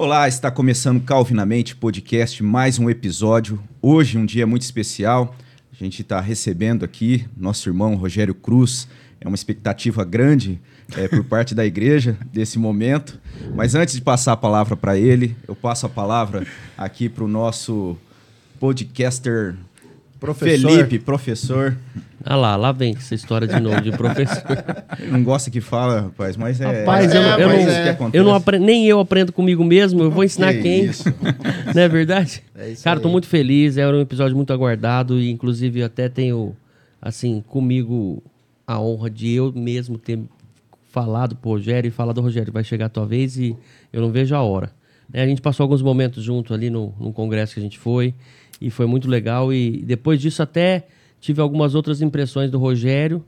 Olá, está começando Calvinamente Podcast, mais um episódio. Hoje, um dia muito especial. A gente está recebendo aqui nosso irmão Rogério Cruz. É uma expectativa grande é, por parte da igreja desse momento. Mas antes de passar a palavra para ele, eu passo a palavra aqui para o nosso podcaster Professor. Felipe, professor. Ah lá, lá vem essa história de novo de professor. Ele não gosta que fala, rapaz, mas é. Rapaz, eu, É, não- eu mas não, é. eu não aprendo, nem eu aprendo comigo mesmo, eu vou ensinar Que quem. isso. Não é verdade? É isso Cara, tô aí. muito feliz, era um episódio muito aguardado e inclusive eu até tenho, assim, comigo a honra de eu mesmo ter falado pro Rogério e falado, Rogério, vai chegar a tua vez e eu não vejo a hora. Né, a gente passou alguns momentos junto ali no, num congresso que a gente foi e foi muito legal e depois disso até tive algumas outras impressões do Rogério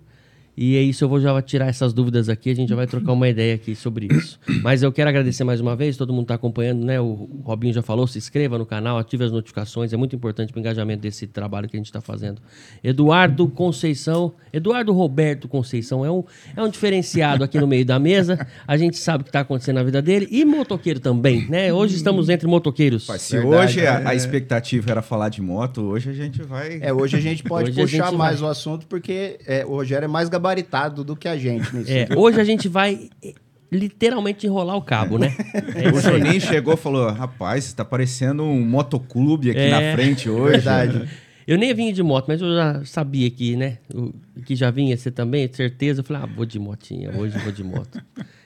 e é isso, eu vou já tirar essas dúvidas aqui, a gente já vai trocar uma ideia aqui sobre isso. Mas eu quero agradecer mais uma vez, todo mundo está acompanhando, né? O Robinho já falou, se inscreva no canal, ative as notificações, é muito importante para o engajamento desse trabalho que a gente está fazendo. Eduardo Conceição, Eduardo Roberto Conceição é um, é um diferenciado aqui no meio da mesa, a gente sabe o que está acontecendo na vida dele e motoqueiro também, né? Hoje estamos entre motoqueiros. Se Verdade, hoje a, é. a expectativa era falar de moto, hoje a gente vai. É, hoje a gente pode puxar gente mais vai. o assunto porque é, o Rogério é mais gabaritado do que a gente nisso. É, hoje a gente vai eh, literalmente enrolar o cabo, né? É O. Juninho chegou e falou: rapaz, tá parecendo um motoclube aqui É. na frente hoje. Verdade. Eu nem vim de moto, mas eu já sabia que, né? Que já vinha você também, certeza. Eu falei, ah, vou de motinha, hoje vou de moto.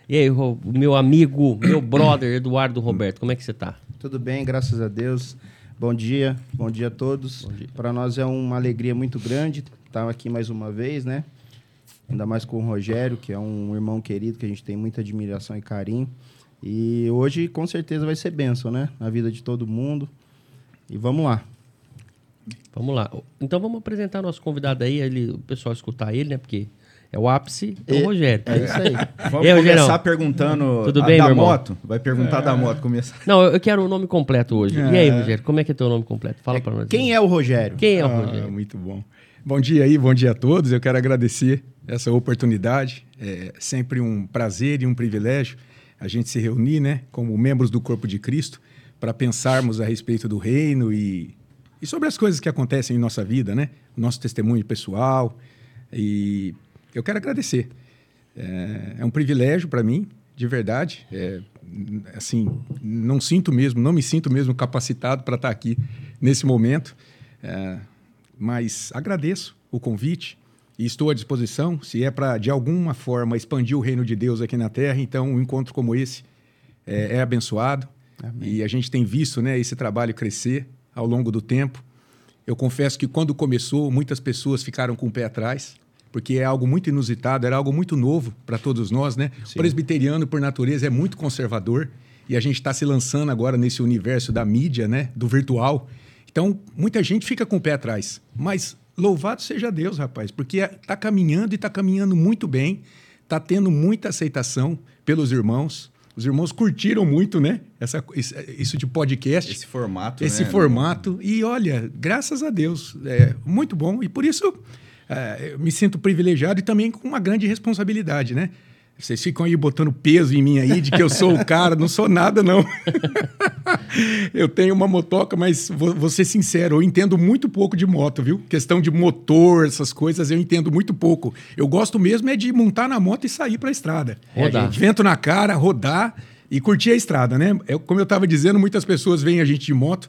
E aí, meu amigo, meu brother, Eduardo Roberto, como é que você tá? Tudo bem, graças a Deus. Bom dia, bom dia a todos. Para nós é uma alegria muito grande estar aqui mais uma vez, né? Ainda mais com o Rogério, que é um irmão querido que a gente tem muita admiração e carinho. E hoje com certeza vai ser bênção, né? Na vida de todo mundo. E vamos lá. Vamos lá. Então vamos apresentar nosso convidado aí, ele, o pessoal escutar ele, né? Porque é o ápice do E- Rogério. É isso aí. Vamos E aí, começar Rogério? perguntando Tudo a bem, da moto. Vai perguntar da moto. Começar. Não, eu eu quero o nome completo hoje. E aí, Rogério, como é que é teu nome completo? Fala pra nós. Quem é o Rogério? Quem é o Ah, Rogério? muito bom. Bom dia aí, bom dia a todos. Eu quero agradecer essa oportunidade. É sempre um prazer e um privilégio a gente se reunir, né, como membros do corpo de Cristo, para pensarmos a respeito do reino e, e sobre as coisas que acontecem em nossa vida, né? O nosso testemunho pessoal. E eu quero agradecer. É, é um privilégio para mim, de verdade. É, assim, não sinto mesmo, não me sinto mesmo capacitado para estar aqui nesse momento. É, mas agradeço o convite e estou à disposição. Se é para, de alguma forma, expandir o reino de Deus aqui na Terra, então um encontro como esse é, é abençoado. E a gente tem visto né, esse trabalho crescer ao longo do tempo. Eu confesso que quando começou, muitas pessoas ficaram com o pé atrás, porque é algo muito inusitado, era algo muito novo para todos nós, né? O presbiteriano, por natureza, é muito conservador e a gente está se lançando agora nesse universo da mídia, né? Do virtual. Então, muita gente fica com o pé atrás. Mas louvado seja Deus, rapaz, porque está caminhando e está caminhando muito bem, está tendo muita aceitação pelos irmãos. Os irmãos curtiram muito, né? Essa, isso- de podcast Esse formato. esse né? formato. E olha, graças a Deus, é muito bom. E por isso é, eu me sinto privilegiado e também com uma grande responsabilidade, né? Vocês ficam aí botando peso em mim aí de que eu sou o cara, não sou nada, não. eu tenho uma motoca, mas vou, vou ser sincero, eu entendo muito pouco de moto, viu? Questão de motor, essas coisas, eu entendo muito pouco. Eu gosto mesmo é de montar na moto e sair para a estrada. Rodar. É, gente, vento na cara, rodar e curtir a estrada, né? Eu, como eu estava dizendo, muitas pessoas veem a gente de moto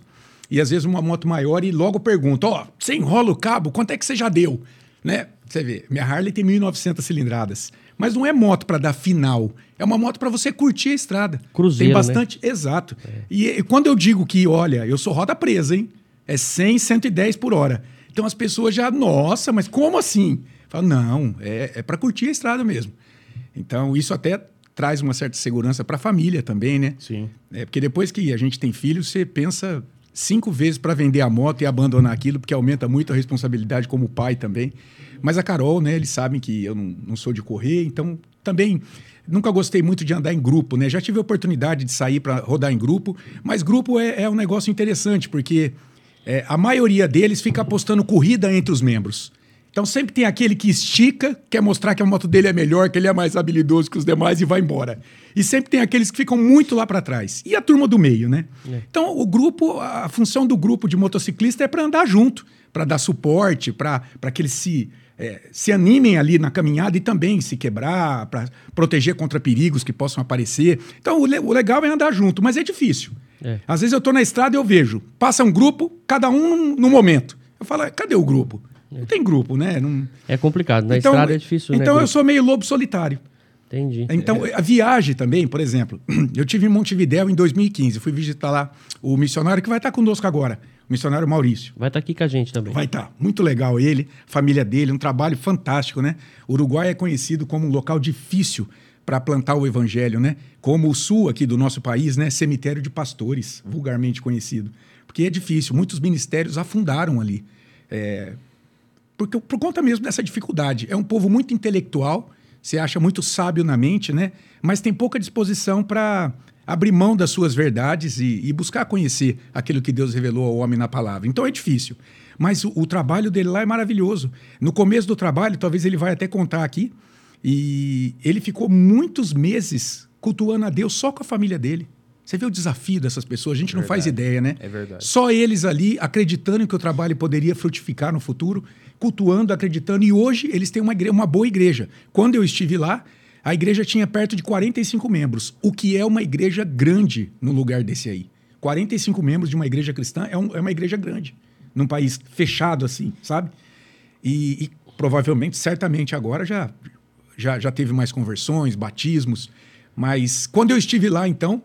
e às vezes uma moto maior e logo perguntam: Ó, você enrola o cabo, quanto é que você já deu? Né? Você vê, minha Harley tem 1.900 cilindradas. Mas não é moto para dar final, é uma moto para você curtir a estrada. Cruzeiro, Tem né? bastante, exato. E, e quando eu digo que, olha, eu sou roda presa, hein? É 100, 110 por hora. Então as pessoas já, nossa, mas como assim? Falo, não, é, é para curtir a estrada mesmo. Então isso até traz uma certa segurança para a família também, né? Sim. É porque depois que a gente tem filho, você pensa cinco vezes para vender a moto e abandonar aquilo, porque aumenta muito a responsabilidade como pai também. Mas a Carol, né, eles sabem que eu não, não sou de correr, então também nunca gostei muito de andar em grupo, né? Já tive a oportunidade de sair para rodar em grupo, mas grupo é, é um negócio interessante, porque é, a maioria deles fica apostando corrida entre os membros. Então sempre tem aquele que estica, quer mostrar que a moto dele é melhor, que ele é mais habilidoso que os demais e vai embora. E sempre tem aqueles que ficam muito lá para trás. E a turma do meio, né? É. Então o grupo, a função do grupo de motociclista é para andar junto, para dar suporte, para que eles se é, se animem ali na caminhada e também se quebrar, para proteger contra perigos que possam aparecer. Então, o, le o legal é andar junto, mas é difícil. É. Às vezes eu estou na estrada e eu vejo, passa um grupo, cada um no momento. Eu falo, cadê o grupo? É. Não tem grupo, né? Não... É complicado, na então, estrada é difícil. Né, então né, eu sou meio lobo solitário. Entendi. Então, é. a viagem também, por exemplo, eu tive em Montevidéu em 2015, fui visitar lá o missionário que vai estar conosco agora, missionário Maurício. Vai estar aqui com a gente também. Vai estar. Muito legal ele, família dele, um trabalho fantástico, né? O Uruguai é conhecido como um local difícil para plantar o evangelho, né? Como o sul aqui do nosso país, né? Cemitério de pastores, vulgarmente conhecido. Porque é difícil, muitos ministérios afundaram ali. É, porque, por conta mesmo dessa dificuldade. É um povo muito intelectual, se acha muito sábio na mente, né? Mas tem pouca disposição para abrir mão das suas verdades e, e, buscar conhecer aquilo que Deus revelou ao homem na palavra. Então é difícil. Mas o, o, trabalho dele lá é maravilhoso. No começo do trabalho, talvez ele vai até contar aqui, e ele ficou muitos meses cultuando a Deus só com a família dele. Você vê o desafio dessas pessoas, a gente é não faz ideia, né? É verdade. Só eles ali acreditando que o trabalho poderia frutificar no futuro, cultuando, acreditando, e hoje eles têm uma, igreja, uma boa igreja. Quando eu estive lá, a igreja tinha perto de 45 membros, o que é uma igreja grande no lugar desse aí. 45 membros de uma igreja cristã é, um, é uma igreja grande, num país fechado assim, sabe? E, e, provavelmente, certamente agora já, já, já teve mais conversões, batismos. Mas quando eu estive lá, então,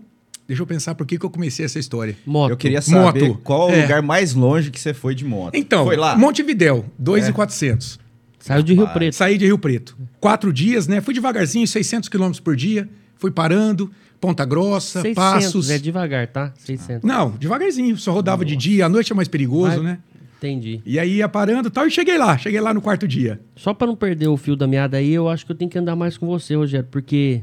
Deixa eu pensar por que, que eu comecei essa história. Moto. Eu queria saber moto. qual é. o lugar mais longe que você foi de moto. Então, foi lá? Montevidéu, 2,400. É. Saiu de Rio Preto. Saí de Rio Preto. Quatro dias, né? Fui devagarzinho, 600 quilômetros por dia. Fui parando, Ponta Grossa, 600, Passos. É devagar, tá? 600. Não, devagarzinho. Só rodava Nossa. de dia. À noite é mais perigoso, Vai... né? Entendi. E aí ia parando e tal, e cheguei lá. Cheguei lá no quarto dia. Só para não perder o fio da meada aí, eu acho que eu tenho que andar mais com você, Rogério, porque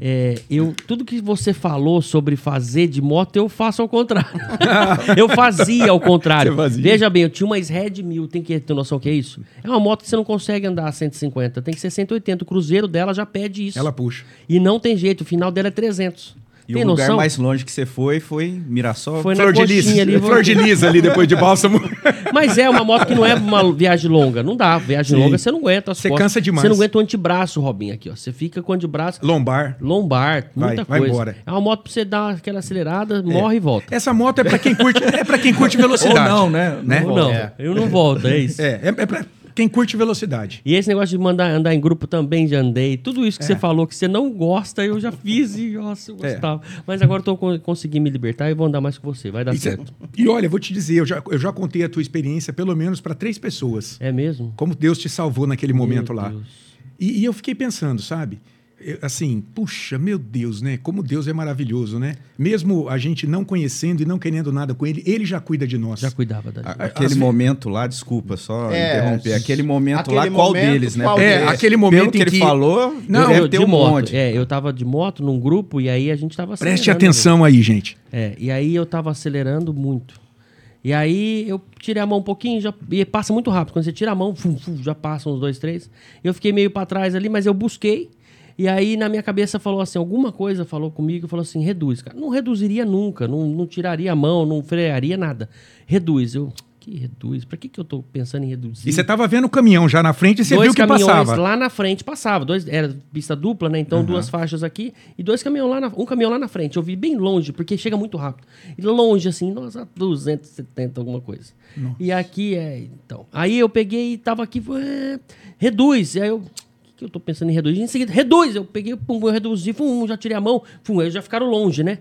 é, eu, tudo que você falou sobre fazer de moto, eu faço ao contrário. eu fazia ao contrário. Veja bem, eu tinha uma Red 1000, tem que ter noção que é isso? É uma moto que você não consegue andar a 150, tem que ser 180. O cruzeiro dela já pede isso. Ela puxa. E não tem jeito, o final dela é 300. E Tem o lugar noção? mais longe que você foi foi Mirassol? Foi Flor de Lis. Ali, Flor de Lis ali depois de Bálsamo. Mas é uma moto que não é uma viagem longa. Não dá. Viagem Sim. longa você não aguenta. você cansa demais. Você não aguenta o antebraço, Robinho, aqui. ó. Você fica com o antebraço. Lombar. Lombar. Muita vai, coisa. Vai embora. É uma moto pra você dar aquela acelerada, é. morre e volta. Essa moto é pra quem curte, é pra quem curte velocidade. Ou não, né? né? Ou não. É. Eu não volto, é isso. É, é, é pra quem curte velocidade. E esse negócio de mandar andar em grupo também já andei. Tudo isso que é. você falou que você não gosta, eu já fiz e, nossa, eu é. gostava. É. Mas agora eu tô conseguindo me libertar e vou andar mais com você. Vai dar e certo. Cê, e olha, vou te dizer, eu já, eu já contei a tua experiência pelo menos para três pessoas. É mesmo? Como Deus te salvou naquele Meu momento lá. E, e eu fiquei pensando, sabe? Assim, puxa, meu Deus, né? Como Deus é maravilhoso, né? Mesmo a gente não conhecendo e não querendo nada com ele, ele já cuida de nós. Já cuidava da gente. Aquele As... momento lá, desculpa, só é, interromper. Aquele momento aquele lá, momento, qual deles, né? Qual é, deles? aquele momento Pelo que, ele falou, não, deve ter de um moto. Monte. É, eu tava de moto num grupo e aí a gente tava Preste atenção aí, gente. É, e aí eu tava acelerando muito. E aí eu tirei a mão um pouquinho, já e passa muito rápido. Quando você tira a mão, fum, fum, já passa uns dois, três. Eu fiquei meio para trás ali, mas eu busquei e aí, na minha cabeça, falou assim: alguma coisa falou comigo, falou assim: reduz, cara. Não reduziria nunca, não, não tiraria a mão, não frearia nada. Reduz. Eu, que reduz? Pra que, que eu tô pensando em reduzir? E você tava vendo o caminhão já na frente e você dois viu que passava? lá na frente passava. Dois, era pista dupla, né? Então, uhum. duas faixas aqui e dois caminhões lá na, um caminhão lá na frente. Eu vi bem longe, porque chega muito rápido. E longe, assim, nossa, 270, alguma coisa. Nossa. E aqui é. Então. Aí eu peguei e tava aqui, reduz. E aí eu que eu tô pensando em reduzir? Em seguida, reduz! Eu peguei, pum, eu reduzi, pum, já tirei a mão, pum, eles já ficaram longe, né?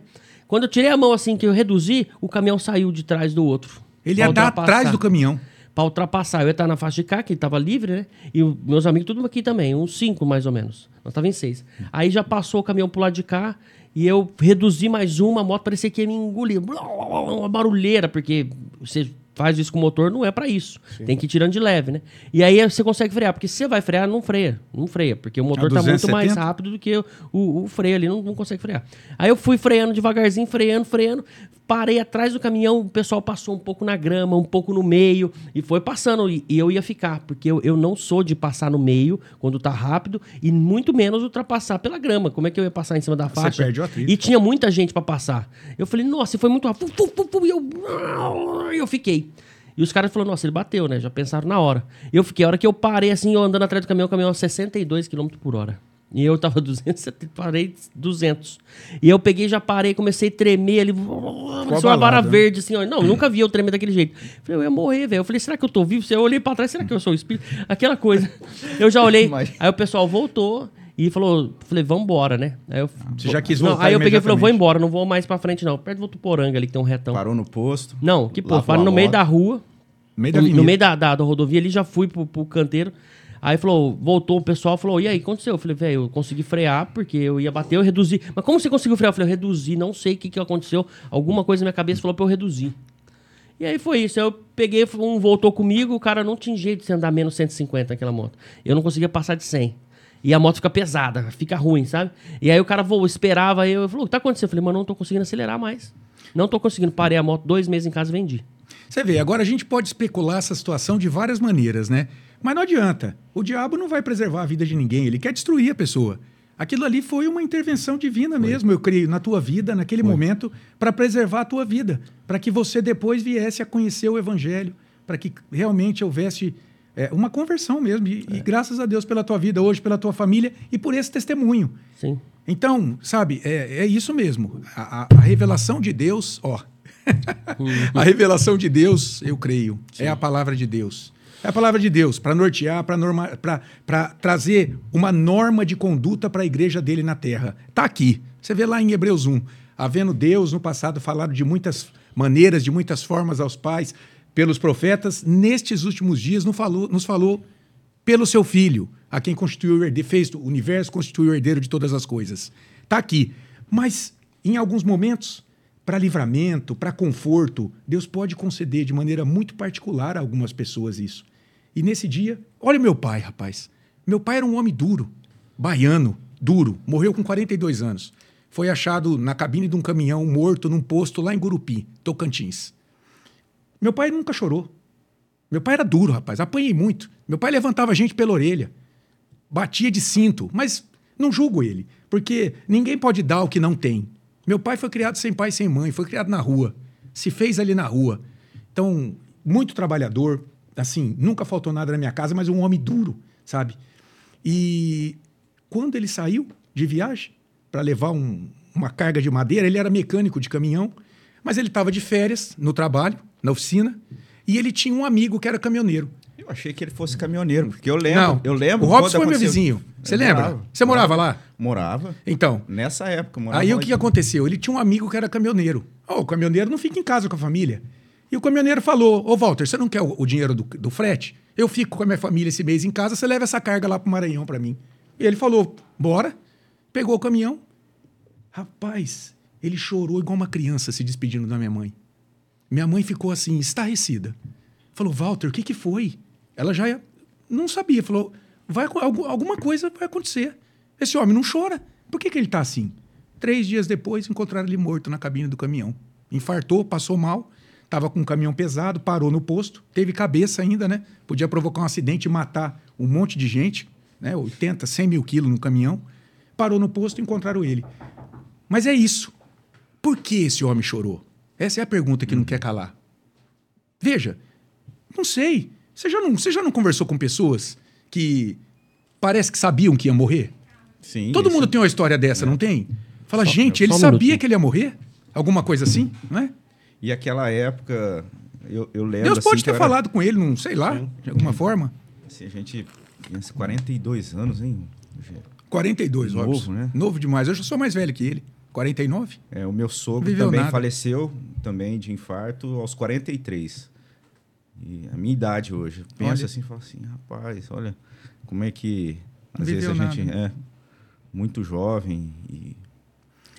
Quando eu tirei a mão assim que eu reduzi, o caminhão saiu de trás do outro. Ele ia dar atrás do caminhão. Pra ultrapassar. Eu ia estar na faixa de cá, que estava livre, né? E meus amigos, tudo aqui também, uns cinco mais ou menos. Nós estávamos em seis. Aí já passou o caminhão pro lado de cá e eu reduzi mais uma, a moto parecia que ia me engolir. Uma barulheira, porque você faz isso com o motor, não é para isso. Sim. Tem que ir tirando de leve, né? E aí você consegue frear, porque se você vai frear, não freia. Não freia, porque o motor tá muito mais rápido do que o, o, o freio ali, não, não consegue frear. Aí eu fui freando devagarzinho, freando, freando, parei atrás do caminhão, o pessoal passou um pouco na grama, um pouco no meio, e foi passando. E, eu ia ficar, porque eu, eu não sou de passar no meio quando tá rápido, e muito menos ultrapassar pela grama. Como é que eu ia passar em cima da faixa? perde o atrito. E tinha muita gente para passar. Eu falei, nossa, foi muito rápido. E eu, eu fiquei. E os caras falaram, nossa, ele bateu, né? Já pensaram na hora. Eu fiquei, a hora que eu parei assim, eu andando atrás do caminhão, o caminhão a 62 km por hora. E eu tava 200, parei 200. E eu peguei, já parei, comecei a tremer ali. Começou uma vara né? verde, assim, ó. Não, nunca vi eu tremer daquele jeito. Falei, eu ia morrer, velho. Eu falei, será que eu tô vivo? Eu olhei pra trás, será que eu sou o espírito? Aquela coisa. Eu já olhei. Aí o pessoal voltou e falou, falei, vambora, né? Aí eu, Você já quis Não, voltar Aí eu peguei e falei, vou embora, não vou mais pra frente, não. Perto do Votuporanga ali, que tem um retão. Parou no posto. Não, que pô, parou no meio da rua. No meio da No, no meio da, da, da rodovia ali, já fui pro, pro canteiro. Aí falou, voltou o pessoal, falou, e aí, aconteceu? Eu falei, velho, eu consegui frear, porque eu ia bater, eu reduzi. Mas como você conseguiu frear? Eu falei, eu reduzi, não sei o que, que aconteceu. Alguma coisa na minha cabeça falou pra eu reduzir. E aí foi isso. Eu peguei, um voltou comigo, o cara não tinha jeito de andar menos 150 naquela moto. Eu não conseguia passar de 100. E a moto fica pesada, fica ruim, sabe? E aí o cara voou, esperava, aí eu falei, o que tá acontecendo? Eu falei, mas não tô conseguindo acelerar mais. Não tô conseguindo. Parei a moto dois meses em casa e vendi. Você vê, agora a gente pode especular essa situação de várias maneiras, né? Mas não adianta. O diabo não vai preservar a vida de ninguém, ele quer destruir a pessoa. Aquilo ali foi uma intervenção divina mesmo, eu creio, na tua vida, naquele momento, para preservar a tua vida, para que você depois viesse a conhecer o evangelho, para que realmente houvesse é, uma conversão mesmo. E, e graças a Deus pela tua vida hoje, pela tua família e por esse testemunho. Sim. Então, sabe, é, é isso mesmo. A, a- a revelação de Deus, ó. a revelação de Deus, eu creio, é a palavra de Deus. É a palavra de Deus para nortear, para trazer uma norma de conduta para a igreja dele na terra. Está aqui. Você vê lá em Hebreus 1. Havendo Deus no passado falado de muitas maneiras, de muitas formas aos pais, pelos profetas, nestes últimos dias nos falou, nos falou pelo seu filho, a quem constituiu o herdeiro, fez o universo, constituiu o herdeiro de todas as coisas. Está aqui. Mas, em alguns momentos, para livramento, para conforto, Deus pode conceder de maneira muito particular a algumas pessoas isso. E nesse dia, olha meu pai, rapaz. Meu pai era um homem duro, baiano, duro, morreu com 42 anos. Foi achado na cabine de um caminhão morto num posto lá em Gurupi, Tocantins. Meu pai nunca chorou. Meu pai era duro, rapaz. Apanhei muito. Meu pai levantava a gente pela orelha. Batia de cinto. Mas não julgo ele. Porque ninguém pode dar o que não tem. Meu pai foi criado sem pai e sem mãe. Foi criado na rua. Se fez ali na rua. Então, muito trabalhador. Assim, nunca faltou nada na minha casa, mas um homem duro, sabe? E quando ele saiu de viagem para levar um- uma carga de madeira, ele era mecânico de caminhão, mas ele estava de férias no trabalho, na oficina, e ele tinha um amigo que era caminhoneiro. Achei que ele fosse caminhoneiro, porque eu lembro. Não, eu lembro. o Robson foi meu vizinho. Você lembra? morava, Você morava lá? Morava. Então, Nessa época, morava Aí o que de- aconteceu? Ele tinha um amigo que era caminhoneiro. Ó, o caminhoneiro não fica em casa com a família. E o caminhoneiro falou: Ô Walter, você não quer o, o dinheiro do, do frete? Eu fico com a minha família esse mês em casa, você leva essa carga lá pro Maranhão para mim. E ele falou: bora. Pegou o caminhão. Rapaz, ele chorou igual uma criança se despedindo da minha mãe. Minha mãe ficou assim, estarrecida. Falou: Walter, o que, que foi? Ela já não sabia. Falou: vai, alguma coisa vai acontecer. Esse homem não chora. Por que, que ele está assim? Três dias depois, encontraram ele morto na cabine do caminhão. Infartou, passou mal, estava com um caminhão pesado, parou no posto, teve cabeça ainda, né? Podia provocar um acidente e matar um monte de gente, né? 80, 100 mil quilos no caminhão. Parou no posto e encontraram ele. Mas é isso. Por que esse homem chorou? Essa é a pergunta que não quer calar. Veja, não sei. Você já não, você já não conversou com pessoas que parece que sabiam que ia morrer? Sim. Todo mundo tem uma história dessa, não tem? Fala, Só- gente, ele só um sabia minutinho. que ele ia morrer? Alguma coisa assim, não é? E aquela época, eu, eu lembro. Deus assim, pode eu ter era- falado com ele, não sei lá, de alguma forma. Assim, a gente. tinha 42 anos, hein? Rogério? 42, Novo, Robson. né? Novo demais. Eu já sou mais velho que ele. 49? É, o meu sogro Viveu também nada. faleceu também de infarto aos 43. E a minha idade hoje. Penso Olha. assim, falo assim, rapaz, olha como é que às Viveu vezes a gente nada. é muito jovem e,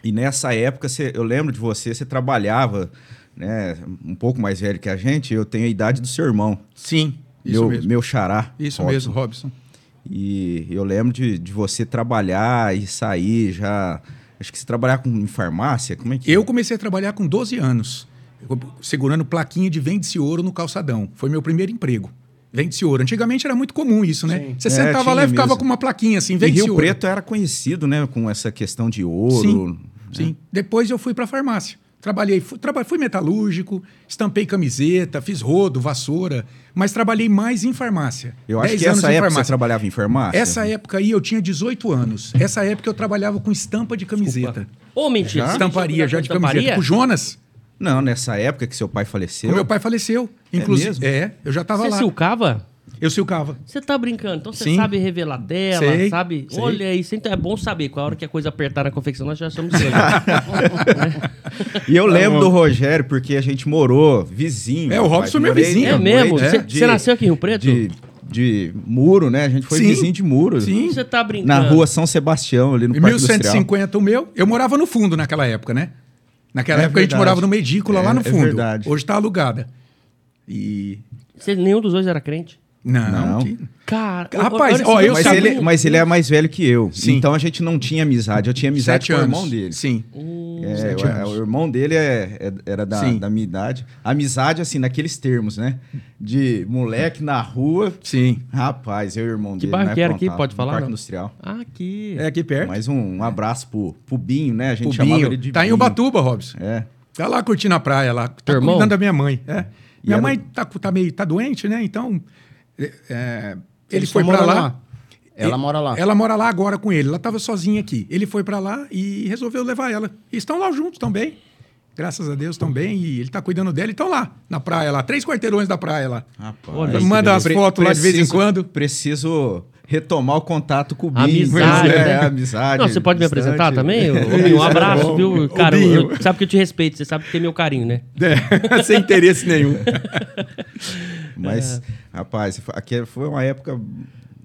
e nessa época você- eu lembro de você, você trabalhava, né, um pouco mais velho que a gente, eu tenho a idade do seu irmão, Sim, isso meu, mesmo. meu xará. Isso Robson. mesmo, Robson. E eu lembro de, de você trabalhar e sair já acho que você trabalhava com, em farmácia, como é que Eu comecei a trabalhar com 12 anos, segurando plaquinha de vende-se ouro no calçadão. Foi meu primeiro emprego. Vende-se ouro. Antigamente era muito comum isso, né? Sim. Você É, sentava lá e ficava mesmo. com uma plaquinha assim, E vende-se Rio ouro. Preto era conhecido, né, com essa questão de ouro. Sim, sim. Depois eu fui para a farmácia. Trabalhei, fui, traba- fui metalúrgico, estampei camiseta, fiz rodo, vassoura, mas trabalhei mais em farmácia. Eu acho 10 que anos essa em época você farmácia. trabalhava em farmácia. Essa época aí eu tinha 18 anos. Essa época eu trabalhava com estampa de camiseta. Ô, mentira. você Estamparia já de camiseta. Com o Jonas. Não, nessa época que seu pai faleceu. O meu pai faleceu. Inclusive, mesmo? é, eu já estava Você lá. silcava? Eu silcava. Você tá brincando, então você Sim. sabe revelar tela, Sei, sabe? sei. Olha isso, então é bom saber. Com a hora que a coisa apertar na confecção, nós já somos. E eu lembro bom. do Rogério porque a gente morou vizinho. É, o. Robson é meu vizinho. É mesmo? Você você nasceu aqui em Rio Preto? De, de muro, né? A gente foi Sim. vizinho de muro. Sim. Você tá brincando? Na rua São Sebastião, ali no Em Parque Industrial. 1150 o meu, eu morava no fundo naquela época, né? Naquela É época a gente verdade. morava numa edícula É, lá no é fundo. verdade. Hoje está alugada. E. Você, nenhum dos dois era crente? Não. Não. Cara, Rapaz, olha ó, eu mas, sabia- ele, mas ele é mais velho que eu. Sim. Então a gente não tinha amizade. Eu tinha amizade Sete com o anos. irmão dele. Sim. É, Sete o, anos. o irmão dele é- é- era da, da minha idade. Amizade, assim, naqueles termos, né? De moleque na rua. Sim. Rapaz, eu e o irmão Que dele. bairro né, que era aqui? Pode falar, Parque não? Industrial. Aqui. É aqui perto. Mais um, um abraço pro, pro Binho, né? A gente O chamava Binho. ele de Tá em Binho. Ubatuba, Robson. É. Tá lá curtindo a praia lá. Tá Teu irmão? cuidando da minha mãe. É. Minha era- mãe tá, tá meio tá doente, né? Então. é, ele foi para lá. lá? Ela mora lá. Ela mora lá agora com ele. Ela estava sozinha aqui. Ele foi para lá e resolveu levar ela. E estão lá juntos também. Graças a Deus estão bem. E ele está cuidando dela. E estão lá, na praia, lá. Três quarteirões da praia lá. Rapaz. Manda umas fotos lá de vez em quando. Preciso retomar o contato com o Binho. Amizade, é, né? amizade. Não, você pode me distante. apresentar também? Um abraço, viu? Cara, Binho. eu- sabe que eu te respeito, você sabe que tem meu carinho, né? É, sem interesse nenhum. Mas, rapaz, aqui foi uma época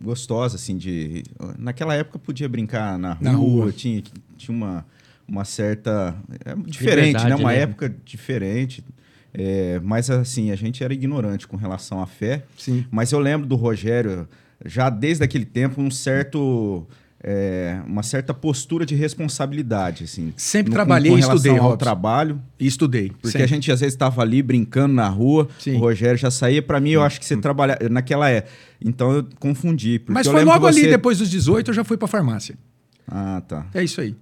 gostosa, assim, de... Naquela época podia brincar na rua, Na rua. Tinha, tinha uma, uma certa... É diferente, Liberdade, né? Uma né? época diferente. É, mas, assim, a gente era ignorante com relação à fé. Sim. Mas eu lembro do Rogério, já desde aquele tempo, um certo... é, uma certa postura de responsabilidade, assim. Sempre No- trabalhei com e relação estudei, ao Robson. trabalho. E estudei. Porque sempre. a gente às vezes estava ali brincando na rua, Sim. o Rogério já saía. Para mim, eu acho que você trabalha naquela é. Então eu confundi. Mas foi logo você... ali, depois dos 18, eu já fui para farmácia. Ah, tá. É isso aí.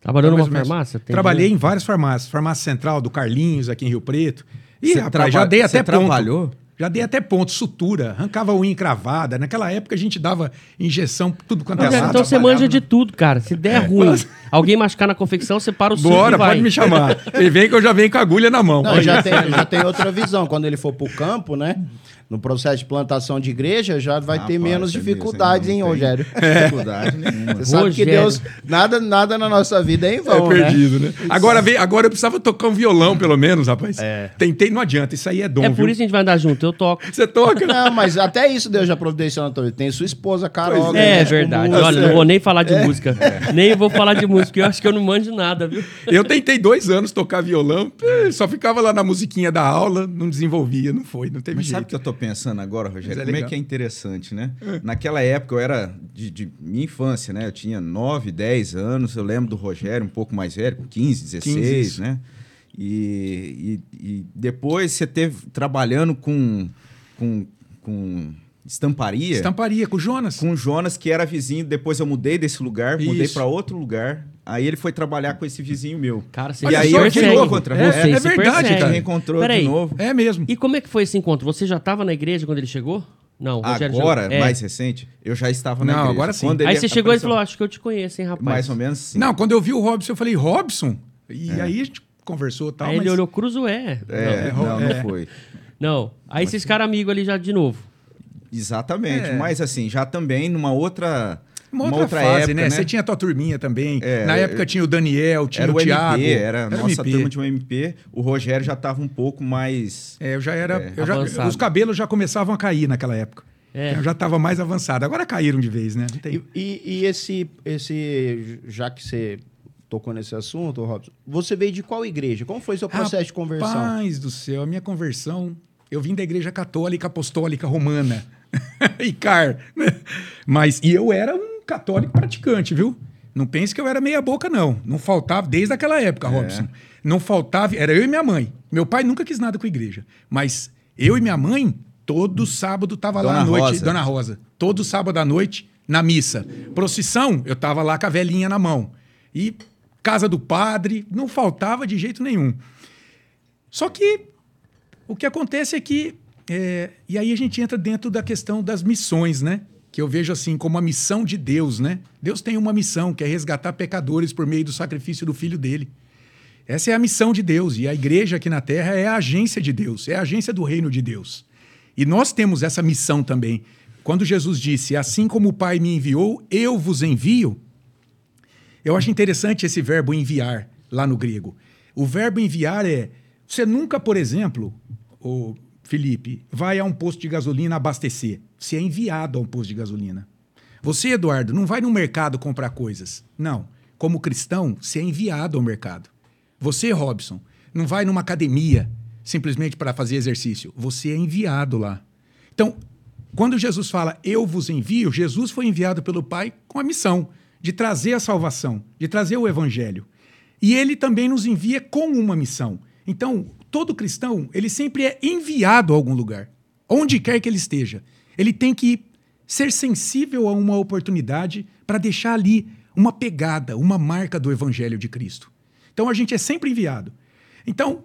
Trabalhou numa ou menos. farmácia? Tem Trabalhei em várias farmácias. Farmácia Central do Carlinhos, aqui em Rio Preto. E, Você rapaz, traba- já dei você até ponto. trabalhou? Já dei até ponto, sutura, arrancava unha encravada. Naquela época a gente dava injeção, tudo quanto é Rogério, lado. então você manja de tudo, cara. Se der ruim, alguém machucar na confecção, você para o suco Bora, e vai. pode me chamar. Ele vem que eu já venho com a agulha na mão. Não, já tem, já tem outra visão. Quando ele for pro campo, né? No processo de plantação de igreja, já vai ter Rapaz, menos é dificuldades, hein, Rogério? Dificuldade nenhuma. Você sabe que Rogério. Deus, nada, nada na nossa vida é em É vão, né? perdido, né? Agora, veio- agora eu precisava tocar um violão, pelo menos, rapaz. Tentei, não adianta. Isso aí é dom, É viu? por isso que a gente vai andar junto, eu toco. Você toca? Não, mas até isso Deus já providenciou na tua vida. Tem sua esposa, Carol. Pois É, né, com verdade. música. Olha, não vou nem falar de música. Nem vou falar de música, porque eu acho que eu não manjo nada, viu? Eu tentei dois anos tocar violão, eh, só ficava lá na musiquinha da aula, não desenvolvia, não foi, não teve Mas sabe o jeito. que eu tô pensando agora, Rogério? É Como é legal. que é interessante, né? Naquela época eu era de, de minha infância, né? Eu tinha 9, 10 anos. Eu lembro do Rogério, um pouco mais velho, com 15, 16, 15, isso. né? E, e, e depois você teve trabalhando com, com, com estamparia. Estamparia com o Jonas. Com o Jonas, que era vizinho. Depois eu mudei desse lugar, mudei Isso. para outro lugar. Aí ele foi trabalhar com esse vizinho meu. Cara, você E aí só, eu de novo outra É, vez. é verdade, cara. reencontrou Peraí. de novo. É mesmo. E como é que foi esse encontro? Você já estava na igreja quando ele chegou? Não, Agora, chegou. É. mais recente, eu já estava na Não, igreja. agora sim. Quando ele Aí você chegou e apareceu- falou, acho que eu te conheço, hein, rapaz? Mais ou menos sim. Não, quando eu vi o Robson, eu falei, Robson? E aí a gente conversou e tal, Aí mas... ele olhou, Cruzoé. É, Não, não, é. não foi. não. Aí vocês ficaram amigos ali já de novo. Exatamente. É. Mas assim, já também numa outra. Uma outra, fase, época, né? Você tinha a tua turminha também. É, Na eu- época tinha o Daniel, tinha Era o o Thiago. MP, era a nossa MP. turma de um MP. O Rogério já estava um pouco mais. É, eu já era... É, eu já- os cabelos já começavam a cair naquela época. É. Eu já estava mais avançado. Agora caíram de vez, né? Não tem... E, e- e esse, esse, já que você tocou nesse assunto, Robson, você veio de qual igreja? Como foi seu processo de conversão? Paz do céu, a minha conversão. Eu vim da igreja católica apostólica romana. Icar. né? Mas, e eu era um católico praticante, viu? Não pense que eu era meia boca, não. Não faltava, desde aquela época, Robson. Não faltava, era eu e minha mãe. Meu pai nunca quis nada com a igreja. Mas eu e minha mãe, todo sábado tava lá Dona à noite, Rosa. Dona Rosa. Todo sábado à noite, na missa. Procissão, eu tava lá com a velhinha na mão. E casa do padre, não faltava de jeito nenhum. Só que o que acontece é que. é, e aí a gente entra dentro da questão das missões, né? Que eu vejo assim como a missão de Deus, né? Deus tem uma missão, que é resgatar pecadores por meio do sacrifício do filho dele. Essa é a missão de Deus. E a igreja aqui na terra é a agência de Deus, é a agência do reino de Deus. E nós temos essa missão também. Quando Jesus disse: Assim como o Pai me enviou, eu vos envio. Eu acho interessante esse verbo enviar lá no grego. O verbo enviar é. Você nunca, por exemplo, o Felipe, vai a um posto de gasolina abastecer. Você é enviado a um posto de gasolina. Você, Eduardo, não vai no mercado comprar coisas. Não. Como cristão, você é enviado ao mercado. Você, Robson, não vai numa academia simplesmente para fazer exercício. Você é enviado lá. Então, quando Jesus fala eu vos envio, Jesus foi enviado pelo Pai com a missão de trazer a salvação, de trazer o evangelho. E ele também nos envia com uma missão. Então, todo cristão, ele sempre é enviado a algum lugar, onde quer que ele esteja. Ele tem que ser sensível a uma oportunidade para deixar ali uma pegada, uma marca do evangelho de Cristo. Então, a gente é sempre enviado. Então,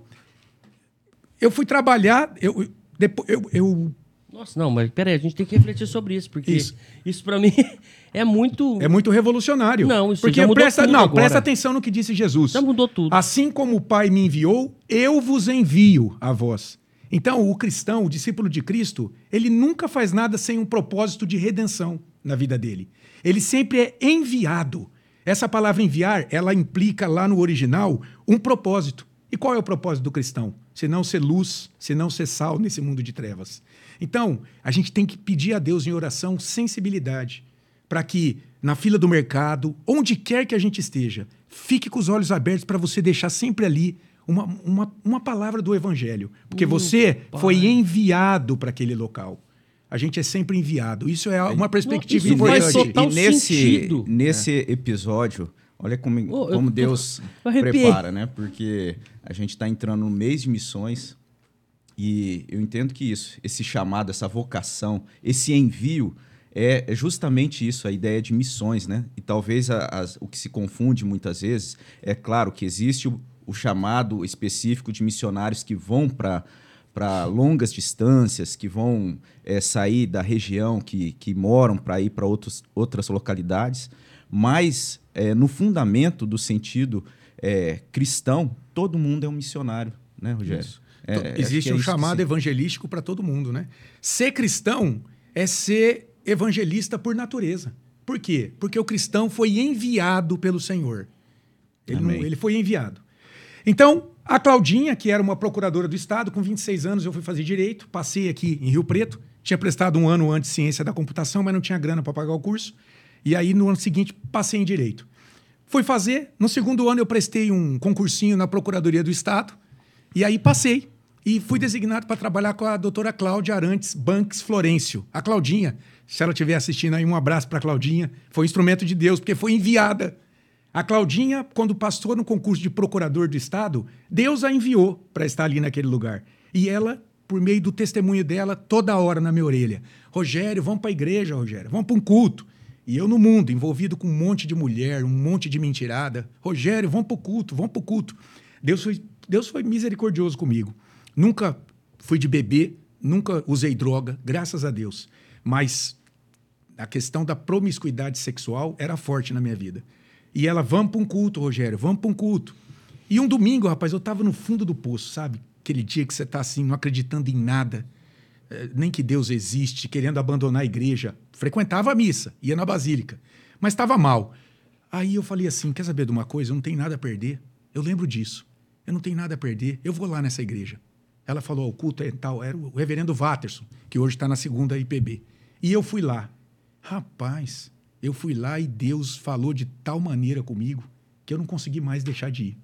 eu fui trabalhar, eu, depois, eu, eu Nossa, não, mas peraí, a gente tem que refletir sobre isso, porque Isso. isso, pra mim é muito. É muito revolucionário. Não, isso Porque já mudou presta, não, agora. presta atenção no que disse Jesus. Já mudou tudo. Assim como o Pai me enviou, eu vos envio a vós. Então, o cristão, o discípulo de Cristo, ele nunca faz nada sem um propósito de redenção na vida dele. Ele sempre é enviado. Essa palavra enviar, ela implica lá no original um propósito. E qual é o propósito do cristão? Se não ser luz, se não ser sal nesse mundo de trevas. Então, a gente tem que pedir a Deus em oração sensibilidade para que na fila do mercado, onde quer que a gente esteja, fique com os olhos abertos para você deixar sempre ali uma, uma, uma palavra do evangelho. Porque você foi enviado para aquele local. A gente é sempre enviado. Isso é uma perspectiva isso faz importante. total e nesse, sentido. nesse episódio, olha como, Oh, eu como tô- Deus eu arrepiei. prepara, né? Porque a gente está entrando no mês de missões e eu entendo que isso, esse chamado, essa vocação, esse envio é é justamente isso, a ideia de missões, né? E talvez a- as- o que se confunde muitas vezes é claro que existe o, o chamado específico de missionários que vão para para longas distâncias, que vão eh, sair da região, que, que moram para ir para outras localidades, mas eh, no fundamento do sentido eh, cristão, todo mundo é um missionário, né, Rogério? É, que Existe é um chamado se- evangelístico para todo mundo, né? Ser cristão é ser evangelista por natureza. Por quê? Porque o cristão foi enviado pelo Senhor. Ele, não- ele foi enviado. Então, a Claudinha, que era uma procuradora do Estado, com 26 anos eu fui fazer direito, passei aqui em Rio Preto, tinha prestado um ano antes ciência da computação, mas não tinha grana para pagar o curso. E aí, no ano seguinte, passei em direito. Fui fazer, no segundo ano eu prestei um concursinho na Procuradoria do Estado, e aí passei. E fui designado para trabalhar com a doutora Cláudia Arantes Banks Florencio. A Claudinha, se ela estiver assistindo aí, um abraço para a Claudinha. Foi um instrumento de Deus, porque foi enviada. A Claudinha, quando passou no concurso de procurador do Estado, Deus a enviou para estar ali naquele lugar. E ela, por meio do testemunho dela, toda hora na minha orelha: Rogério, vamos para a igreja, Rogério, vamos para um culto. E eu no mundo, envolvido com um monte de mulher, um monte de mentirada. Rogério, vamos para o culto, vamos para o culto. Deus foi, Deus foi misericordioso comigo. Nunca fui de beber, nunca usei droga, graças a Deus. Mas a questão da promiscuidade sexual era forte na minha vida. E ela, vamos para um culto, Rogério, vamos para um culto. E um domingo, rapaz, eu estava no fundo do poço, sabe? Aquele dia que você está assim, não acreditando em nada, eh, nem que Deus existe, querendo abandonar a igreja. Frequentava a missa, ia na basílica, mas estava mal. Aí eu falei assim: quer saber de uma coisa? Eu não tenho nada a perder. Eu lembro disso. Eu não tenho nada a perder. Eu vou lá nessa igreja. Ela falou: o culto é tal. Era o reverendo Watterson, que hoje está na segunda IPB. E eu fui lá. Rapaz, eu fui lá e Deus falou de tal maneira comigo que eu não consegui mais deixar de ir.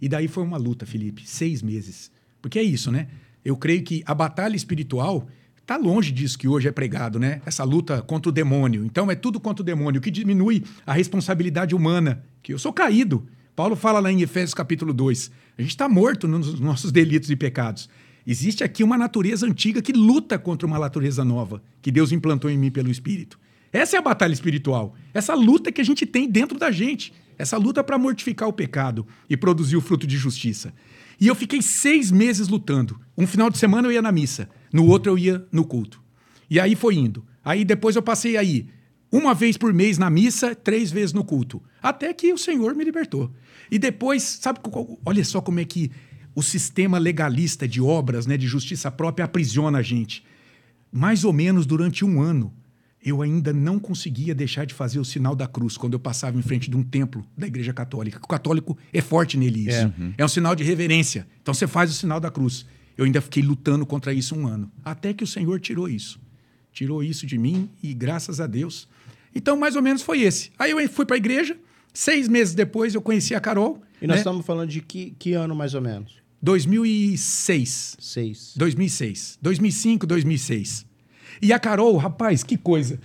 E daí foi uma luta, Felipe, seis meses. Porque é isso, né? Eu creio que a batalha espiritual tá longe disso que hoje é pregado, né? Essa luta contra o demônio. Então é tudo contra o demônio, que diminui a responsabilidade humana, que eu sou caído. Paulo fala lá em Efésios capítulo 2. A gente está morto nos nossos delitos e pecados. Existe aqui uma natureza antiga que luta contra uma natureza nova, que Deus implantou em mim pelo Espírito. Essa é a batalha espiritual. Essa luta que a gente tem dentro da gente. Essa luta para mortificar o pecado e produzir o fruto de justiça. E eu fiquei seis meses lutando. Um final de semana eu ia na missa, no outro eu ia no culto. E aí foi indo. Aí depois eu passei aí uma vez por mês na missa, três vezes no culto. Até que o Senhor me libertou. E depois, sabe, olha só como é que o sistema legalista de obras, né, de justiça própria, aprisiona a gente. Mais ou menos durante um ano, eu ainda não conseguia deixar de fazer o sinal da cruz quando eu passava em frente de um templo da Igreja Católica. O católico é forte nele isso. É, uhum. é um sinal de reverência. Então você faz o sinal da cruz. Eu ainda fiquei lutando contra isso um ano. Até que o Senhor tirou isso. Tirou isso de mim e graças a Deus. Então, mais ou menos foi esse. Aí eu fui para a igreja. Seis meses depois eu conheci a Carol. E nós né? estamos falando de que, que ano mais ou menos? 2006. Seis. 2006. 2005, 2006. E a Carol, rapaz, que coisa.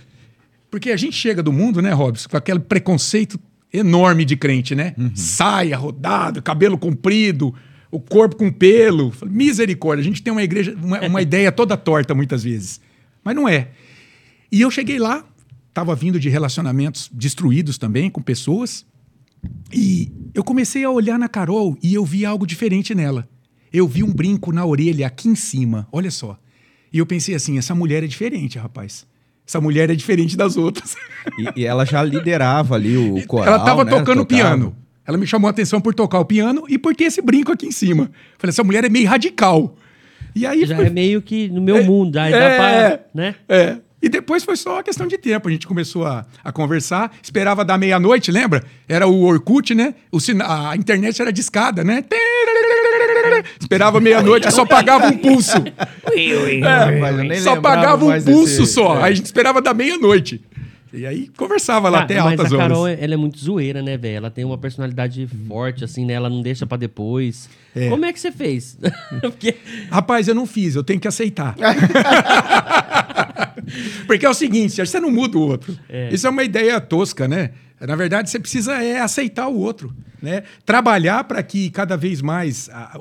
Porque a gente chega do mundo, né, Robson, com aquele preconceito enorme de crente, né? Uhum. Saia, rodado, cabelo comprido, o corpo com pelo. Misericórdia, a gente tem uma igreja, uma, uma ideia toda torta muitas vezes. Mas não é. E eu cheguei lá, estava vindo de relacionamentos destruídos também com pessoas. E eu comecei a olhar na Carol e eu vi algo diferente nela. Eu vi um brinco na orelha aqui em cima, olha só. E eu pensei assim: essa mulher é diferente, rapaz. Essa mulher é diferente das outras. E, e ela já liderava ali o coral. Ela estava né? tocando Tocava. piano. Ela me chamou a atenção por tocar o piano e por ter esse brinco aqui em cima. Falei, essa mulher é meio radical. E aí já foi... é meio que no meu é, mundo, aí é, dá pra, né? É. E depois foi só uma questão de tempo. A gente começou a, a conversar, esperava da meia-noite, lembra? Era o Orkut, né? O, a internet era discada, né? Esperava meia-noite, só pagava um pulso. É, só pagava um pulso esse... só. É. Aí a gente esperava da meia-noite. E aí conversava lá ah, até altas horas. Mas a Carol, ela é muito zoeira, né, velho? Ela tem uma personalidade forte, assim, né? Ela não deixa para depois. É. Como é que você fez? Porque... Rapaz, eu não fiz. Eu tenho que aceitar. Porque é o seguinte, você não muda o outro. É. Isso é uma ideia tosca, né? Na verdade, você precisa é aceitar o outro, né? Trabalhar para que cada vez mais a,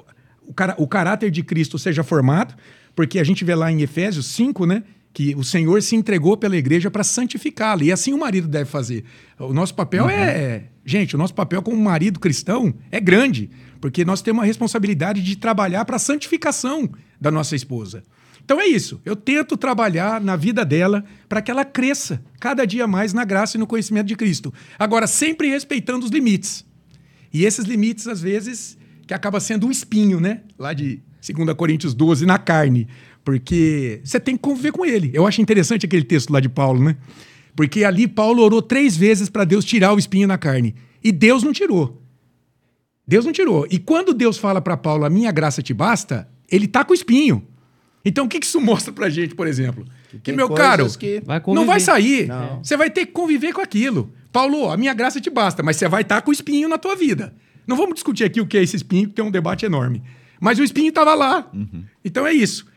o, car o caráter de Cristo seja formado, porque a gente vê lá em Efésios 5, né? que o Senhor se entregou pela igreja para santificá-la. E assim o marido deve fazer. O nosso papel uhum. é. Gente, o nosso papel como marido cristão é grande, porque nós temos a responsabilidade de trabalhar para a santificação da nossa esposa. Então é isso. Eu tento trabalhar na vida dela para que ela cresça cada dia mais na graça e no conhecimento de Cristo. Agora, sempre respeitando os limites. E esses limites, às vezes, que acaba sendo um espinho, né? Lá de 2 Coríntios 12, na carne. Porque você tem que conviver com ele. Eu acho interessante aquele texto lá de Paulo, né? Porque ali Paulo orou três vezes para Deus tirar o espinho na carne. E Deus não tirou. Deus não tirou. E quando Deus fala para Paulo, a minha graça te basta, ele tá com o espinho. Então o que, que isso mostra pra gente, por exemplo? Que, que meu caro, que... Vai não vai sair. Não. Você vai ter que conviver com aquilo. Paulo, a minha graça te basta, mas você vai estar tá com o espinho na tua vida. Não vamos discutir aqui o que é esse espinho, que tem um debate enorme. Mas o espinho estava lá. Uhum. Então é isso.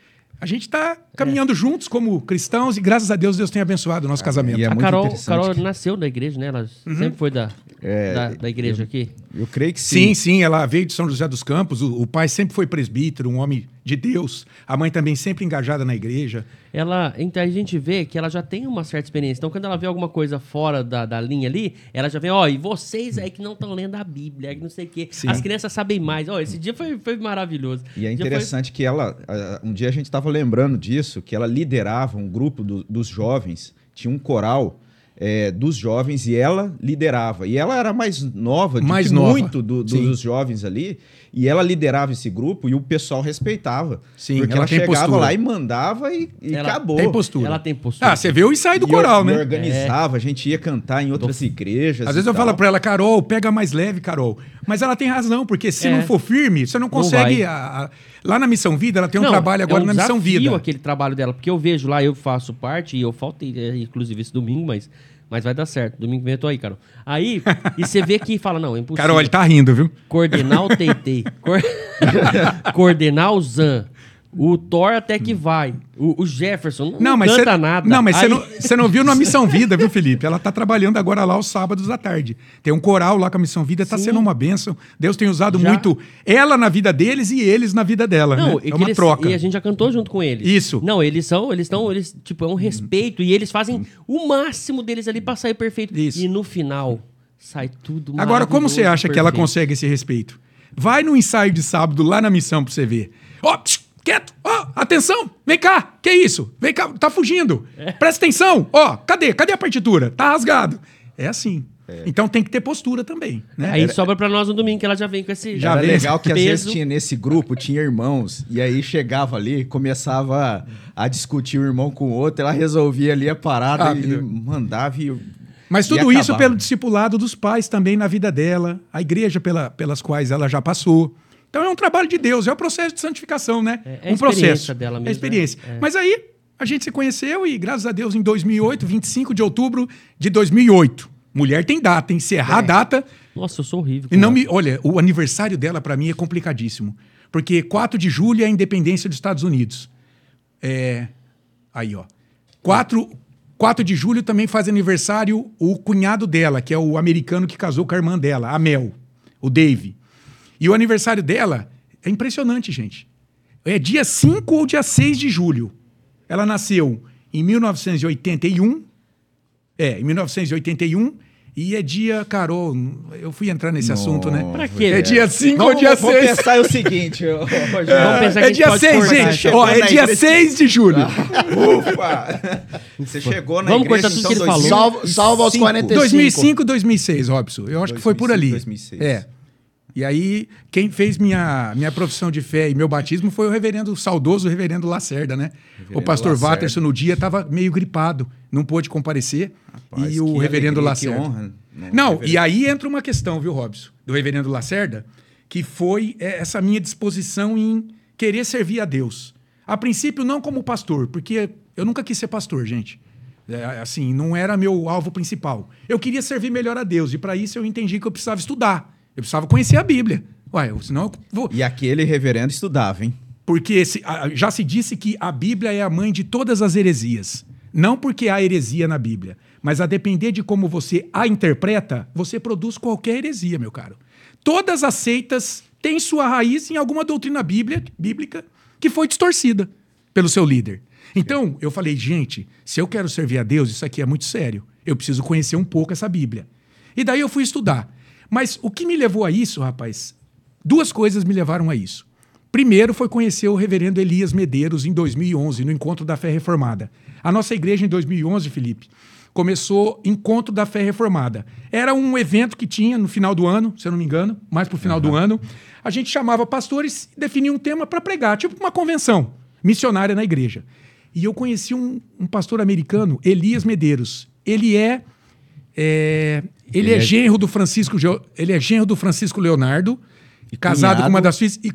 A gente está caminhando é. juntos como cristãos e graças a Deus Deus tem abençoado o nosso casamento. É a Carol, Carol que... nasceu da igreja, né? Ela uhum. sempre foi da, é, da, da, igreja eu, aqui. Eu creio que sim. Sim, sim. Ela veio de São José dos Campos. O, o pai sempre foi presbítero, um homem de Deus. A mãe também sempre engajada na igreja. Ela, então a gente vê que ela já tem uma certa experiência. Então, quando ela vê alguma coisa fora da, da linha ali, ela já vem, ó, oh, e vocês aí que não estão lendo a Bíblia, que não sei o quê. Sim. As crianças sabem mais. Ó, oh, esse dia foi, foi maravilhoso. E é interessante foi... que ela, um dia a gente estava lembrando disso, que ela liderava um grupo do, dos jovens, tinha um coral é, dos jovens e ela liderava. E ela era mais nova mais nova. muito do, dos jovens ali. E ela liderava esse grupo e o pessoal respeitava. Sim, porque ela, ela chegava postura. lá e mandava e, e ela acabou. Tem postura. Ela tem postura. Ah, você vê o ensaio do e coral, né? organizava, é. a gente ia cantar em outras igrejas. Às vezes eu falo para ela, Carol, pega mais leve, Carol. Mas ela tem razão, porque se é. não for firme, você não consegue. Não a, a, lá na Missão Vida, ela tem um não, trabalho agora é um na Missão Vida. aquele trabalho dela, porque eu vejo lá, eu faço parte, e eu faltei, é, inclusive, esse domingo, mas mas vai dar certo. Domingo que vem eu tô aí, Carol. Aí, e você vê que fala, não, é impossível. Carol, ele tá rindo, viu? Coordenar o TT. Cor... Coordenar o ZAN. O Thor até que vai. O, o Jefferson não, Não, mas canta cê, nada. Não, mas você Aí- não, não viu na Missão Vida, viu, Felipe? Ela tá trabalhando agora lá aos sábados à tarde. Tem um coral lá com a Missão Vida, tá Sim. sendo uma bênção. Deus tem usado Já. muito ela na vida deles e eles na vida dela. Não, né? É uma eles- troca. E a gente já cantou junto com eles. Isso. Não, eles são, eles estão, eles, tipo, é um respeito. E eles fazem o máximo deles ali pra sair perfeito. Isso. E no final, sai tudo Agora, como você acha que ela perfeito. consegue esse respeito? Vai no ensaio de sábado lá na missão pra você ver. Ó, tch, quieto, ó, atenção, vem cá, que isso? Vem cá, tá fugindo. É. Presta atenção, ó, cadê? Cadê a partitura? Tá rasgado. É assim. Então tem que ter postura também, né? Aí sobra pra nós no domingo, que ela já vem com esse Já Era vem legal que às vezes tinha nesse grupo, tinha irmãos, e aí chegava ali, começava a, discutir um irmão com o outro, ela resolvia ali a parada e Rápido. mandava e. Mas e tudo isso pelo discipulado dos pais também na vida dela, a igreja pela, pelas quais ela já passou. Então é um trabalho de Deus, é o processo de santificação, né? É- é um processo. experiência dela É mesmo, a experiência. né? É. Mas aí a gente se conheceu e graças a Deus em 2008, 25 de outubro de 2008. Mulher tem data, hein? Se errar a data, Nossa, eu sou horrível. e não me, olha, o aniversário dela para mim é complicadíssimo, porque 4 de julho é a independência dos Estados Unidos. É, aí, ó. 4, 4 de julho também faz aniversário o cunhado dela, que é o americano que casou com a irmã dela, a Mel, o Dave. E o aniversário dela é impressionante, gente. É dia 5 ou dia 6 de julho. Ela nasceu em 1981. É, em 1981. E é dia, Carol, eu fui entrar nesse assunto, né? Pra quê? É dia 5 ou Vamos, dia vamos 6? pensar o seguinte, ô, Rogério. Vamos É gente dia pode 6, cortar. gente. Ó, é dia igreja- 6 de julho. Ufa! Você chegou na Vamos igreja então, que ele falou. 2005. Salva, salva aos 45. 2005, 2006, Robson. Eu acho que foi por ali. 2005, 2006. É. E aí, quem fez minha, minha profissão de fé e meu batismo foi o reverendo, o saudoso reverendo Lacerda, né? o pastor Lacerda. Watterson, no dia, estava meio gripado, não pôde comparecer. Rapaz, e o reverendo alegria, que Lacerda. honra. Não, reverendo. e aí entra uma questão, viu, Robson, do reverendo Lacerda, que foi é, essa minha disposição em querer servir a Deus. A princípio, não como pastor, porque eu nunca quis ser pastor, gente. É, assim, não era meu alvo principal. Eu queria servir melhor a Deus, e para isso eu entendi que eu precisava estudar. Eu precisava conhecer a Bíblia. Ué, senão eu vou. E aquele reverendo estudava, hein? Porque se- já se disse que a Bíblia é a mãe de todas as heresias. Não porque há heresia na Bíblia, mas a depender de como você a interpreta, você produz qualquer heresia, meu caro. Todas as seitas têm sua raiz em alguma doutrina bíblia, bíblica que foi distorcida pelo seu líder. Então, eu falei, gente, se eu quero servir a Deus, isso aqui é muito sério. Eu preciso conhecer um pouco essa Bíblia. E daí eu fui estudar. Mas o que me levou a isso, rapaz? Duas coisas me levaram a isso. Primeiro foi conhecer o reverendo Elias Medeiros em 2011, no Encontro da Fé Reformada. A nossa igreja em 2011, Felipe, começou Encontro da Fé Reformada. Era um evento que tinha no final do ano, se eu não me engano, mais pro final do ano. A gente chamava pastores e definia um tema para pregar, tipo uma convenção missionária na igreja. E eu conheci um, um pastor americano, Elias Medeiros. Ele é, é, ele, Ele é, é- genro do Francisco, ele é genro do Francisco Leonardo, E casado com uma cunhado- das filhas e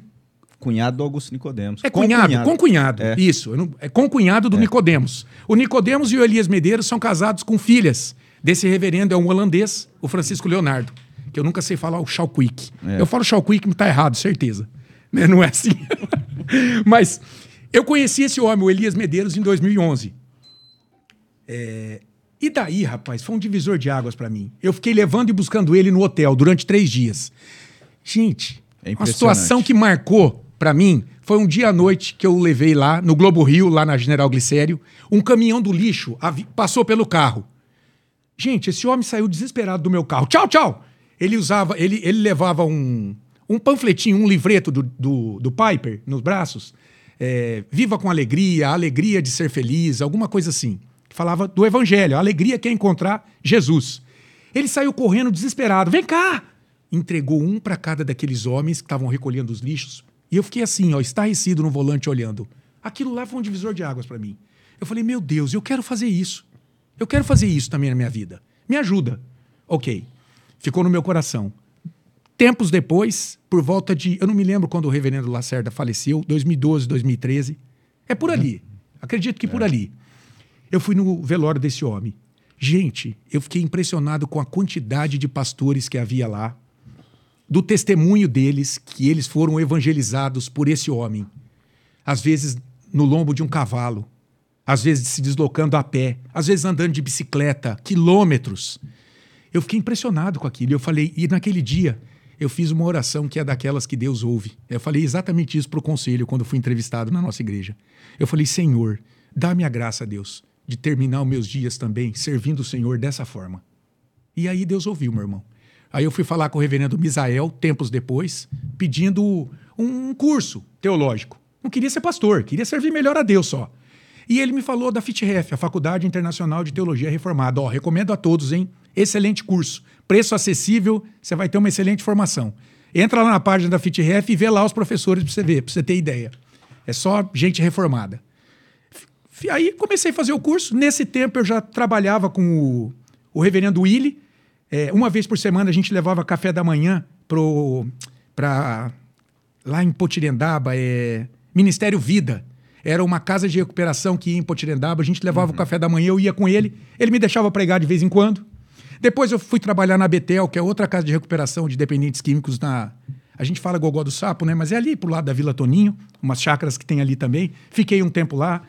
Cunhado do Augusto Nicodemos. é cunhado, com cunhado. É. Isso, não- é com cunhado do Nicodemos. O Nicodemos e o Elias Medeiros são casados com filhas desse reverendo, é um holandês, o Francisco Leonardo, que eu nunca sei falar o Schalkwijk. É. Eu falo Schalkwijk, mas tá errado, certeza. Né? Não é assim. mas eu conheci esse homem, o Elias Medeiros, em 2011. É, E daí, rapaz, foi um divisor de águas pra mim. Eu fiquei levando e buscando ele no hotel durante três dias. Gente, É uma situação que marcou pra mim foi um dia à noite que eu levei lá no Globo Rio, lá na General Glicério, um caminhão do lixo passou pelo carro. Gente, esse homem saiu desesperado do meu carro. Tchau, tchau! Ele usava, ele, ele levava um, um panfletinho, um livreto do, do, do Piper nos braços. É, Viva com alegria, alegria de ser feliz, alguma coisa assim. Falava do evangelho, a alegria que é encontrar Jesus. Ele saiu correndo desesperado. Vem cá! Entregou um para cada daqueles homens que estavam recolhendo os lixos. E eu fiquei assim, ó, estarrecido no volante olhando. Aquilo lá foi um divisor de águas para mim. Eu falei, meu Deus, eu quero fazer isso. Eu quero fazer isso também na minha vida. Me ajuda. Ok. Ficou no meu coração. Tempos depois, por volta de. Eu não me lembro quando o reverendo Lacerda faleceu, 2012, 2013. É por ali. Acredito que por ali. Eu fui no velório desse homem. Gente, eu fiquei impressionado com a quantidade de pastores que havia lá, do testemunho deles, que eles foram evangelizados por esse homem. às vezes no lombo de um cavalo, às vezes se deslocando a pé, às vezes andando de bicicleta, quilômetros. Eu fiquei impressionado com aquilo. Eu falei, e naquele dia eu fiz uma oração que é daquelas que Deus ouve. Eu falei exatamente isso para o conselho quando fui entrevistado na nossa igreja. Eu falei, Senhor, dá-me a graça, Deus, de terminar os meus dias também servindo o Senhor dessa forma. E aí Deus ouviu, meu irmão. Aí eu fui falar com o reverendo Misael, tempos depois, pedindo um curso teológico. Não queria ser pastor, queria servir melhor a Deus só. E ele me falou da FITREF, a Faculdade Internacional de Teologia Reformada. Ó, recomendo a todos, hein? Excelente curso. Preço acessível, você vai ter uma excelente formação. Entra lá na página da FITREF e vê lá os professores para você ver, para você ter ideia. É só gente reformada. Aí comecei a fazer o curso. Nesse tempo eu já trabalhava com o, o reverendo Willy. É, uma vez por semana a gente levava café da manhã para lá em Potirendaba, é, Ministério Vida. Era uma casa de recuperação que ia em Potirendaba. A gente levava uhum. o café da manhã, eu ia com ele. Ele me deixava pregar de vez em quando. Depois eu fui trabalhar na Betel, que é outra casa de recuperação de dependentes químicos na. A gente fala Gogó do Sapo, né? Mas é ali pro lado da Vila Toninho, umas chácaras que tem ali também. Fiquei um tempo lá.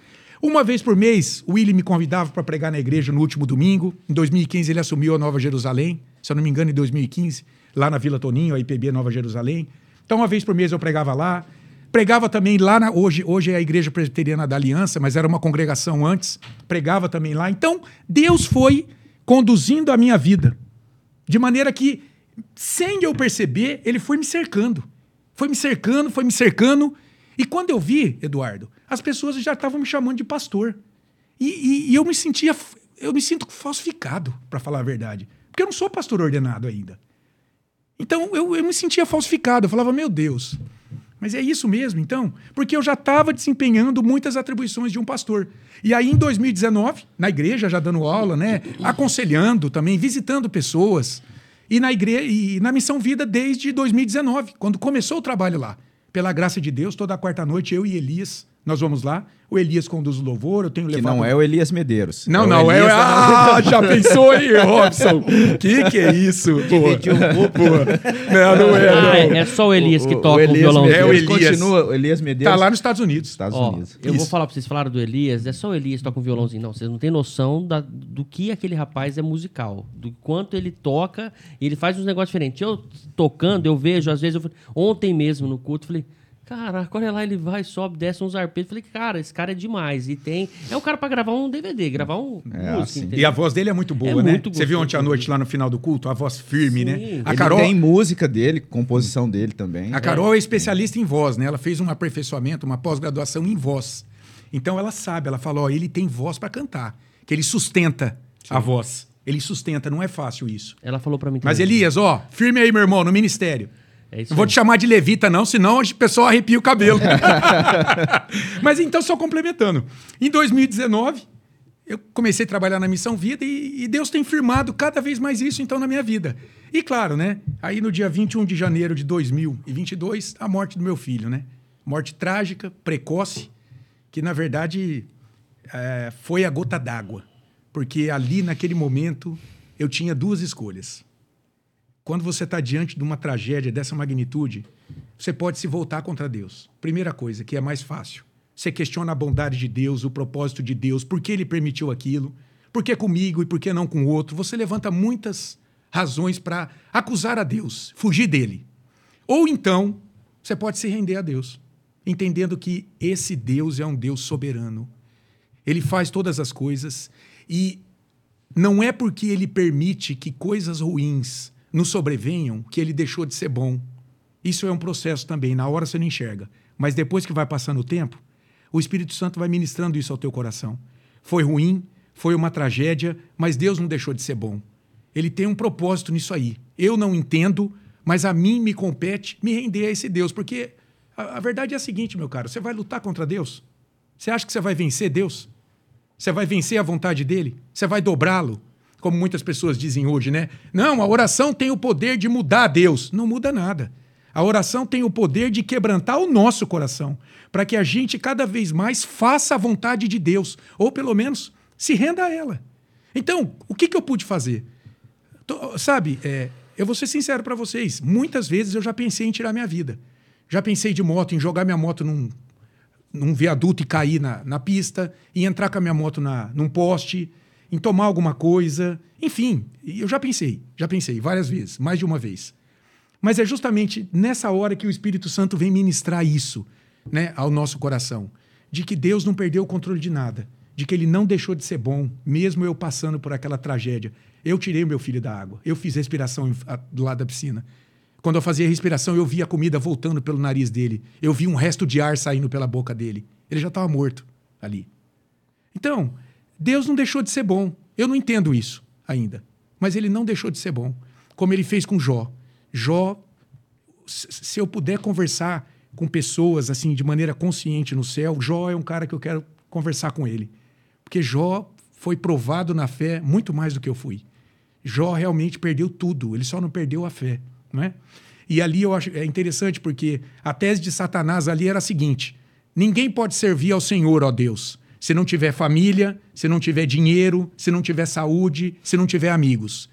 Uma vez por mês, o Willi me convidava para pregar na igreja no último domingo. Em 2015, ele assumiu a Nova Jerusalém. Se eu não me engano, em 2015, lá na Vila Toninho, a IPB Nova Jerusalém. Então, uma vez por mês eu pregava lá. Pregava também lá na. Hoje, hoje é a Igreja Presbiteriana da Aliança, mas era uma congregação antes. Pregava também lá. Então, Deus foi conduzindo a minha vida. De maneira que, sem eu perceber, ele foi me cercando. Foi me cercando, foi me cercando. E quando eu vi, Eduardo, as pessoas já estavam me chamando de pastor. E, e, e eu me sentia. Eu me sinto falsificado, para falar a verdade. Porque eu não sou pastor ordenado ainda. Então eu, eu me sentia falsificado. Eu falava, meu Deus, mas é isso mesmo, então? Porque eu já estava desempenhando muitas atribuições de um pastor. E aí, em 2019, na igreja, já dando aula, né? Aconselhando também, visitando pessoas. E na igreja e na Missão Vida desde 2019, quando começou o trabalho lá. Pela graça de Deus, toda quarta noite, eu e Elias nós vamos lá. O Elias conduz o louvor, eu tenho levado... Que não é o Elias Medeiros. Não, é não, é... Ah, já pensou aí, Robson? Que que é isso? Dividiu um pouco. Não, não é, ah, é, é só o Elias que toca o, o, o violão. É o Elias. Continua, o Elias Medeiros. Tá lá nos Estados Unidos. Estados Ó, Unidos. Eu isso. vou falar pra vocês, falaram do Elias, é só o Elias que toca um violãozinho. Não, vocês não têm noção da, do que aquele rapaz é musical. Do quanto ele toca, ele faz uns negócios diferentes. Eu tocando, eu vejo, às vezes, eu, ontem mesmo no culto, falei... Caraca, olha lá, ele vai, sobe, desce uns arpejos. Falei, cara, esse cara é demais. E tem. É um cara para gravar um DVD, gravar um. É, música, assim. E a voz dele é muito boa, é né? Muito Você viu ontem à noite lá no final do culto? A voz firme, né? Sim. né? A Carol. tem música dele, composição dele também. A Carol é, é especialista em voz, né? Ela fez um aperfeiçoamento, uma pós-graduação em voz. Então ela sabe, ela falou: ó, ele tem voz para cantar, que ele sustenta Sim. a voz. Ele sustenta, não é fácil isso. Ela falou para mim também. Mas Elias, ó, firme aí, meu irmão, no ministério. É não vou te chamar de levita, não, senão o pessoal arrepia o cabelo. Mas então, só complementando. Em 2019, eu comecei a trabalhar na Missão Vida e, e, Deus tem firmado cada vez mais isso, então, na minha vida. E claro, né? Aí no dia 21 de janeiro de 2022, a morte do meu filho, né? Morte trágica, precoce, que na verdade é, foi a gota d'água. Porque ali, naquele momento, eu tinha duas escolhas quando você está diante de uma tragédia dessa magnitude, você pode se voltar contra Deus. Primeira coisa, que é mais fácil. Você questiona a bondade de Deus, o propósito de Deus, por que ele permitiu aquilo, por que comigo e por que não com o outro. Você levanta muitas razões para acusar a Deus, fugir dele. Ou então, você pode se render a Deus, entendendo que esse Deus é um Deus soberano. Ele faz todas as coisas e não é porque ele permite que coisas ruins nos sobrevenham que ele deixou de ser bom. Isso é um processo também, na hora você não enxerga. Mas depois que vai passando o tempo, o Espírito Santo vai ministrando isso ao teu coração. Foi ruim, foi uma tragédia, mas Deus não deixou de ser bom. Ele tem um propósito nisso aí. Eu não entendo, mas a mim me compete me render a esse Deus, porque a, a verdade é a seguinte, meu caro: você vai lutar contra Deus? Você acha que você vai vencer Deus? Você vai vencer a vontade dele? Você vai dobrá-lo? Como muitas pessoas dizem hoje, né? Não, a oração tem o poder de mudar Deus. Não muda nada. A oração tem o poder de quebrantar o nosso coração, para que a gente cada vez mais faça a vontade de Deus, ou pelo menos se renda a ela. Então, o que, que eu pude fazer? Tô, sabe, é, eu vou ser sincero para vocês, muitas vezes eu já pensei em tirar minha vida. Já pensei de moto, em jogar minha moto num, num viaduto e cair na, na pista, em entrar com a minha moto na, num poste, em tomar alguma coisa. Enfim, eu já pensei, já pensei várias vezes, mais de uma vez. Mas é justamente nessa hora que o Espírito Santo vem ministrar isso né, ao nosso coração. De que Deus não perdeu o controle de nada. De que ele não deixou de ser bom, mesmo eu passando por aquela tragédia. Eu tirei o meu filho da água. Eu fiz respiração do lado da piscina. Quando eu fazia respiração, eu via a comida voltando pelo nariz dele. Eu vi um resto de ar saindo pela boca dele. Ele já estava morto ali. Então, Deus não deixou de ser bom. Eu não entendo isso ainda. Mas ele não deixou de ser bom. Como ele fez com Jó. Jó, se eu puder conversar com pessoas assim de maneira consciente no céu, Jó é um cara que eu quero conversar com ele. Porque Jó foi provado na fé muito mais do que eu fui. Jó realmente perdeu tudo, ele só não perdeu a fé. Né? E ali eu acho é interessante porque a tese de Satanás ali era a seguinte: ninguém pode servir ao Senhor, ó Deus, se não tiver família, se não tiver dinheiro, se não tiver saúde, se não tiver amigos.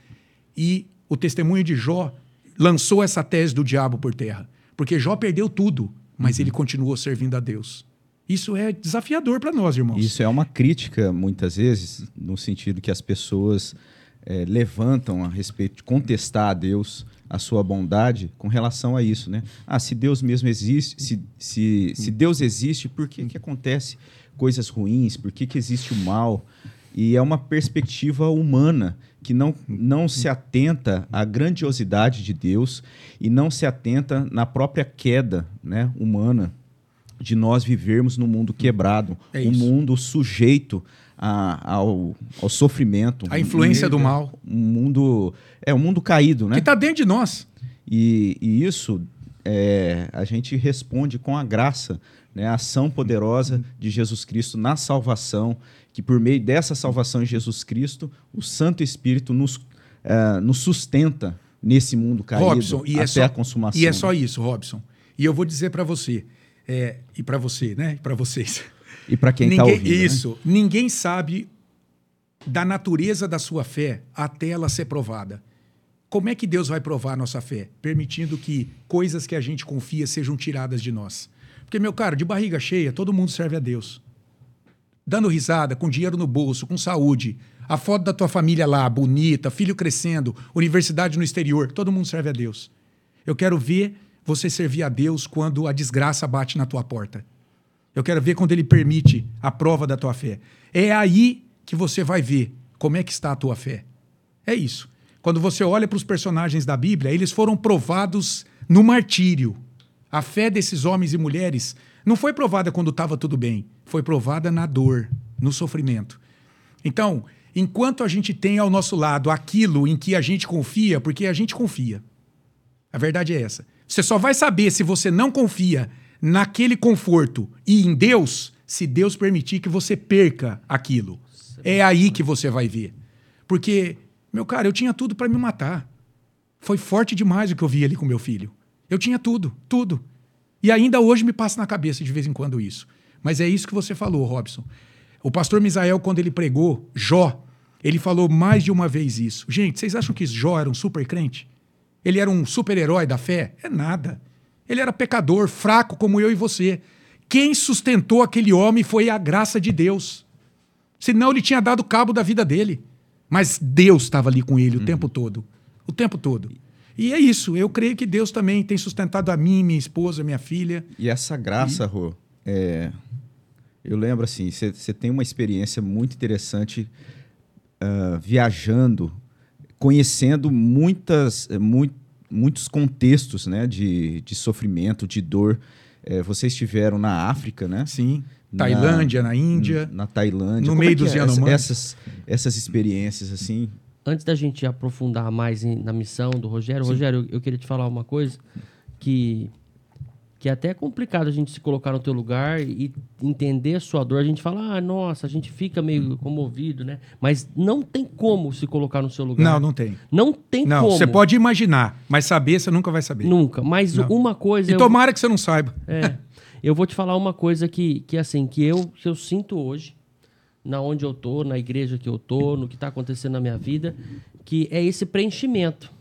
E o testemunho de Jó lançou essa tese do diabo por terra, porque Jó perdeu tudo, mas uhum. ele continuou servindo a Deus. Isso é desafiador para nós, irmãos. Isso é uma crítica, muitas vezes, no sentido que as pessoas é, levantam a respeito de contestar a Deus a sua bondade com relação a isso, né? Ah, se Deus mesmo existe, se, se, se Deus existe, por que, que acontece coisas ruins? Por que, que existe o mal? E é uma perspectiva humana que não, não se atenta à grandiosidade de Deus e não se atenta na própria queda né, humana de nós vivermos num mundo quebrado, é um mundo sujeito a, ao, ao sofrimento. A influência um, do mal. Um mundo. É um mundo caído, né? Que está dentro de nós. E, e isso é, a gente responde com a graça, né? a ação poderosa de Jesus Cristo na salvação, que por meio dessa salvação em Jesus Cristo, o Santo Espírito nos, é, nos sustenta nesse mundo caído Robson, e é até é só, a consumação. E é só isso, Robson. E eu vou dizer para você, é, e para você, né? Para vocês. E para quem está ouvindo. Né? Isso. Né? Ninguém sabe da natureza da sua fé até ela ser provada. Como é que Deus vai provar a nossa fé? Permitindo que coisas que a gente confia sejam tiradas de nós. Porque, meu caro, de barriga cheia, todo mundo serve a Deus. Dando risada, com dinheiro no bolso, com saúde, a foto da tua família lá, bonita, filho crescendo, universidade no exterior, todo mundo serve a Deus. Eu quero ver você servir a Deus quando a desgraça bate na tua porta. Eu quero ver quando ele permite a prova da tua fé. É aí que você vai ver como é que está a tua fé. É isso. Quando você olha para os personagens da Bíblia, eles foram provados no martírio. A fé desses homens e mulheres não foi provada quando estava tudo bem, foi provada na dor, no sofrimento. Então, enquanto a gente tem ao nosso lado aquilo em que a gente confia, porque a gente confia. A verdade é essa. Você só vai saber se você não confia naquele conforto e em Deus, se Deus permitir que você perca aquilo. É aí que você vai ver. Porque, meu cara, eu tinha tudo para me matar. Foi forte demais o que eu vi ali com meu filho. Eu tinha tudo, tudo. E ainda hoje me passa na cabeça de vez em quando isso. Mas é isso que você falou, Robson. O pastor Misael, quando ele pregou Jó, ele falou mais de uma vez isso. Gente, vocês acham que Jó era um super crente? Ele era um super-herói da fé? É nada. Ele era pecador, fraco como eu e você. Quem sustentou aquele homem foi a graça de Deus. Senão ele tinha dado cabo da vida dele. Mas Deus estava ali com ele o uhum. tempo todo. O tempo todo. E é isso. Eu creio que Deus também tem sustentado a mim, minha esposa, minha filha. E essa graça, e... Rô, é... eu lembro assim, você tem uma experiência muito interessante uh, viajando, conhecendo muitas, muito, muitos contextos né, de, de sofrimento, de dor. É, vocês estiveram na África, né? Sim. Na, Tailândia, na Índia. Na Tailândia. No Como meio é dos é? Yanomamis. Essas, essas experiências, assim. Antes da gente aprofundar mais em, na missão do Rogério, Sim. Rogério, eu, eu queria te falar uma coisa que que é até complicado a gente se colocar no teu lugar e entender a sua dor. A gente fala, ah, nossa, a gente fica meio comovido, né? Mas não tem como se colocar no seu lugar. Não, não tem. Não tem não, como. Você pode imaginar, mas saber você nunca vai saber. Nunca. Mas não. uma coisa. E tomara que você não saiba. É. eu vou te falar uma coisa que, que assim, que eu, que eu sinto hoje, na onde eu tô, na igreja que eu tô, no que está acontecendo na minha vida, que é esse preenchimento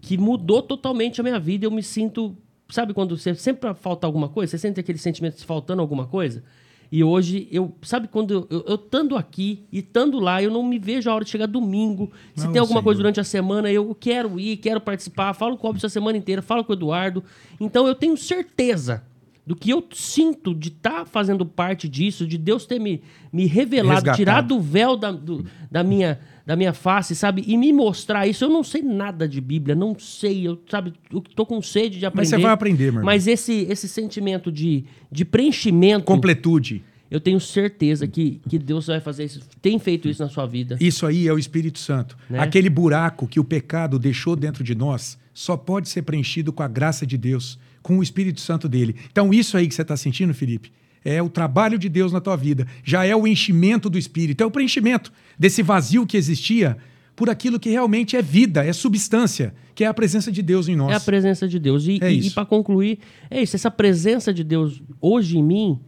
que mudou totalmente a minha vida. Eu me sinto sabe quando você sempre falta alguma coisa? Você sente aquele sentimento de faltando alguma coisa? E hoje, eu sabe quando eu, eu, estando aqui e estando lá, eu não me vejo a hora de chegar domingo. Se Não, tem alguma Senhor. coisa durante a semana, eu quero ir, quero participar, falo com o Robson a semana inteira, falo com o Eduardo. Então eu tenho certeza do que eu sinto de estar fazendo parte disso, de Deus ter me, me revelado, Resgatado. tirado o véu da, do- da, minha, da minha face, sabe? E me mostrar isso. Eu não sei nada de Bíblia, não sei, eu, sabe? Eu tô com sede de aprender. Mas você vai aprender, meu irmão. Mas esse, esse sentimento de, de preenchimento, Completude. eu tenho certeza que, que Deus vai fazer isso, tem feito isso na sua vida. Isso aí é o Espírito Santo. Né? Aquele buraco que o pecado deixou dentro de nós só pode ser preenchido com a graça de Deus, com o Espírito Santo dele. Então, isso aí que você está sentindo, Felipe, é o trabalho de Deus na tua vida. Já é o enchimento do Espírito, é o preenchimento desse vazio que existia por aquilo que realmente é vida, é substância, que é a presença de Deus em nós. É a presença de Deus. E, É e, isso. para concluir, é isso, essa presença de Deus hoje em mim,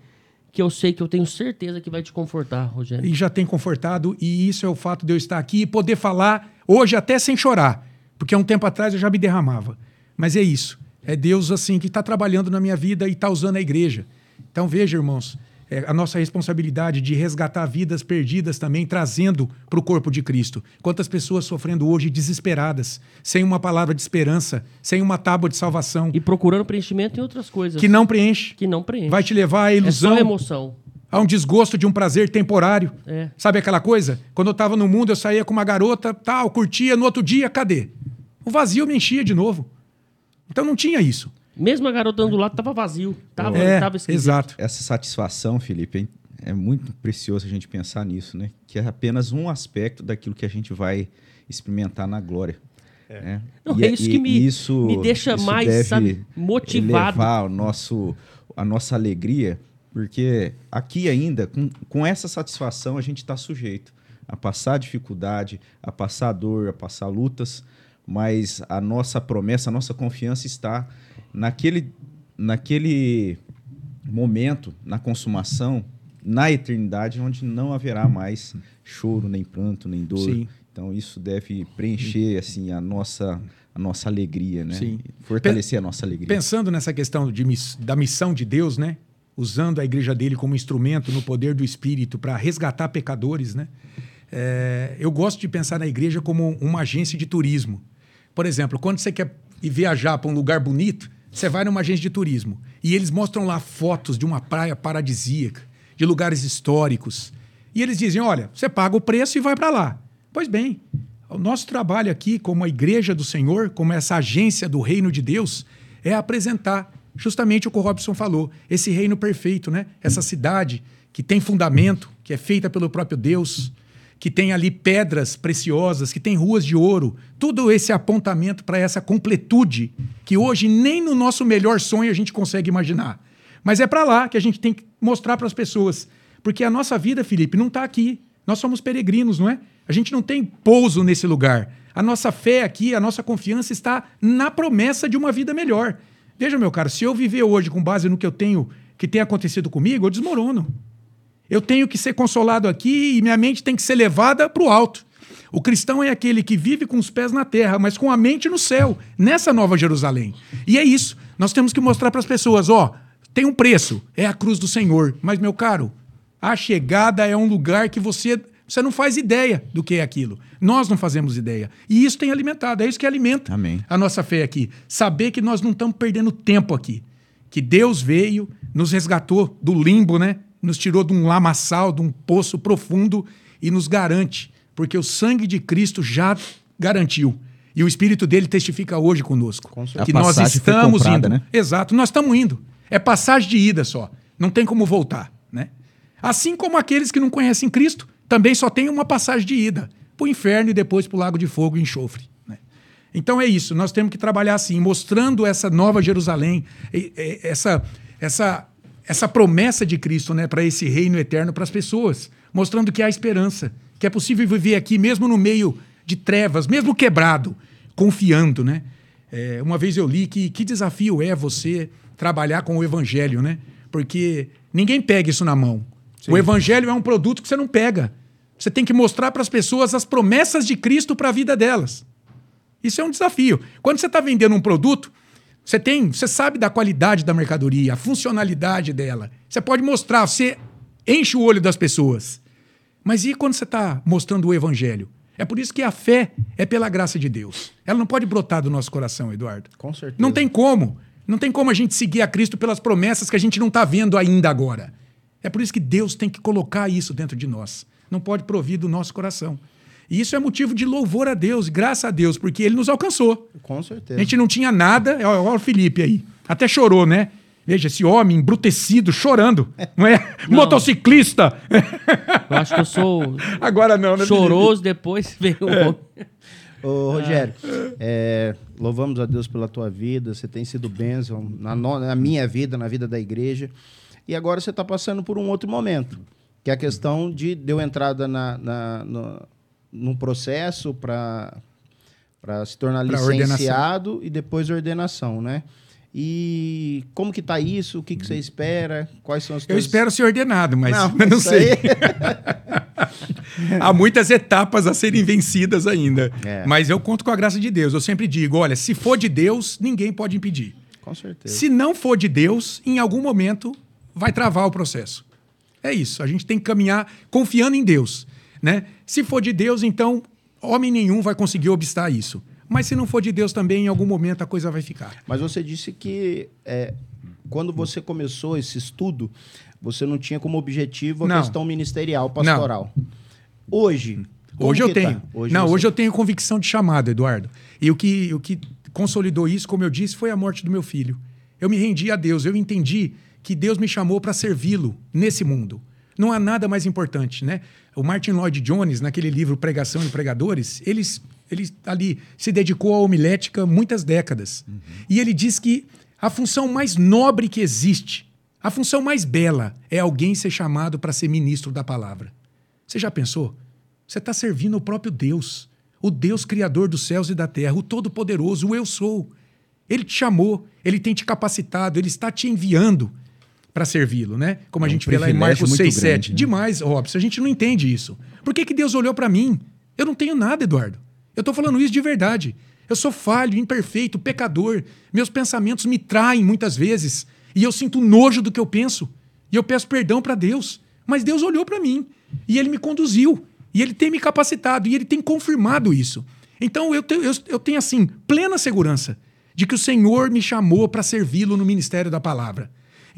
que eu sei que eu tenho certeza que vai te confortar, Rogério. e já tem confortado, e isso é o fato de eu estar aqui e poder falar hoje até sem chorar, porque há um tempo atrás eu já me derramava. Mas é isso, é Deus assim que está trabalhando na minha vida e está usando a igreja. Então veja, irmãos, é a nossa responsabilidade de resgatar vidas perdidas também, trazendo para o corpo de Cristo. Quantas pessoas sofrendo hoje desesperadas, sem uma palavra de esperança, sem uma tábua de salvação, E procurando preenchimento em outras coisas. que não preenche, que não preenche. vai te levar à é ilusão, só emoção. a um desgosto de um prazer temporário. É. Sabe aquela coisa? Quando eu tava no mundo, eu saía com uma garota, tal, curtia, no outro dia, cadê? O vazio me enchia de novo. Então não tinha isso. Mesmo a garota do lado tava vazio. Tava, é, tava esquisito. exato. Essa satisfação, Felipe, hein, é muito precioso a gente pensar nisso, né? Que é apenas um aspecto daquilo que a gente vai experimentar na glória. né? Não, E é isso que me- isso- me deixa isso mais, deve sabe, motivado. elevar o nosso, a nossa alegria, porque aqui ainda, com, com essa satisfação, a gente está sujeito a passar dificuldade, a passar dor, a passar lutas, mas a nossa promessa, a nossa confiança está naquele, naquele momento, na consumação, na eternidade, onde não haverá mais choro, nem pranto, nem dor. Sim. Então isso deve preencher assim a nossa a nossa alegria, né? Sim. Fortalecer a nossa alegria. Pensando nessa questão de da missão de Deus, né? Usando a igreja dele como instrumento no poder do Espírito para resgatar pecadores, né? É, eu gosto de pensar na igreja como uma agência de turismo. Por exemplo, quando você quer viajar para um lugar bonito, você vai numa agência de turismo e eles mostram lá fotos de uma praia paradisíaca, de lugares históricos. E eles dizem: olha, você paga o preço e vai para lá. Pois bem, o nosso trabalho aqui, como a igreja do Senhor, como essa agência do reino de Deus, é apresentar justamente o que o Robson falou, esse reino perfeito, né? Essa cidade que tem fundamento, que é feita pelo próprio Deus, que tem ali pedras preciosas, que tem ruas de ouro, tudo esse apontamento para essa completude que hoje nem no nosso melhor sonho a gente consegue imaginar. Mas é para lá que a gente tem que mostrar para as pessoas, porque a nossa vida, Felipe, não está aqui. Nós somos peregrinos, não é? A gente não tem pouso nesse lugar. A nossa fé aqui, a nossa confiança está na promessa de uma vida melhor. Veja, meu caro, se eu viver hoje com base no que eu tenho, que tem acontecido comigo, eu desmorono. Eu tenho que ser consolado aqui e minha mente tem que ser levada para o alto. O cristão é aquele que vive com os pés na terra, mas com a mente no céu, nessa nova Jerusalém. E é isso. Nós temos que mostrar para as pessoas: ó, tem um preço, é a cruz do Senhor. Mas, meu caro, a chegada é um lugar que você, você não faz ideia do que é aquilo. Nós não fazemos ideia. E isso tem alimentado, é isso que alimenta Amém. a nossa fé aqui. Saber que nós não estamos perdendo tempo aqui. Que Deus veio, nos resgatou do limbo, né? Nos tirou de um lamaçal, de um poço profundo e nos garante, porque o sangue de Cristo já garantiu. E o Espírito dele testifica hoje conosco. Que nós estamos comprada, indo. né? Exato, nós estamos indo. É passagem de ida só. Não tem como voltar, né? Assim como aqueles que não conhecem Cristo, também só tem uma passagem de ida para o inferno e depois para o lago de fogo e enxofre. né? Então é isso, nós temos que trabalhar assim, mostrando essa nova Jerusalém, essa, essa, essa promessa de Cristo né, para esse reino eterno para as pessoas, mostrando que há esperança, que é possível viver aqui mesmo no meio de trevas, mesmo quebrado, confiando. Né? É, uma vez eu li que que desafio é você trabalhar com o evangelho, né? Porque ninguém pega isso na mão. O evangelho é um produto que você não pega. Você tem que mostrar para as pessoas as promessas de Cristo para a vida delas. Isso é um desafio. Quando você está vendendo um produto, Você tem, você sabe da qualidade da mercadoria, a funcionalidade dela. Você pode mostrar, você enche o olho das pessoas. Mas e quando você está mostrando o evangelho? É por isso que a fé é pela graça de Deus. Ela não pode brotar do nosso coração, Eduardo. Com certeza. Não tem como. Não tem como a gente seguir a Cristo pelas promessas que a gente não está vendo ainda agora. É por isso que Deus tem que colocar isso dentro de nós. Não pode provir do nosso coração. E isso é motivo de louvor a Deus, graças a Deus, porque ele nos alcançou. Com certeza. A gente não tinha nada. Olha, olha o Felipe aí. Até chorou, né? Veja, esse homem embrutecido, chorando. Não é? Não. Motociclista. Eu acho que eu sou Agora não, né? choroso, depois veio o homem. Ô, Rogério, é, louvamos a Deus pela tua vida. Você tem sido bênção na, no- na minha vida, na vida da igreja. E agora você está passando por um outro momento, que é a questão de deu entrada na, na, no, num processo para se tornar Pra licenciado e depois ordenação, né? E como que tá isso? O que, que você espera? Quais são as Eu espero ser ordenado, mas Não, não, isso sei. aí- Há muitas etapas a serem vencidas ainda. É. Mas eu conto com a graça de Deus. Eu sempre digo: olha, se for de Deus, ninguém pode impedir. Com certeza. Se não for de Deus, em algum momento vai travar o processo. É isso. A gente tem que caminhar confiando em Deus. Né? Se for de Deus, então homem nenhum vai conseguir obstar isso. Mas se não for de Deus também, em algum momento a coisa vai ficar. Mas você disse que é, quando você começou esse estudo, você não tinha como objetivo a Não. questão ministerial, pastoral. Hoje. como Hoje eu que tenho. tá? Hoje não, você- hoje eu tenho convicção de chamado, Eduardo. E o que, o que consolidou isso, como eu disse, foi a morte do meu filho. Eu me rendi a Deus, eu entendi que Deus me chamou para servi-lo nesse mundo. Não há nada mais importante, né? O Martin Lloyd Jones, naquele livro Pregação e Pregadores, eles, ele ali se dedicou à homilética muitas décadas. E ele diz que a função mais nobre que existe, a função mais bela, é alguém ser chamado para ser ministro da palavra. Você já pensou? Você está servindo o próprio Deus, o Deus criador dos céus e da terra, o Todo-Poderoso, o Eu Sou. Ele te chamou, ele tem te capacitado, ele está te enviando para servi-lo, né? Como a É um gente vê lá em Marcos muito 6, grande, 7. né? Demais, Robson, a gente não entende isso. Por que, que Deus olhou para mim? Eu não tenho nada, Eduardo. Eu estou falando isso de verdade. Eu sou falho, imperfeito, pecador. Meus pensamentos me traem muitas vezes. E eu sinto nojo do que eu penso. E eu peço perdão para Deus. Mas Deus olhou para mim. E ele me conduziu. E ele tem me capacitado. E ele tem confirmado isso. Então eu tenho, eu, eu tenho assim, plena segurança de que o Senhor me chamou para servi-lo no ministério da palavra.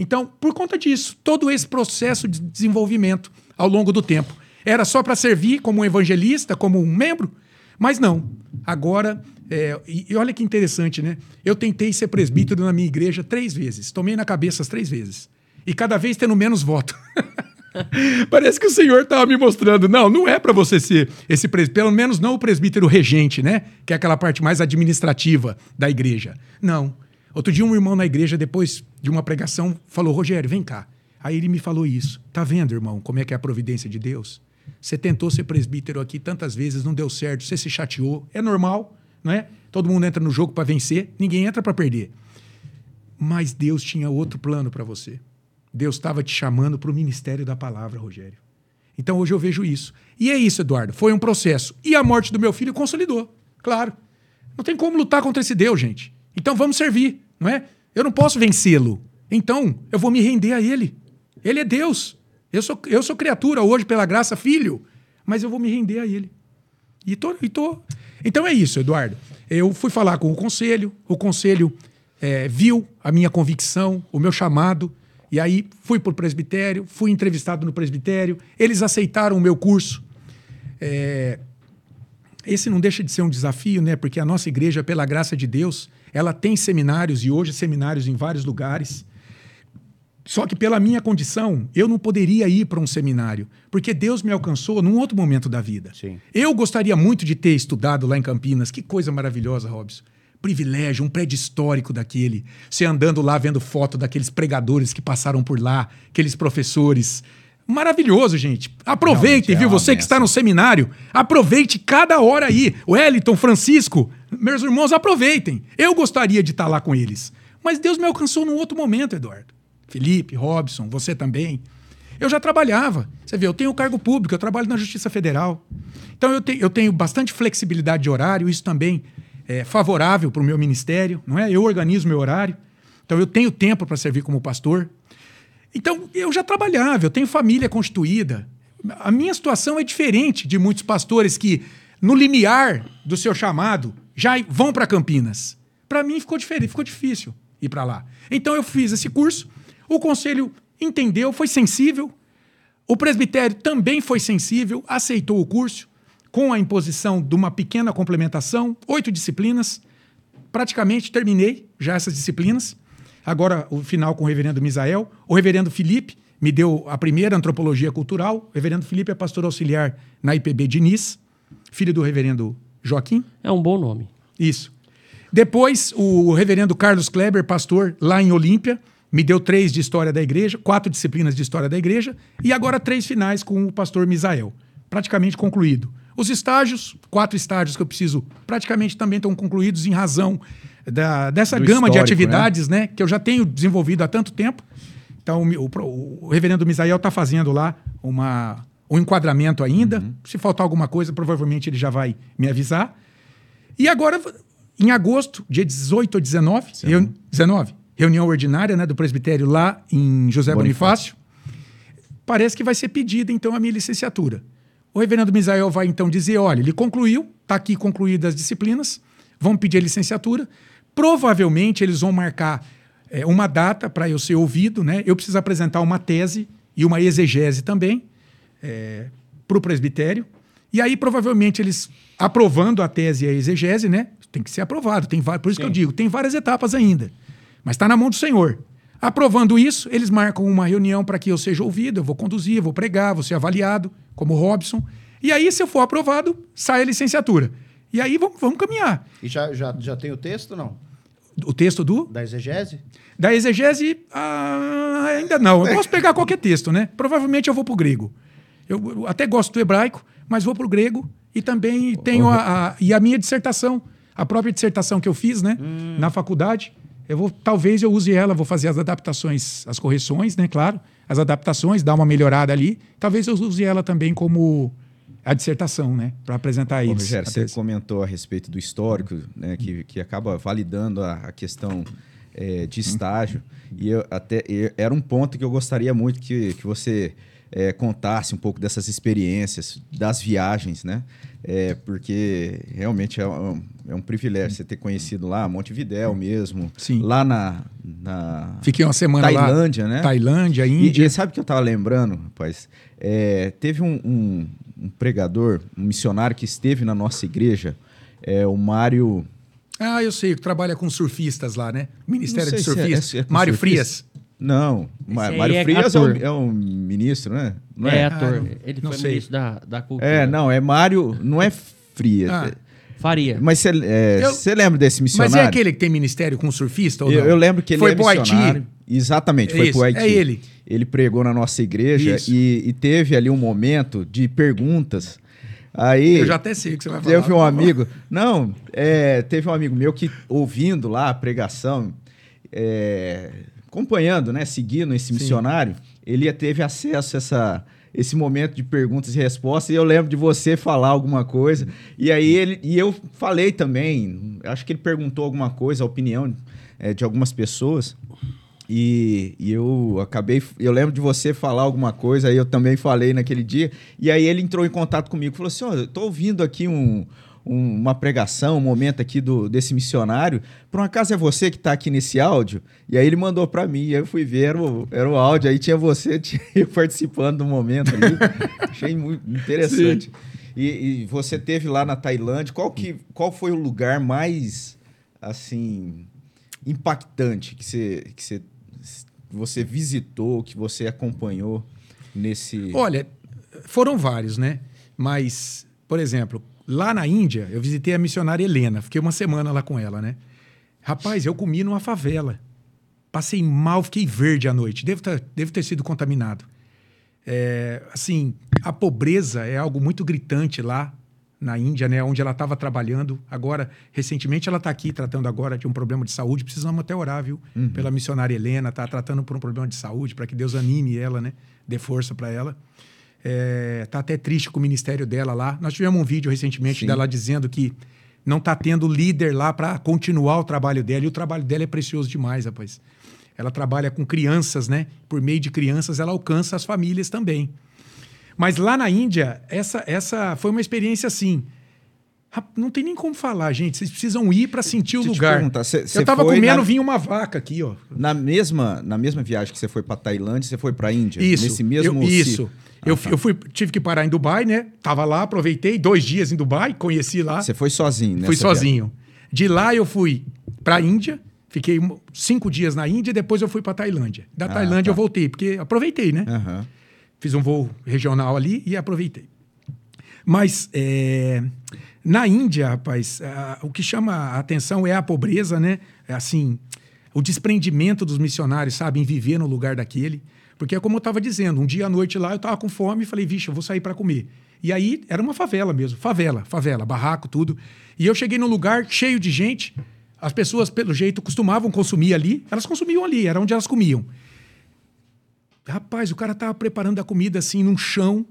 Então, por conta disso, todo esse processo de desenvolvimento ao longo do tempo era só para servir como um evangelista, como um membro, mas não. Agora, é, e, olha que interessante, né? Eu tentei ser presbítero na minha igreja três vezes, tomei na cabeça as três vezes, e cada vez tendo menos voto. Parece que o Senhor estava me mostrando. Não, não é para você ser esse presbítero, pelo menos não o presbítero regente, né? Que é aquela parte mais administrativa da igreja. Não. Outro dia, um irmão na igreja, depois de uma pregação, falou: Rogério, vem cá. Aí ele me falou isso. Tá vendo, irmão, como é que é a providência de Deus? Você tentou ser presbítero aqui tantas vezes, não deu certo, você se chateou. É normal, não é? Todo mundo entra no jogo para vencer, ninguém entra para perder. Mas Deus tinha outro plano para você. Deus estava te chamando para o ministério da palavra, Rogério. Então hoje eu vejo isso. E é isso, Eduardo. Foi um processo. E a morte do meu filho consolidou. Claro. Não tem como lutar contra esse Deus, gente. Então vamos servir, não é? Eu não posso vencê-lo. Então eu vou me render a ele. Ele é Deus. Eu sou, eu sou criatura hoje, pela graça, filho. Mas eu vou me render a ele. E tô, e tô. Então é isso, Eduardo. Eu fui falar com o conselho, o conselho eh, viu a minha convicção, o meu chamado, e aí fui para o presbitério, fui entrevistado no presbitério, eles aceitaram o meu curso. Eh, esse não deixa de ser um desafio, né? Porque a nossa igreja, pela graça de Deus, ela tem seminários e hoje seminários em vários lugares. Só que pela minha condição, eu não poderia ir para um seminário, porque Deus me alcançou num outro momento da vida. Sim. Eu gostaria muito de ter estudado lá em Campinas. Que coisa maravilhosa, Robson. Privilégio, um prédio histórico daquele. Você andando lá vendo foto daqueles pregadores que passaram por lá, aqueles professores. Maravilhoso, gente. Aproveite, Realmente é viu? uma Você que está benção. no seminário, aproveite cada hora aí. Wellington, Francisco, meus irmãos, aproveitem. Eu gostaria de estar lá com eles. Mas Deus me alcançou num outro momento, Eduardo. Felipe, Robson, você também. Eu já trabalhava. Você vê, eu tenho cargo público, eu trabalho na Justiça Federal. Então eu, te- eu tenho bastante flexibilidade de horário, isso também é, favorável para o meu ministério, não é? Eu organizo meu horário, então eu tenho tempo para servir como pastor. Então eu já trabalhava, eu tenho família constituída. A minha situação é diferente de muitos pastores que, no limiar do seu chamado, já vão para Campinas. Para mim ficou diferente, ficou difícil ir para lá. Então eu fiz esse curso, o conselho entendeu, foi sensível, o presbitério também foi sensível, aceitou o curso, com a imposição de uma pequena complementação, oito disciplinas. Praticamente terminei já essas disciplinas. Agora, o final com o reverendo Misael. O reverendo Felipe me deu a primeira antropologia cultural. O reverendo Felipe é pastor auxiliar na IPB Diniz, filho do reverendo Joaquim. É um bom nome. Isso. Depois, o reverendo Carlos Kleber, pastor lá em Olímpia, me deu três de história da igreja, quatro disciplinas de história da igreja, e agora três finais com o pastor Misael. Praticamente concluído. Os estágios, quatro estágios que eu preciso, praticamente também estão concluídos em razão da, dessa Do gama de histórico, atividades né? que eu já tenho desenvolvido há tanto tempo. Então, o, o, o reverendo Misael está fazendo lá uma, um enquadramento ainda. Uhum. Se faltar alguma coisa, provavelmente ele já vai me avisar. E agora, em agosto, dia 18 ou 19, reuni 19 reunião ordinária né, do presbitério lá em José Bonifácio. Bonifácio. Parece que vai ser pedida, então, a minha licenciatura. O reverendo Misael vai, então, dizer, olha, ele concluiu, está aqui concluídas as disciplinas, vão pedir a licenciatura. Provavelmente, eles vão marcar é, uma data para eu ser ouvido, né? Eu preciso apresentar uma tese e uma exegese também é, para o presbitério. E aí, provavelmente, eles aprovando a tese e a exegese, né? Tem que ser aprovado. Tem, por isso Sim. que eu digo, tem várias etapas ainda. Mas está na mão do Senhor. Aprovando isso, eles marcam uma reunião para que eu seja ouvido, eu vou conduzir, eu vou pregar, vou ser avaliado, como Robson. E aí, se eu for aprovado, sai a licenciatura. E aí vamos, vamos caminhar. E já, já, já tem o texto, não? O texto do? Da exegese? Da exegese, ah, ainda não. Eu posso pegar qualquer texto, né? Provavelmente eu vou para o grego. Eu, até gosto do hebraico, mas vou para o grego. E também tenho a, a, e a minha dissertação, a própria dissertação que eu fiz, né? Hum. Na faculdade eu vou, talvez eu use ela, vou fazer as adaptações, as correções, né? Claro, as adaptações, dar uma melhorada ali. Talvez eu use ela também como a dissertação, né? Para apresentar isso. Rogério, você comentou a respeito do histórico, né? Que, que acaba validando a, a questão é, de estágio. E eu, até eu, era um ponto que eu gostaria muito que, que você é, contasse um pouco dessas experiências, das viagens, né? É, porque realmente é um, é um privilégio você ter conhecido lá Montevidéu mesmo. Sim. Lá na, na Fiquei uma semana Tailândia, lá. né? Tailândia, Índia. E, e sabe o que eu estava lembrando, rapaz? É, teve um, um, um, pregador, um missionário que esteve na nossa igreja, é, o Mário... Ah, eu sei, que trabalha com surfistas lá, né? Ministério de é, Surfistas. É, é Mário surfista? Frias. Não, Esse Mário é Frias é um, é um, ministro, né? Não é, é ator. Ah, Ele foi sei. ministro da, da cultura. É, não, é Mário, não é Frias. Ah. Faria. Mas você é, lembra desse missionário? Mas é aquele que tem ministério com surfista ou eu, eu, lembro que ele foi é pro Haiti. Exatamente, foi Isso, pro Haiti. É ele. Ele pregou na nossa igreja e, e, teve ali um momento de perguntas. Aí, eu já até sei o que você vai falar. Teve um amigo. Não, é, teve um amigo meu que, ouvindo lá a pregação, é, acompanhando, né, seguindo esse missionário, Sim. ele teve acesso a essa, esse momento de perguntas e respostas. E eu lembro de você falar alguma coisa. E aí ele e eu falei também. Acho que ele perguntou alguma coisa, a opinião é, de algumas pessoas. E, e, eu acabei. Eu lembro de você falar alguma coisa, aí eu também falei naquele dia. E aí ele entrou em contato comigo falou assim: Ó, oh, eu tô ouvindo aqui um, um, uma pregação, um momento aqui do, desse missionário. Por um acaso é você que está aqui nesse áudio? E aí ele mandou para mim, e aí eu fui ver, era o, era o áudio, aí tinha você tinha participando do momento ali. Achei muito interessante. E, e, você teve lá na Tailândia, qual, que, qual foi o lugar mais, assim, impactante que você, que você, você visitou, que você acompanhou nesse... Olha, foram vários, né? Mas, por exemplo, Lá na Índia, eu visitei a missionária Helena, fiquei uma semana lá com ela, né? Rapaz, eu comi numa favela. Passei mal, fiquei verde à noite. Devo ter, devo ter sido contaminado. É, assim, a pobreza é algo muito gritante lá na Índia, né, onde ela estava trabalhando. Agora, recentemente, ela está aqui tratando agora de um problema de saúde. Precisamos até orar, viu? Uhum. Pela missionária Helena, está tratando por um problema de saúde, para que Deus anime ela, né? Dê força para ela. É, tá até triste com o ministério dela lá. Nós tivemos um vídeo recentemente Sim. dela dizendo que não tá tendo líder lá para continuar o trabalho dela. E o trabalho dela é precioso demais, rapaz. Ela trabalha com crianças, né? Por meio de crianças, ela alcança as famílias também. Mas lá na Índia, essa, essa foi uma experiência assim. Não tem nem como falar, gente. Vocês precisam ir para sentir o lugar. Cê, cê eu tava comendo, na... vinha uma vaca aqui, ó. Na mesma, na mesma viagem que você foi para Tailândia, você foi para Índia? Isso. Nesse mesmo eu, Isso. Ah, eu, tá. eu fui, tive que parar em Dubai, né? Tava lá, aproveitei dois dias em Dubai, conheci lá. Você foi sozinho, né? Fui sozinho. Viagem. De lá eu fui para Índia, fiquei cinco dias na Índia, depois eu fui para Tailândia. Da ah, Tailândia tá. eu voltei, porque aproveitei, né? Uhum. Fiz um voo regional ali e aproveitei. Mas é, na Índia, rapaz, o que chama a atenção é a pobreza, né? É assim, o desprendimento dos missionários, sabe, em viver no lugar daquele. Porque é como eu estava dizendo, um dia à noite lá eu estava com fome e falei, vixe, eu vou sair para comer. E aí era uma favela mesmo, favela, favela, barraco, tudo. E eu cheguei num lugar cheio de gente. As pessoas, pelo jeito, costumavam consumir ali. Elas consumiam ali, era onde elas comiam. Rapaz, o cara estava preparando a comida assim num chão,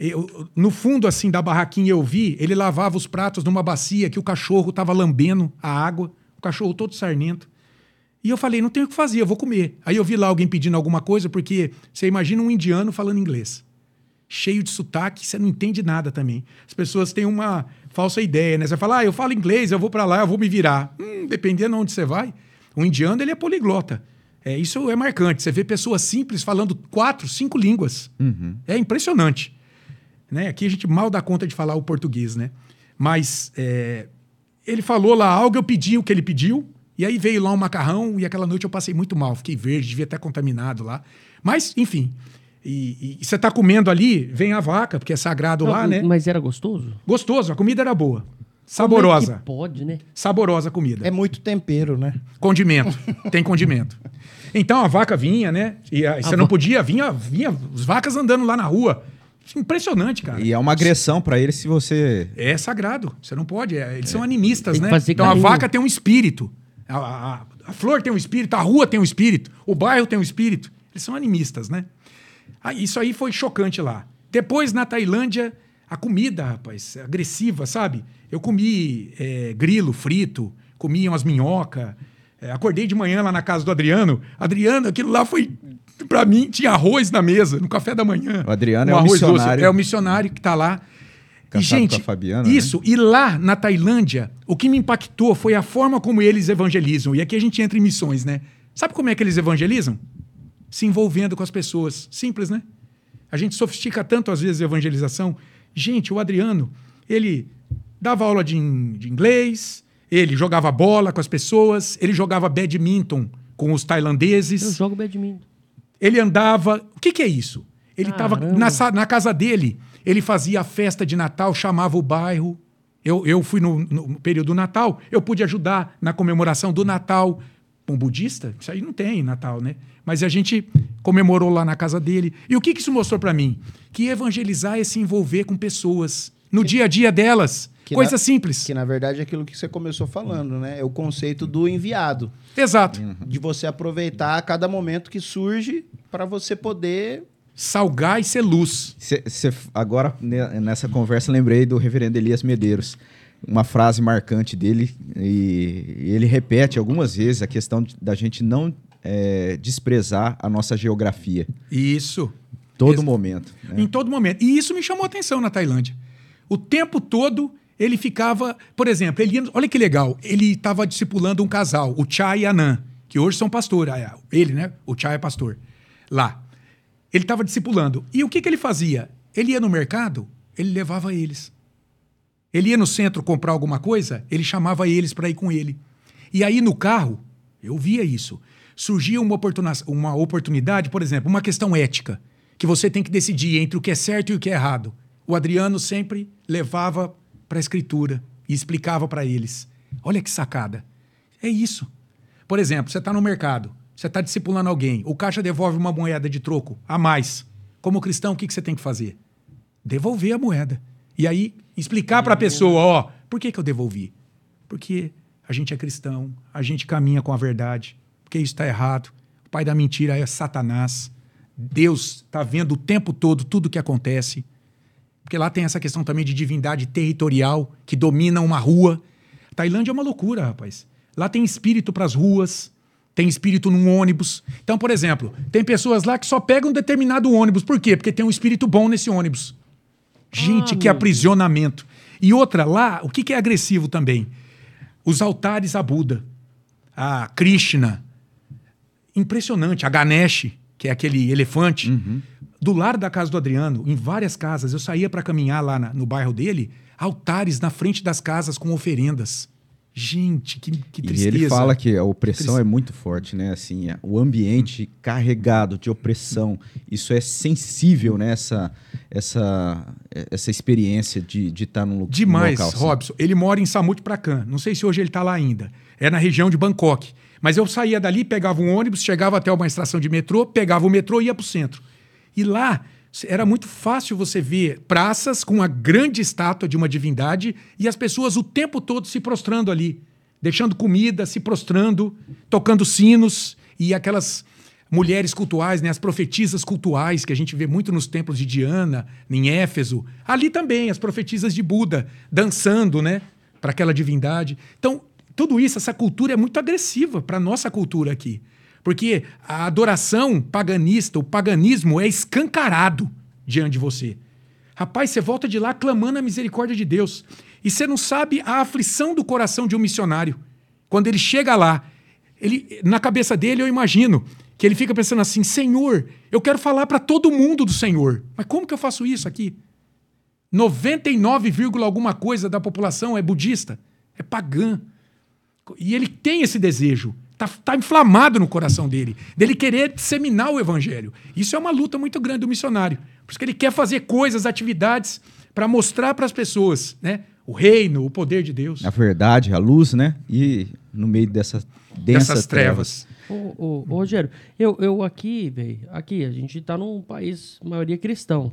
eu, no fundo assim da barraquinha eu vi, ele lavava os pratos numa bacia que o cachorro estava lambendo a água, o cachorro todo sarnento. E eu falei, não tenho o que fazer, eu vou comer. Aí eu vi lá alguém pedindo alguma coisa, porque você imagina um indiano falando inglês. Cheio de sotaque, você não entende nada também. As pessoas têm uma falsa ideia, né? Você fala, ah, eu falo inglês, eu vou para lá, eu vou me virar. Hum, dependendo de onde você vai. O indiano, ele é poliglota. É, isso é marcante. Você vê pessoas simples falando quatro, cinco línguas. Uhum. É impressionante. Né? Aqui a gente mal dá conta de falar o português, né? Mas é, ele falou lá algo, eu pedi o que ele pediu, e aí veio lá um macarrão, e aquela noite eu passei muito mal, fiquei verde, devia ter contaminado lá. Mas, enfim. E, e você está comendo ali, vem a vaca, porque é sagrado Não, lá, né? Mas era gostoso? Gostoso, a comida era boa. Saborosa. Como é pode, né? Saborosa a comida. É muito tempero, né? Condimento. Tem condimento. Então a vaca vinha, né? E a, você não podia, vinha, vinha as vacas andando lá na rua. Impressionante, cara. E é uma agressão para eles se você. É sagrado. Você não pode. É, eles é. são animistas, né? Então carinho. a vaca tem um espírito. A, a, a, flor tem um espírito, a rua tem um espírito, o bairro tem um espírito. Eles são animistas, né? Ah, isso aí foi chocante lá. Depois, na Tailândia, a comida, rapaz, agressiva, sabe? Eu comi é, grilo frito, comi umas minhoca. É, acordei de manhã lá na casa do Adriano. Adriano, aquilo lá foi para mim, tinha arroz na mesa, no café da manhã. O Adriano um é o missionário. Doce. É o missionário que está lá. E, gente, Fabiana, né? isso. Né? E lá na Tailândia, o que me impactou foi a forma como eles evangelizam. E aqui a gente entra em missões, né? Sabe como é que eles evangelizam? Se envolvendo com as pessoas. Simples, né? A gente sofistica tanto, às vezes, a evangelização. Gente, o Adriano, ele dava aula de, de inglês, ele jogava bola com as pessoas, ele jogava badminton com os tailandeses. Eu jogo badminton. Ele andava. O que, que é isso? Ele estava na, na, casa dele, ele fazia a festa de Natal, chamava o bairro. Eu, eu fui no, no período do Natal, eu pude ajudar na comemoração do Natal. Um budista? Isso aí não tem Natal, né? Mas a gente comemorou lá na casa dele. E o que, que isso mostrou para mim? Que evangelizar é se envolver com pessoas no dia a dia delas. Coisa na, simples. Que na verdade é aquilo que você começou falando, né? É o conceito do enviado. Exato. De você aproveitar a cada momento que surge para você poder salgar e ser luz. Cê, cê, agora, nessa conversa, lembrei do reverendo Elias Medeiros. Uma frase marcante dele, e ele repete algumas vezes a questão de, da gente não é, desprezar a nossa geografia. Isso. Todo momento. Né? Em todo momento. E isso me chamou a atenção na Tailândia. O tempo todo ele ficava, por exemplo, ele olha que legal, ele estava discipulando um casal, o Chai e a Nan, que hoje são pastores, ah, ele, né? O Chai é pastor, lá. Ele estava discipulando. E o que, que ele fazia? Ele ia no mercado, ele levava eles. Ele ia no centro comprar alguma coisa, ele chamava eles para ir com ele. E aí no carro, eu via isso. Surgia uma, uma oportunidade, por exemplo, uma questão ética, que você tem que decidir entre o que é certo e o que é errado. O Adriano sempre levava para a escritura e explicava para eles. Olha que sacada. É isso. Por exemplo, você está no mercado, você está discipulando alguém, o caixa devolve uma moeda de troco a mais. Como cristão, o que, que você tem que fazer? Devolver a moeda. E aí, explicar para a pessoa: ó, por que, que eu devolvi? Porque a gente é cristão, a gente caminha com a verdade, porque isso está errado. O pai da mentira é Satanás. Deus está vendo o tempo todo tudo o que acontece. Porque lá tem essa questão também de divindade territorial que domina uma rua. Tailândia é uma loucura, rapaz. Lá tem espírito para as ruas, tem espírito num ônibus. Então, por exemplo, tem pessoas lá que só pegam um determinado ônibus. Por quê? Porque tem um espírito bom nesse ônibus. Gente, Ah, que aprisionamento. E outra, lá, o que, que é agressivo também? Os altares a Buda, a Krishna. Impressionante. A Ganesh, que é aquele elefante. Do lado da casa do Adriano, em várias casas, eu saía para caminhar lá na- no bairro dele, altares na frente das casas com oferendas. Gente, que, que E tristeza. ele fala que a opressão Triste- é muito forte, né? Assim, é- o ambiente carregado de opressão, isso é sensível, né? Essa, essa, essa experiência de de estar num, lu- num Demais, local. assim. Robson. Ele mora em Samut Prakan. Não sei se hoje ele está lá ainda. É na região de Bangkok. Mas eu saía dali, pegava um ônibus, chegava até uma estação de metrô, pegava o metrô e ia para o centro. E lá era muito fácil você ver praças com uma grande estátua de uma divindade e as pessoas o tempo todo se prostrando ali, deixando comida, se prostrando, tocando sinos e aquelas mulheres cultuais, né, as profetisas cultuais que a gente vê muito nos templos de Diana, em Éfeso. Ali também as profetisas de Buda dançando, né, para aquela divindade. Então, tudo isso, essa cultura é muito agressiva para a nossa cultura aqui. Porque a adoração paganista, o paganismo é escancarado diante de você. Rapaz, você volta de lá clamando a misericórdia de Deus. E você não sabe a aflição do coração de um missionário. Quando ele chega lá, ele, na cabeça dele, eu imagino que ele fica pensando assim: Senhor, eu quero falar para todo mundo do Senhor. Mas como que eu faço isso aqui? 99, vírgula alguma coisa da população é budista, é pagã. E ele tem esse desejo. Tá, tá inflamado no coração dele, dele querer disseminar o evangelho. Isso é uma luta muito grande do missionário. Por isso que ele quer fazer coisas, atividades para mostrar para as pessoas, né? O reino, o poder de Deus. A verdade, a luz, né? E no meio dessa Dessas trevas. trevas. Ô, ô, ô, Rogério, eu, eu aqui, velho, aqui, a gente tá num país, maioria cristão.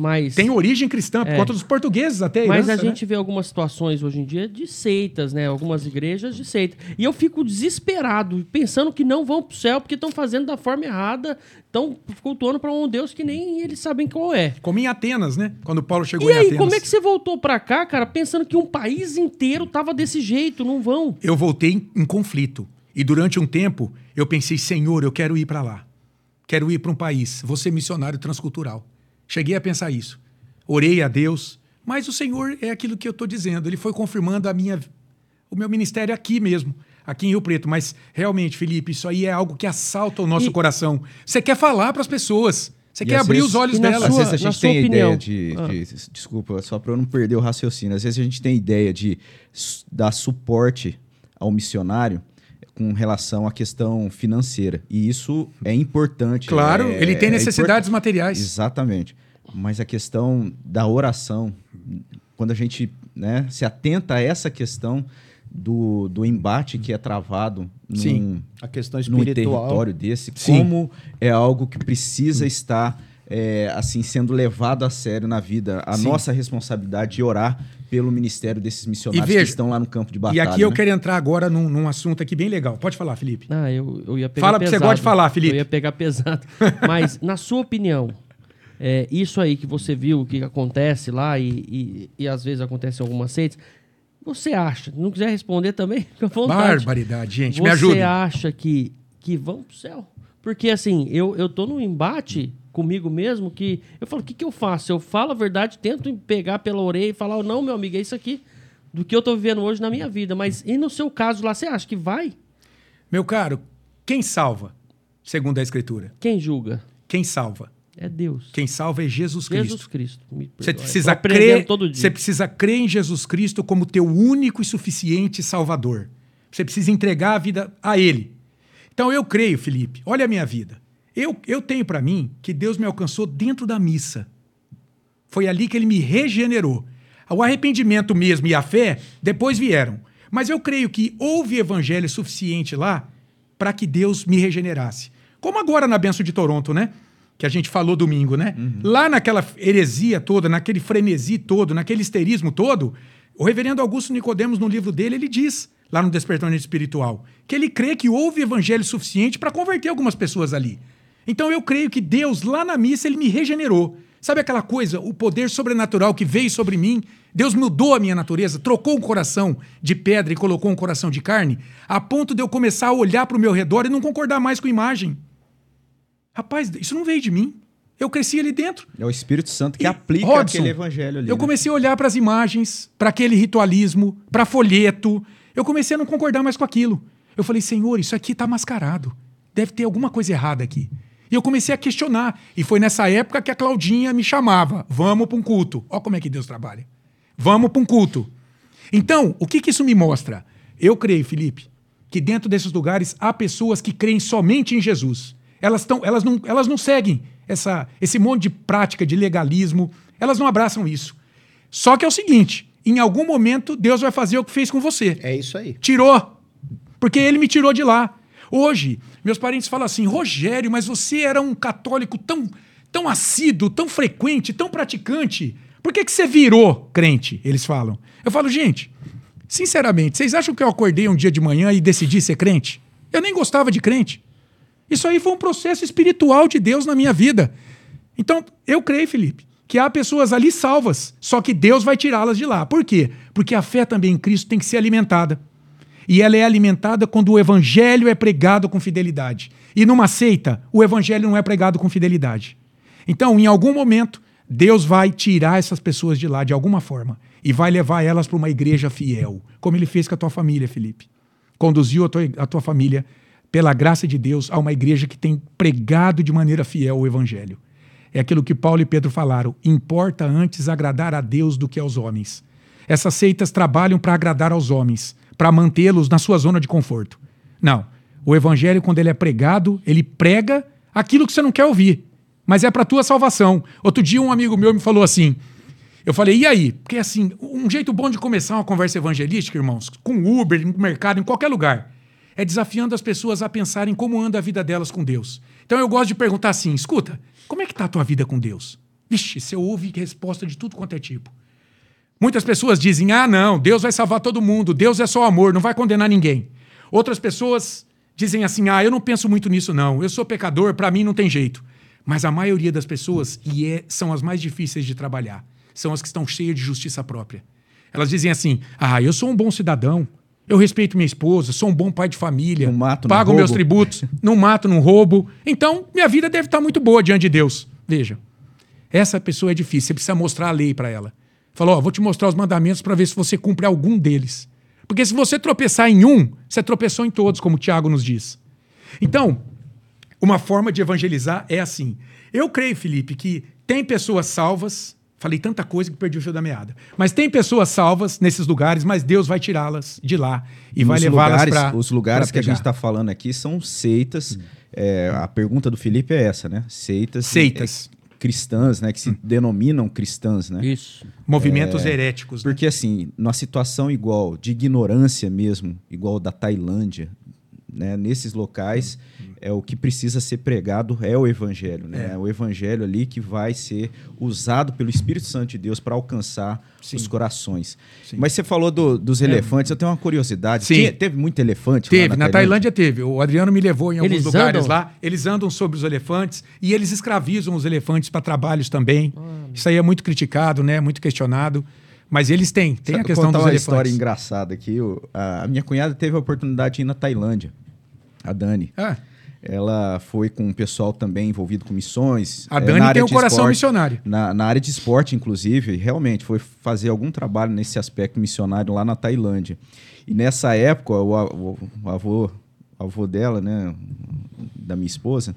Mas. Tem origem cristã, por É. conta dos portugueses até. Mas a herança, né? gente vê algumas situações hoje em dia de seitas, né? Algumas igrejas de seita. E eu fico desesperado, pensando que não vão pro céu porque estão fazendo da forma errada, estão cultuando para um Deus que nem eles sabem qual é. Como em Atenas, né? Quando Paulo chegou E em aí, Atenas. como é que você voltou pra cá, cara, pensando que um país inteiro tava desse jeito? Não vão. Eu voltei em, em conflito. E durante um tempo, eu pensei, Senhor, eu quero ir para lá. Quero ir para um país. Vou ser missionário transcultural. Cheguei a pensar isso. Orei a Deus. Mas o Senhor é aquilo que eu estou dizendo. Ele foi confirmando a minha, o meu ministério aqui mesmo. Aqui em Rio Preto. Mas realmente, Felipe, isso aí é algo que assalta o nosso E- coração. Você quer falar para as pessoas. Você E quer abrir vezes- os olhos na delas. Às sua- vezes a gente sua tem opinião. ideia de, Ah. de- Desculpa, só para eu não perder o raciocínio. Às vezes a gente tem ideia de dar suporte ao missionário com relação à questão financeira. E isso é importante. Claro, é- ele tem é necessidades import- materiais. Exatamente. Mas a questão da oração, quando a gente né, se atenta a essa questão do, do embate que é travado num, Sim. A questão num espiritual. território desse, Sim. como é algo que precisa estar é, assim sendo levado a sério na vida. A Sim. nossa responsabilidade de orar pelo ministério desses missionários veja, que estão lá no campo de E batalha. aqui eu né? quero entrar agora num, num assunto aqui bem legal. Pode falar, Felipe. Ah, eu, eu ia pegar Fala porque você pesado. gosta de falar, Felipe. Eu ia pegar pesado. Mas, na sua opinião, é, isso aí que você viu, que acontece lá e, e, e às vezes acontece em algumas seitas, você acha, não quiser responder também, fica à vontade. Barbaridade, gente. você me ajuda. acha que, que vão pro céu? Porque assim, eu, eu tô num embate comigo mesmo que eu falo, o que, que eu faço? Eu falo a verdade, tento pegar pela orelha e falar, não, meu amigo, é isso aqui do que eu tô vivendo hoje na minha vida. Mas e no seu caso lá, você acha que vai? Meu caro, quem salva? Segundo a Escritura. Quem julga? Quem salva? É Deus. Quem salva é Jesus Cristo. Jesus Cristo. Você precisa crer, você precisa crer em Jesus Cristo como teu único e suficiente Salvador. Você precisa entregar a vida a Ele. Então eu creio, Felipe. Olha a minha vida. Eu, eu tenho para mim que Deus me alcançou dentro da missa. Foi ali que Ele me regenerou. O arrependimento mesmo e a fé depois vieram. Mas eu creio que houve evangelho suficiente lá para que Deus me regenerasse. Como agora na benção de Toronto, né? Que a gente falou domingo, né? Lá naquela heresia toda, naquele frenesi todo, naquele histerismo todo, o reverendo Augusto Nicodemos, no livro dele, ele diz, lá no Despertamento Espiritual, que ele crê que houve evangelho suficiente para converter algumas pessoas ali. Então eu creio que Deus, lá na missa, ele me regenerou. Sabe aquela coisa, o poder sobrenatural que veio sobre mim? Deus mudou a minha natureza, trocou um coração de pedra e colocou um coração de carne, a ponto de eu começar a olhar para o meu redor e não concordar mais com a imagem. Rapaz, isso não veio de mim. Eu cresci ali dentro. É o Espírito Santo que E, aplica Robson, aquele evangelho ali. Eu né? comecei a olhar para as imagens, para aquele ritualismo, para folheto. Eu comecei a não concordar mais com aquilo. Eu falei, Senhor, isso aqui está mascarado. Deve ter alguma coisa errada aqui. E eu comecei a questionar. E foi nessa época que a Claudinha me chamava. Vamos para um culto. Olha como é que Deus trabalha. Vamos para um culto. Então, o que, que isso me mostra? Eu creio, Felipe, que dentro desses lugares há pessoas que creem somente em Jesus. Elas, tão, elas, não, elas não seguem essa, esse monte de prática de legalismo. Elas não abraçam isso. Só que é o seguinte: em algum momento Deus vai fazer o que fez com você. É isso aí. Tirou. Porque ele me tirou de lá. Hoje, meus parentes falam assim: Rogério, mas você era um católico tão, tão assíduo, tão frequente, tão praticante. Por que, que você virou crente? Eles falam. Eu falo, gente, sinceramente, vocês acham que eu acordei um dia de manhã e decidi ser crente? Eu nem gostava de crente. Isso aí foi um processo espiritual de Deus na minha vida. Então, eu creio, Felipe, que há pessoas ali salvas, só que Deus vai tirá-las de lá. Por quê? Porque a fé também em Cristo tem que ser alimentada. E ela é alimentada quando o evangelho é pregado com fidelidade. E numa seita, o evangelho não é pregado com fidelidade. Então, em algum momento, Deus vai tirar essas pessoas de lá de alguma forma e vai levar elas para uma igreja fiel, como ele fez com a tua família, Felipe. Conduziu a tua, a tua família, pela graça de Deus, a uma igreja que tem pregado de maneira fiel o evangelho. É aquilo que Paulo e Pedro falaram: importa antes agradar a Deus do que aos homens. Essas seitas trabalham para agradar aos homens, para mantê-los na sua zona de conforto. Não. O evangelho, quando ele é pregado, ele prega aquilo que você não quer ouvir, mas é para tua salvação. Outro dia, um amigo meu me falou assim. Eu falei, e aí? Porque assim, um jeito bom de começar uma conversa evangelística, irmãos, com Uber, no mercado, em qualquer lugar, é desafiando as pessoas a pensarem como anda a vida delas com Deus. Então eu gosto de perguntar assim: escuta, como é que tá a tua vida com Deus? Vixe, você ouve resposta de tudo quanto é tipo. Muitas pessoas dizem: ah, não, Deus vai salvar todo mundo, Deus é só amor, não vai condenar ninguém. Outras pessoas dizem assim: ah, eu não penso muito nisso, não, eu sou pecador, para mim não tem jeito. Mas a maioria das pessoas, e é, são as mais difíceis de trabalhar, são as que estão cheias de justiça própria. Elas dizem assim: ah, eu sou um bom cidadão, eu respeito minha esposa, sou um bom pai de família, Não mato, pago roubo." meus tributos, não mato, não roubo. Então, minha vida deve estar muito boa diante de Deus. Veja, essa pessoa é difícil, você precisa mostrar a lei para ela. Falou, ó, vou te mostrar os mandamentos para ver se você cumpre algum deles. Porque se você tropeçar em um, você tropeçou em todos, como o Tiago nos diz. Então, uma forma de evangelizar é assim. Eu creio, Felipe, que tem pessoas salvas. Falei tanta coisa que perdi o fio da meada. Mas tem pessoas salvas nesses lugares, mas Deus vai tirá-las de lá e vai Os levá-las para. Os lugares que a gente está falando aqui são seitas. É, a pergunta do Felipe é essa, né? Seitas. Seitas. É, cristãs, né? Que se denominam cristãs, né? Isso. Movimentos heréticos. né? Porque assim, numa situação igual, de ignorância mesmo, igual da Tailândia, né? Nesses locais, é o que precisa ser pregado é o evangelho, né? É. o evangelho ali que vai ser usado pelo Espírito Santo de Deus para alcançar Sim. os corações. Sim. Mas você falou do- dos elefantes, eu tenho uma curiosidade. Sim. Tinha- teve muito elefante lá Teve, na Tailândia teve. O Adriano me levou em alguns Eles lugares andam? lá. Eles andam sobre os elefantes e eles escravizam os elefantes para trabalhos também. Isso aí é muito criticado, né? Muito questionado. Mas eles têm, tem a Vou questão dos uma elefantes. história engraçada aqui. O- a, a minha cunhada teve a oportunidade de ir na Tailândia, a Dani. Ah, Ela foi com um pessoal também envolvido com missões. a eh, Dani na área tem um coração esporte. missionário. Na, na área de esporte, inclusive, realmente foi fazer algum trabalho nesse aspecto missionário lá na Tailândia. E nessa época, o, o- o avô, o avô dela, né, da minha esposa,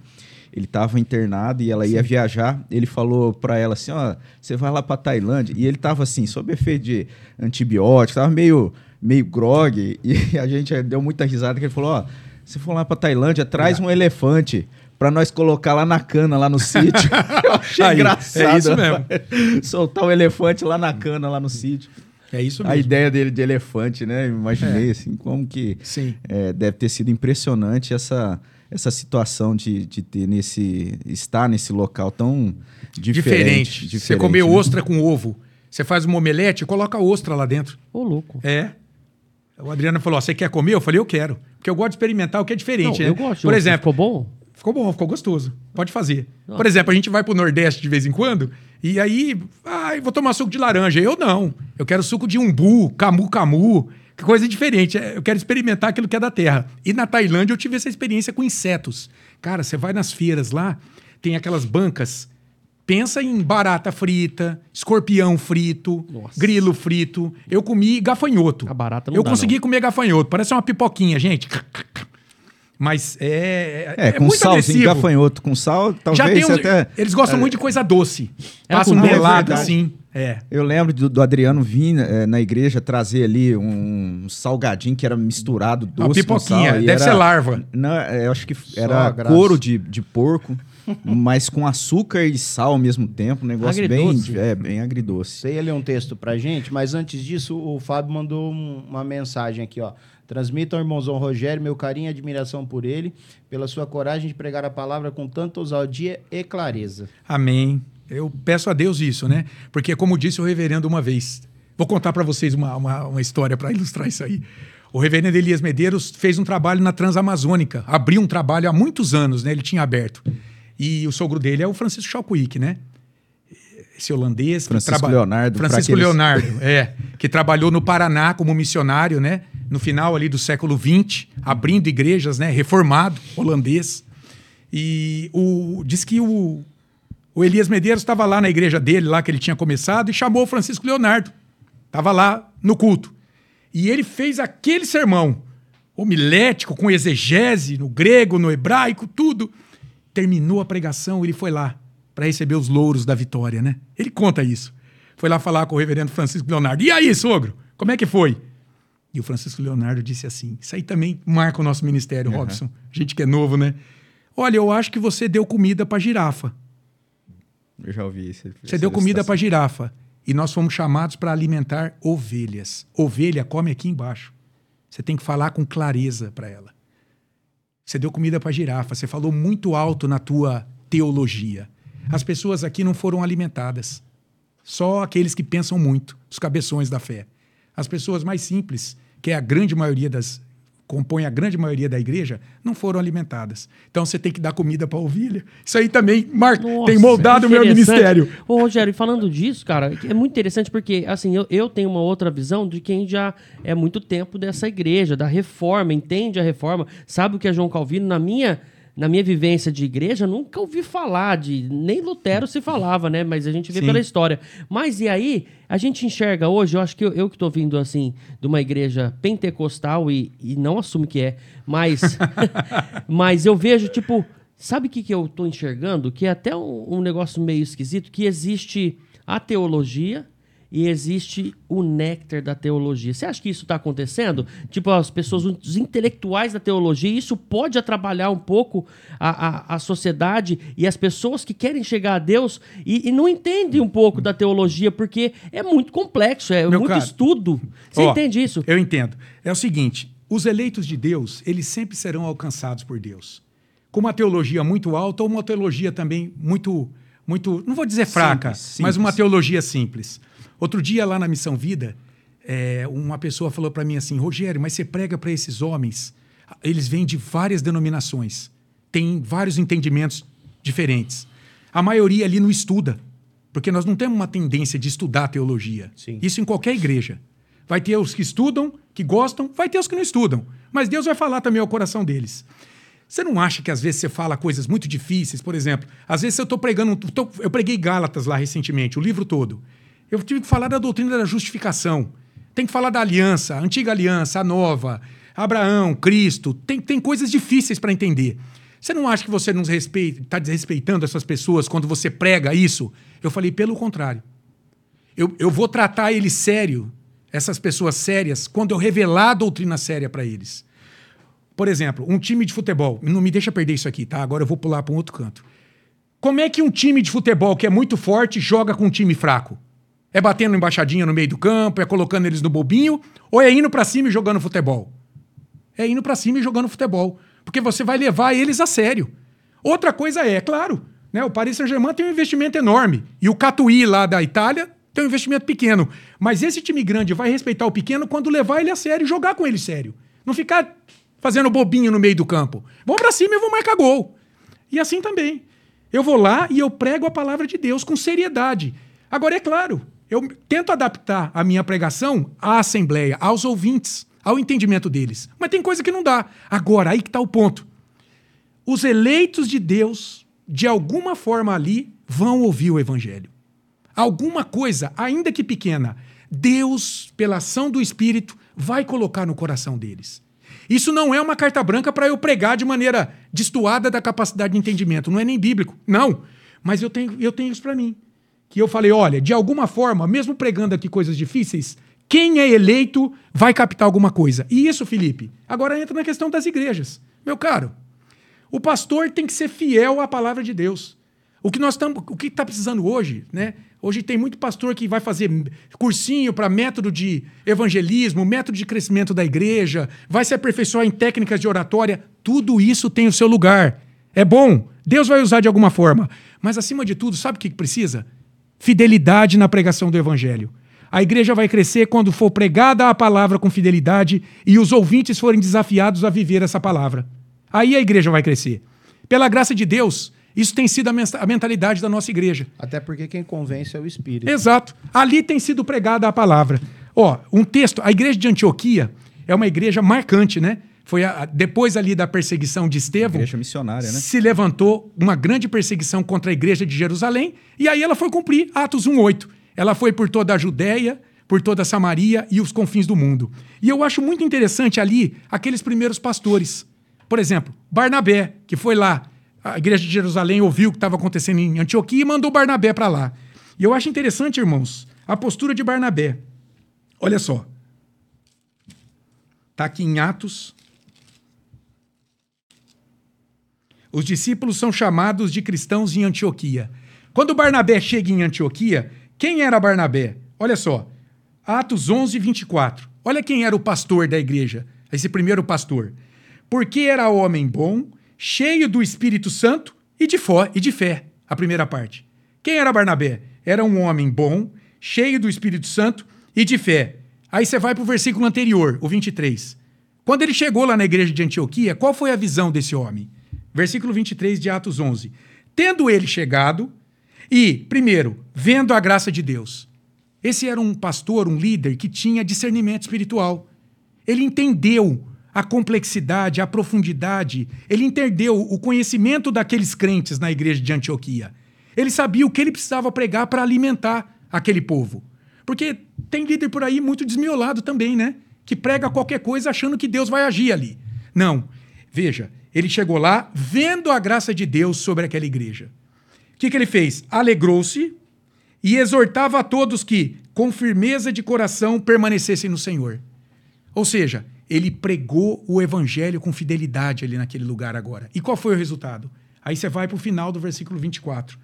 ele estava internado e ela ia viajar. Ele falou para ela assim: Ó, você vai lá para Tailândia. E ele estava assim, sob efeito de antibiótico, estava meio, meio grog. E a gente deu muita risada que ele falou: Ó, se for lá para Tailândia, traz um elefante. Pra nós colocar lá na cana, lá no sítio. Eu achei Aí, engraçado. é isso mesmo. rapaz. Soltar o elefante lá na cana, lá no sítio. É isso A mesmo. ideia dele de elefante, né? Imaginei, É. assim, como que Sim. é, deve ter sido impressionante essa, essa situação de, de ter nesse. estar nesse local tão diferente. Diferente. Você comer né? ostra com ovo. Você faz uma omelete e coloca ostra lá dentro. Ô, louco. É. O Adriano falou: você quer comer? Eu falei, eu quero. Porque eu gosto de experimentar o que é diferente, Não, né? eu gosto. Por exemplo, Ficou bom? Ficou bom, ficou gostoso. Pode fazer. Nossa. Por exemplo, a gente vai pro Nordeste de vez em quando E aí, ah, vou tomar suco de laranja. Eu não. Eu quero suco de umbu, camu camu, que coisa diferente. É, Eu quero experimentar aquilo que é da terra. E na Tailândia eu tive essa experiência com insetos. Cara, você vai nas feiras lá, tem aquelas bancas. Pensa em barata frita, escorpião frito, Nossa. grilo frito. Eu comi gafanhoto. A barata não Eu dá, consegui comer gafanhoto. Parece uma pipoquinha, gente. Mas é. É, com muito salzinho, agressivo. gafanhoto com sal, talvez Já uns, até... Eles gostam muito de coisa doce. Ela Passa um É melado assim. É. Eu lembro do, do Adriano vir eh, na igreja trazer ali um salgadinho que era misturado doce Uma pipoquinha, com sal. e deve era- ser larva. Não, eu acho que era couro de, de porco, mas com açúcar e sal ao mesmo tempo. Um negócio Agridoce. bem, é, bem agridoce. Sei ele um texto pra gente, mas antes disso, o Fábio mandou um- uma mensagem aqui, ó. Transmita ao irmãozão Rogério meu carinho e admiração por ele, pela sua coragem de pregar a palavra com tanta ousadia e clareza. Amém. Eu peço a Deus isso, né? Porque, como disse o reverendo uma vez, vou contar para vocês uma, uma, uma história para ilustrar isso aí. O reverendo Elias Medeiros fez um trabalho na Transamazônica, abriu um trabalho há muitos anos, né? Ele tinha aberto. E o sogro dele é o Francisco Chalcuic, né? Esse holandês. Francisco traba- Leonardo, Francisco aqueles- Leonardo, é. Que trabalhou no Paraná como missionário, né? No final ali do século XX, abrindo igrejas, né? Reformado, holandês. E o, diz que o, o Elias Medeiros estava lá na igreja dele, lá que ele tinha começado, e chamou o Francisco Leonardo. Estava lá no culto. E ele fez aquele sermão, homilético, com exegese, no grego, no hebraico, tudo. Terminou a pregação, ele foi lá para receber os louros da vitória, né? Ele conta isso. Foi lá falar com o reverendo Francisco Leonardo. E aí, sogro? Como é que foi? E o Francisco Leonardo disse assim: Isso aí também marca o nosso ministério, Robson. Gente que é novo, né? Olha, eu acho que você deu comida para girafa. Eu já ouvi isso. Você deu comida para girafa. E nós fomos chamados para alimentar ovelhas. Ovelha come aqui embaixo. Você tem que falar com clareza para ela. Você deu comida para girafa. Você falou muito alto na tua teologia. As pessoas aqui não foram alimentadas. Só aqueles que pensam muito, os cabeções da fé. As pessoas mais simples, que é a grande maioria das compõe a grande maioria da igreja, não foram alimentadas. Então você tem que dar comida para ovelha. Isso aí também mar... Nossa, tem moldado o meu ministério. Ô, Rogério, e falando disso, cara, é muito interessante porque, assim, eu, eu tenho uma outra visão de quem já é muito tempo dessa igreja, da reforma, entende a reforma, sabe o que é João Calvino. Na minha, na minha vivência de igreja, nunca ouvi falar de. Nem Lutero se falava, né? Mas a gente vê Sim. pela história. Mas e aí, a gente enxerga hoje, eu acho que eu, eu que tô vindo, assim, de uma igreja pentecostal e, e não assumo que é, mas. mas eu vejo, tipo. Sabe o que, que eu tô enxergando? Que é até um, um negócio meio esquisito, que existe a teologia e existe o néctar da teologia. Você acha que isso está acontecendo? Tipo, as pessoas, os intelectuais da teologia, isso pode atrapalhar um pouco a, a, a sociedade e as pessoas que querem chegar a Deus e, e não entendem um pouco da teologia, porque é muito complexo, é Meu muito estudo. Você Ó, entende isso? Eu entendo. É o seguinte: os eleitos de Deus, eles sempre serão alcançados por Deus. Com uma teologia muito alta ou uma teologia também muito, muito, não vou dizer fraca, Simples, mas uma simples. teologia simples. Outro dia lá na Missão Vida, é, uma pessoa falou para mim assim: Rogério, mas você prega para esses homens? Eles vêm de várias denominações, têm vários entendimentos diferentes. A maioria ali não estuda, porque nós não temos uma tendência de estudar teologia. Sim. Isso em qualquer igreja. Vai ter os que estudam, que gostam, vai ter os que não estudam. Mas Deus vai falar também ao coração deles. Você não acha que às vezes você fala coisas muito difíceis? Por exemplo, às vezes eu estou pregando. tô- eu preguei Gálatas lá recentemente, o livro todo. Eu tive que falar da doutrina da justificação. Tem que falar da aliança, a antiga aliança, a nova, Abraão, Cristo. Tem, tem coisas difíceis para entender. Você não acha que você não está desrespeitando essas pessoas quando você prega isso? Eu falei, pelo contrário. Eu, eu vou tratar eles sério, essas pessoas sérias, quando eu revelar a doutrina séria para eles. Por exemplo, um time de futebol. Não me deixa perder isso aqui, tá? Agora eu vou pular para um outro canto. Como é que um time de futebol que é muito forte joga com um time fraco? É batendo embaixadinha no meio do campo, é colocando eles no bobinho, ou é indo para cima e jogando futebol? É indo para cima e jogando futebol. Porque você vai levar eles a sério. Outra coisa é, claro, né, o Paris Saint-Germain tem um investimento enorme. E o Catuí lá da Itália tem um investimento pequeno. Mas esse time grande vai respeitar o pequeno quando levar ele a sério jogar com ele sério. Não ficar fazendo bobinho no meio do campo. Vão para cima e vão marcar gol. E assim também. Eu vou lá e eu prego a palavra de Deus com seriedade. Agora, é claro, eu tento adaptar a minha pregação à assembleia, aos ouvintes, ao entendimento deles. Mas tem coisa que não dá. Agora, aí que está o ponto. Os eleitos de Deus, de alguma forma ali, vão ouvir o evangelho. Alguma coisa, ainda que pequena, Deus, pela ação do Espírito, vai colocar no coração deles. Isso não é uma carta branca para eu pregar de maneira destoada da capacidade de entendimento, não é nem bíblico. Não. Mas eu tenho, eu tenho isso para mim. Que eu falei, olha, de alguma forma, mesmo pregando aqui coisas difíceis, quem é eleito vai captar alguma coisa. E isso, Felipe, agora entra na questão das igrejas. Meu caro, o pastor tem que ser fiel à palavra de Deus. O que nós estamos, o que está precisando hoje, né? Hoje tem muito pastor que vai fazer cursinho para método de evangelismo, método de crescimento da igreja, vai se aperfeiçoar em técnicas de oratória. Tudo isso tem o seu lugar. É bom, Deus vai usar de alguma forma. Mas acima de tudo, sabe o que precisa? Fidelidade na pregação do evangelho. A igreja vai crescer quando for pregada a palavra com fidelidade e os ouvintes forem desafiados a viver essa palavra. Aí a igreja vai crescer. Pela graça de Deus, isso tem sido a mentalidade da nossa igreja. Até porque quem convence é o Espírito. Exato. Ali tem sido pregada a palavra. Ó, um texto, a igreja de Antioquia é uma igreja marcante, né? Foi a, depois ali da perseguição de Estevão. Igreja missionária, né? Se levantou uma grande perseguição contra a igreja de Jerusalém e aí ela foi cumprir Atos 1:8. Ela foi por toda a Judéia, por toda a Samaria e os confins do mundo. E eu acho muito interessante ali aqueles primeiros pastores. Por exemplo, Barnabé, que foi lá a igreja de Jerusalém ouviu o que estava acontecendo em Antioquia e mandou Barnabé para lá. E eu acho interessante, irmãos, a postura de Barnabé. Olha só. Está aqui em Atos. Os discípulos são chamados de cristãos em Antioquia. Quando Barnabé chega em Antioquia, quem era Barnabé? Olha só. Atos 11, 24. Olha quem era o pastor da igreja, esse primeiro pastor. Porque era homem bom cheio do Espírito Santo e de, fó, e de fé. A primeira parte. Quem era Barnabé? Era um homem bom, cheio do Espírito Santo e de fé. Aí você vai para o versículo anterior, o 23. Quando ele chegou lá na igreja de Antioquia, qual foi a visão desse homem? Versículo 23 de Atos 11. Tendo ele chegado e, primeiro, vendo a graça de Deus. Esse era um pastor, um líder que tinha discernimento espiritual. Ele entendeu a complexidade, a profundidade. Ele entendeu o conhecimento daqueles crentes na igreja de Antioquia. Ele sabia o que ele precisava pregar para alimentar aquele povo. Porque tem líder por aí muito desmiolado também, né? Que prega qualquer coisa achando que Deus vai agir ali. Não. Veja, ele chegou lá vendo a graça de Deus sobre aquela igreja. O que, que ele fez? Alegrou-se e exortava a todos que, com firmeza de coração, permanecessem no Senhor. Ou seja, ele pregou o evangelho com fidelidade ali naquele lugar agora. E qual foi o resultado? Aí você vai para o final do versículo 24.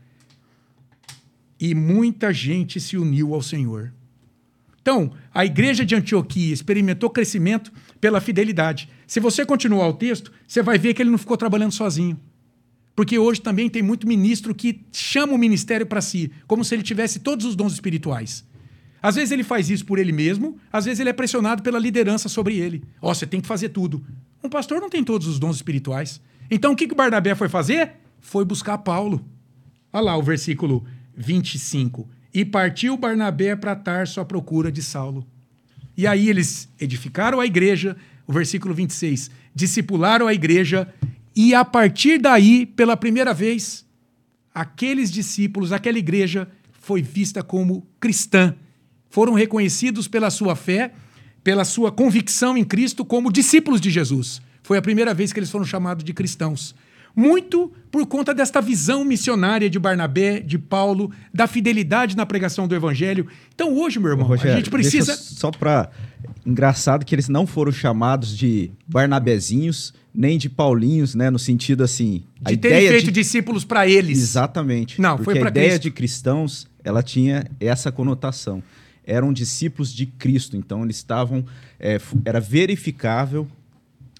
E muita gente se uniu ao Senhor. Então, a igreja de Antioquia experimentou crescimento pela fidelidade. Se você continuar o texto, você vai ver que ele não ficou trabalhando sozinho. Porque hoje também tem muito ministro que chama o ministério para si, como se ele tivesse todos os dons espirituais. Às vezes ele faz isso por ele mesmo, às vezes ele é pressionado pela liderança sobre ele. Ó, oh, você tem que fazer tudo. Um pastor não tem todos os dons espirituais. Então o que, que Barnabé foi fazer? Foi buscar Paulo. Olha lá o versículo 25. E partiu Barnabé para Tarso à procura de Saulo. E aí eles edificaram a igreja, o versículo 26, discipularam a igreja, e a partir daí, pela primeira vez, aqueles discípulos, aquela igreja foi vista como cristã foram reconhecidos pela sua fé, pela sua convicção em Cristo como discípulos de Jesus. Foi a primeira vez que eles foram chamados de cristãos. Muito por conta desta visão missionária de Barnabé, de Paulo, da fidelidade na pregação do evangelho. Então, hoje, meu irmão, Ô, Rogério, a gente precisa. Só para. Engraçado que eles não foram chamados de Barnabezinhos, nem de Paulinhos, né? No sentido assim. De terem feito de... discípulos para eles. Exatamente. Não, foi para A ideia Cristo. de cristãos, ela tinha essa conotação eram discípulos de Cristo, então eles estavam, é, era verificável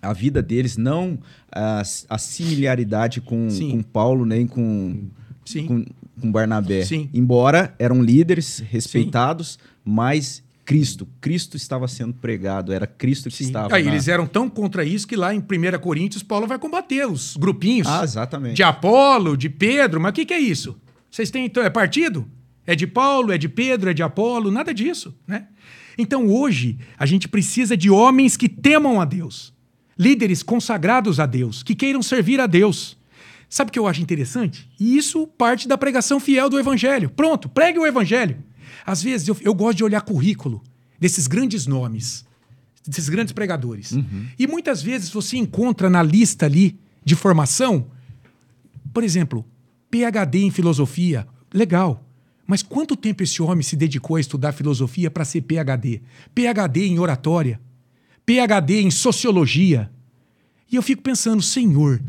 a vida deles, não a, a similaridade com, com Paulo, nem com, com, com, Barnabé. Sim. Embora eram líderes respeitados, Sim. mas Cristo. Cristo estava sendo pregado, era Cristo que estava. Aí na- eles eram tão contra isso que lá em 1 Coríntios, Paulo vai combater os grupinhos Ah, exatamente. de Apolo, de Pedro. Mas o que, que é isso? Vocês têm então, é partido? É de Paulo, é de Pedro, é de Apolo? Nada disso, né? Então hoje a gente precisa de homens que temam a Deus, líderes consagrados a Deus, que queiram servir a Deus. Sabe o que eu acho interessante? E isso parte da pregação fiel do Evangelho. Pronto, pregue o Evangelho. Às vezes eu, eu gosto de olhar currículo desses grandes nomes, desses grandes pregadores. E muitas vezes você encontra na lista ali de formação, por exemplo, PhD em filosofia, legal. Mas quanto tempo esse homem se dedicou a estudar filosofia para ser PhD? PhD em oratória, PhD em sociologia. E eu fico pensando, Senhor,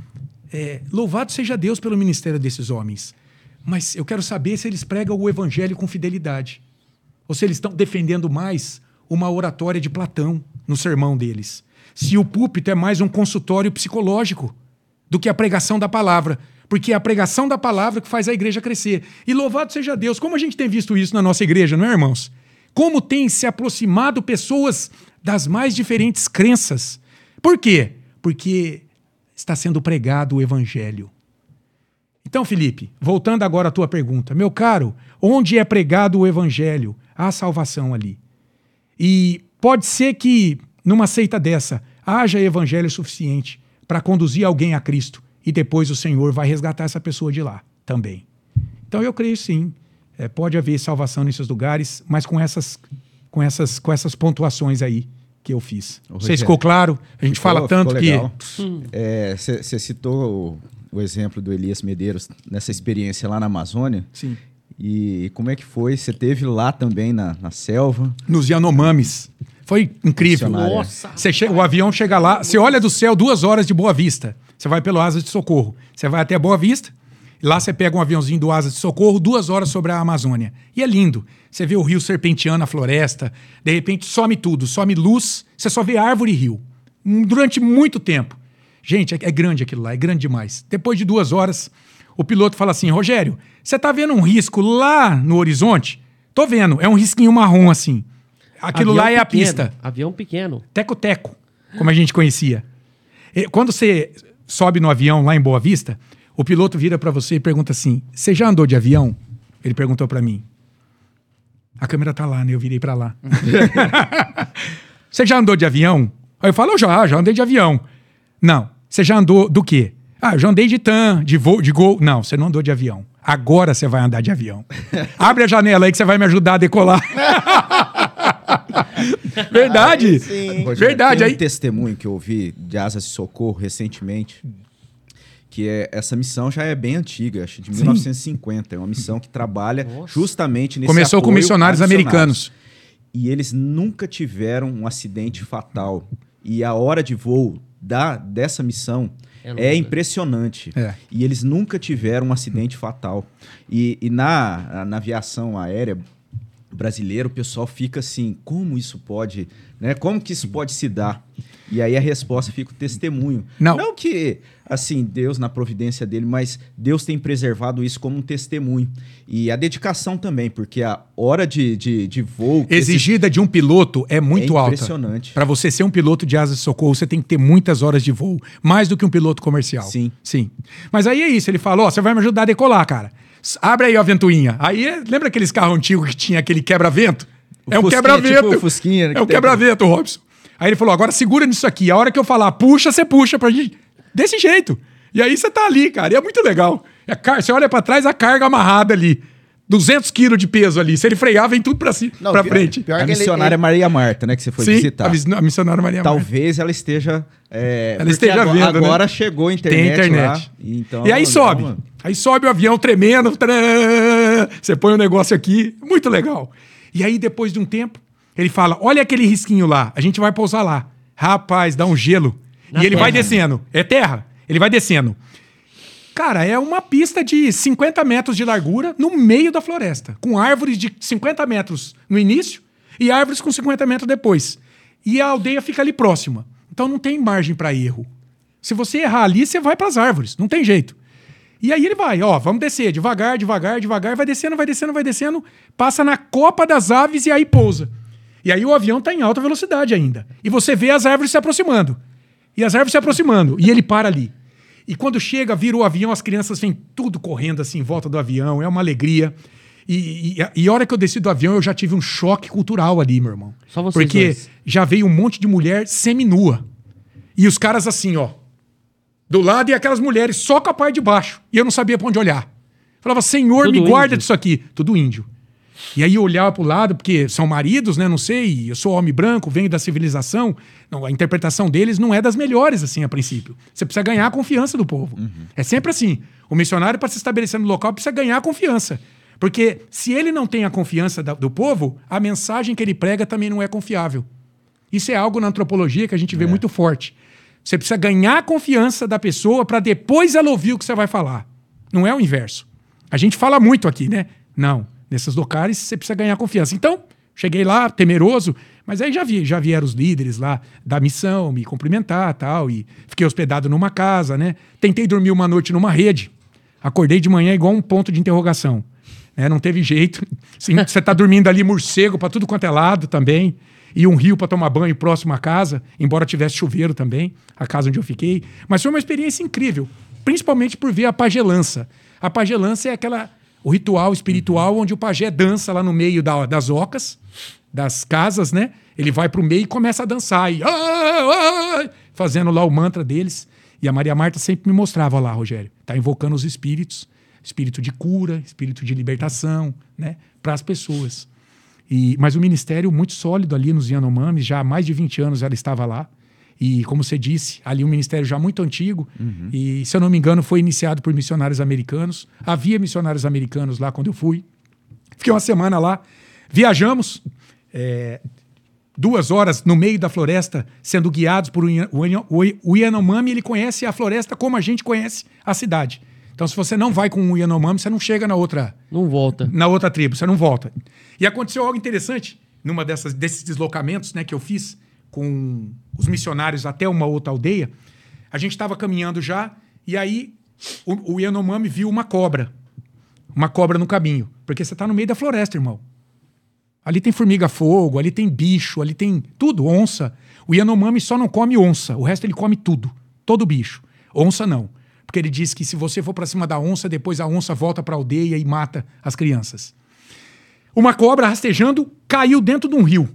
é, louvado seja Deus pelo ministério desses homens. Mas eu quero saber se eles pregam o evangelho com fidelidade. Ou se eles estão defendendo mais uma oratória de Platão no sermão deles. Se o púlpito é mais um consultório psicológico do que a pregação da palavra. Porque é a pregação da palavra que faz a igreja crescer. E louvado seja Deus, como a gente tem visto isso na nossa igreja, não é, irmãos? Como tem se aproximado pessoas das mais diferentes crenças. Por quê? Porque está sendo pregado o evangelho. Então, Felipe, voltando agora à tua pergunta, meu caro, onde é pregado o evangelho? Há salvação ali. E pode ser que numa seita dessa haja evangelho suficiente para conduzir alguém a Cristo e depois o Senhor vai resgatar essa pessoa de lá também. Então eu creio sim, é, pode haver salvação nesses lugares, mas com essas, com essas, com essas pontuações aí que eu fiz. Ô, Não sei Rogério, se ficou claro. A gente Ficou- fala tanto que. Você citou o, exemplo do Elias Medeiros nessa experiência lá na Amazônia. Sim. E como é que foi? Você teve lá também na, na selva? nos Yanomamis. Foi incrível. Missionária. Nossa, Você chega, o avião chega lá, você olha do céu duas horas de Boa Vista. Você vai pelo Asa de Socorro. Você vai até Boa Vista. e Lá você pega um aviãozinho do Asa de Socorro, duas horas sobre a Amazônia. E é lindo. Você vê o rio serpenteando a floresta. De repente some tudo, some luz. Você só vê árvore e rio. Durante muito tempo. Gente, é, é grande aquilo lá, é grande demais. Depois de duas horas, o piloto fala assim: Rogério, você tá vendo um risco lá no horizonte? Tô vendo, é um risquinho marrom assim. Aquilo avião lá é a pequeno, pista. Avião pequeno. Teco-teco, como a gente conhecia. E quando você sobe no avião lá em Boa Vista, o piloto vira para você e pergunta assim: "Você já andou de avião?" Ele perguntou para mim. A câmera tá lá, né? Eu virei para lá. Você já andou de avião? Aí eu falo: "Já, já andei de avião." Não. Você já andou do quê? Ah, eu já andei de TAM, de voo, de gol. Não, você não andou de avião. Agora você vai andar de avião. Abre a janela aí que você vai me ajudar a decolar. Verdade. Rogério, Verdade. Tem um Aí, testemunho que eu ouvi de Asas de Socorro recentemente, que é essa missão já é bem antiga, acho de 1950. É uma missão que trabalha justamente nesse começou com missionários americanos. E eles nunca tiveram um acidente fatal. E a hora de voo da, dessa missão É é, longa. impressionante. É. E eles nunca tiveram um acidente fatal. E, e na, na aviação aérea brasileira, o pessoal fica assim, como isso pode, né? Como que isso pode se dar? E aí a resposta fica o testemunho. Não. que, assim, Deus na providência dele, mas Deus tem preservado isso como um testemunho. E a dedicação também, porque a hora de, de, de voo... que esse- exigida de um piloto é muito É alta. impressionante. Para você ser um piloto de asa de socorro, você tem que ter muitas horas de voo, mais do que um piloto comercial. Sim. Sim. Mas aí é isso, ele falou, ó, você vai me ajudar a decolar, cara. Abre aí a ventoinha. Aí, é- lembra aqueles carros antigos que tinha aquele quebra-vento? É um Fusquinha, quebra-vento. tipo Fusquinha, é um quebra-vento, Robson. Aí ele falou, agora segura nisso aqui. A hora que eu falar puxa, você puxa pra gente. Desse jeito. E aí você tá ali, cara. E é muito legal. É car- Você olha pra trás, a carga amarrada ali. 200 quilos de peso ali. Se ele frear, vem tudo pra, si, Não, pra pior- frente. pior A ele- missionária ele- Maria Marta, né, que você foi Sim, visitar. a, vis- a missionária Maria Marta. Talvez ela esteja. é, Ela porque esteja agora, vendo, né? Agora chegou a internet, Tem internet. lá. Então, e aí sobe. uma- Aí sobe o avião tremendo. Você põe o negócio aqui. Muito legal. E aí, depois de um tempo, ele fala: Olha aquele risquinho lá. A gente vai pousar lá. Rapaz, dá um gelo. Na e ele vai descendo. É terra. Ele vai descendo. Cara, é uma pista de 50 metros de largura no meio da floresta, com árvores de 50 metros no início e árvores com 50 metros depois. E a aldeia fica ali próxima. Então não tem margem para erro. Se você errar ali, você vai para as árvores, não tem jeito. E aí ele vai, ó, vamos descer devagar, devagar, devagar, vai descendo, vai descendo, vai descendo, passa na copa das aves e aí pousa. E aí o avião está em alta velocidade ainda. E você vê as árvores se aproximando. E as árvores se aproximando. E ele para ali. E quando chega, vira o avião, as crianças vêm tudo correndo assim em volta do avião. É uma alegria. E, e, e a hora que eu desci do avião, eu já tive um choque cultural ali, meu irmão. Só vocês Porque dois. já veio um monte de mulher seminua. E os caras assim, ó. Do lado e aquelas mulheres só com a parte de baixo. E eu não sabia pra onde olhar. Falava, Senhor, Tudo me guarda índio. disso aqui. Tudo índio. E aí eu olhava pro lado, porque são maridos, né? Não sei, eu sou homem branco, venho da civilização. Não, a interpretação deles não é das melhores, assim, a princípio. Você precisa ganhar a confiança do povo. É sempre assim. O missionário, para se estabelecer no local, precisa ganhar a confiança. Porque se ele não tem a confiança da- do povo, a mensagem que ele prega também não é confiável. Isso é algo na antropologia que a gente vê muito forte. Você precisa ganhar a confiança da pessoa para depois ela ouvir o que você vai falar. Não é o inverso. A gente fala muito aqui, né? Não. Nesses locais você precisa ganhar confiança. Então, cheguei lá temeroso, mas aí já vi, já vieram os líderes lá da missão me cumprimentar, tal, e fiquei hospedado numa casa, né? Tentei dormir uma noite numa rede. Acordei de manhã igual um ponto de interrogação. né? Não teve jeito. Você tá dormindo ali morcego para tudo quanto é lado também. E um rio para tomar banho próximo à casa, embora tivesse chuveiro também, a casa onde eu fiquei. Mas foi uma experiência incrível, principalmente por ver a pagelança. A pagelança é aquela o ritual espiritual onde o pajé dança lá no meio da- das ocas, das casas, né? Ele vai pro meio e começa a dançar, e, "Ah, ah", fazendo lá o mantra deles. E a Maria Marta sempre me mostrava lá, Rogério, tá invocando os espíritos, espírito de cura, espírito de libertação, né, para as pessoas. E, mas o ministério muito sólido ali nos Yanomamis, já há mais de 20 anos ela estava lá. E, como você disse, ali um ministério já muito antigo. E, se eu não me engano, foi iniciado por missionários americanos. Havia missionários americanos lá quando eu fui. Fiquei uma semana lá. Viajamos é, duas horas no meio da floresta, sendo guiados por um o Yanomami. Ele conhece a floresta como a gente conhece a cidade. Então, se você não vai com o Yanomami, você não chega na outra, Não volta. na outra tribo, você não volta. E aconteceu algo interessante numa dessas, desses deslocamentos né, que eu fiz com os missionários até uma outra aldeia. A gente estava caminhando já, e aí o, o Yanomami viu uma cobra. Uma cobra no caminho. Porque você está no meio da floresta, irmão. Ali tem formiga-fogo, ali tem bicho, ali tem tudo, onça. O Yanomami só não come onça, o resto ele come tudo, todo bicho. Onça não, porque ele diz que se você for para cima da onça, depois a onça volta para a aldeia e mata as crianças. Uma cobra rastejando caiu dentro de um rio.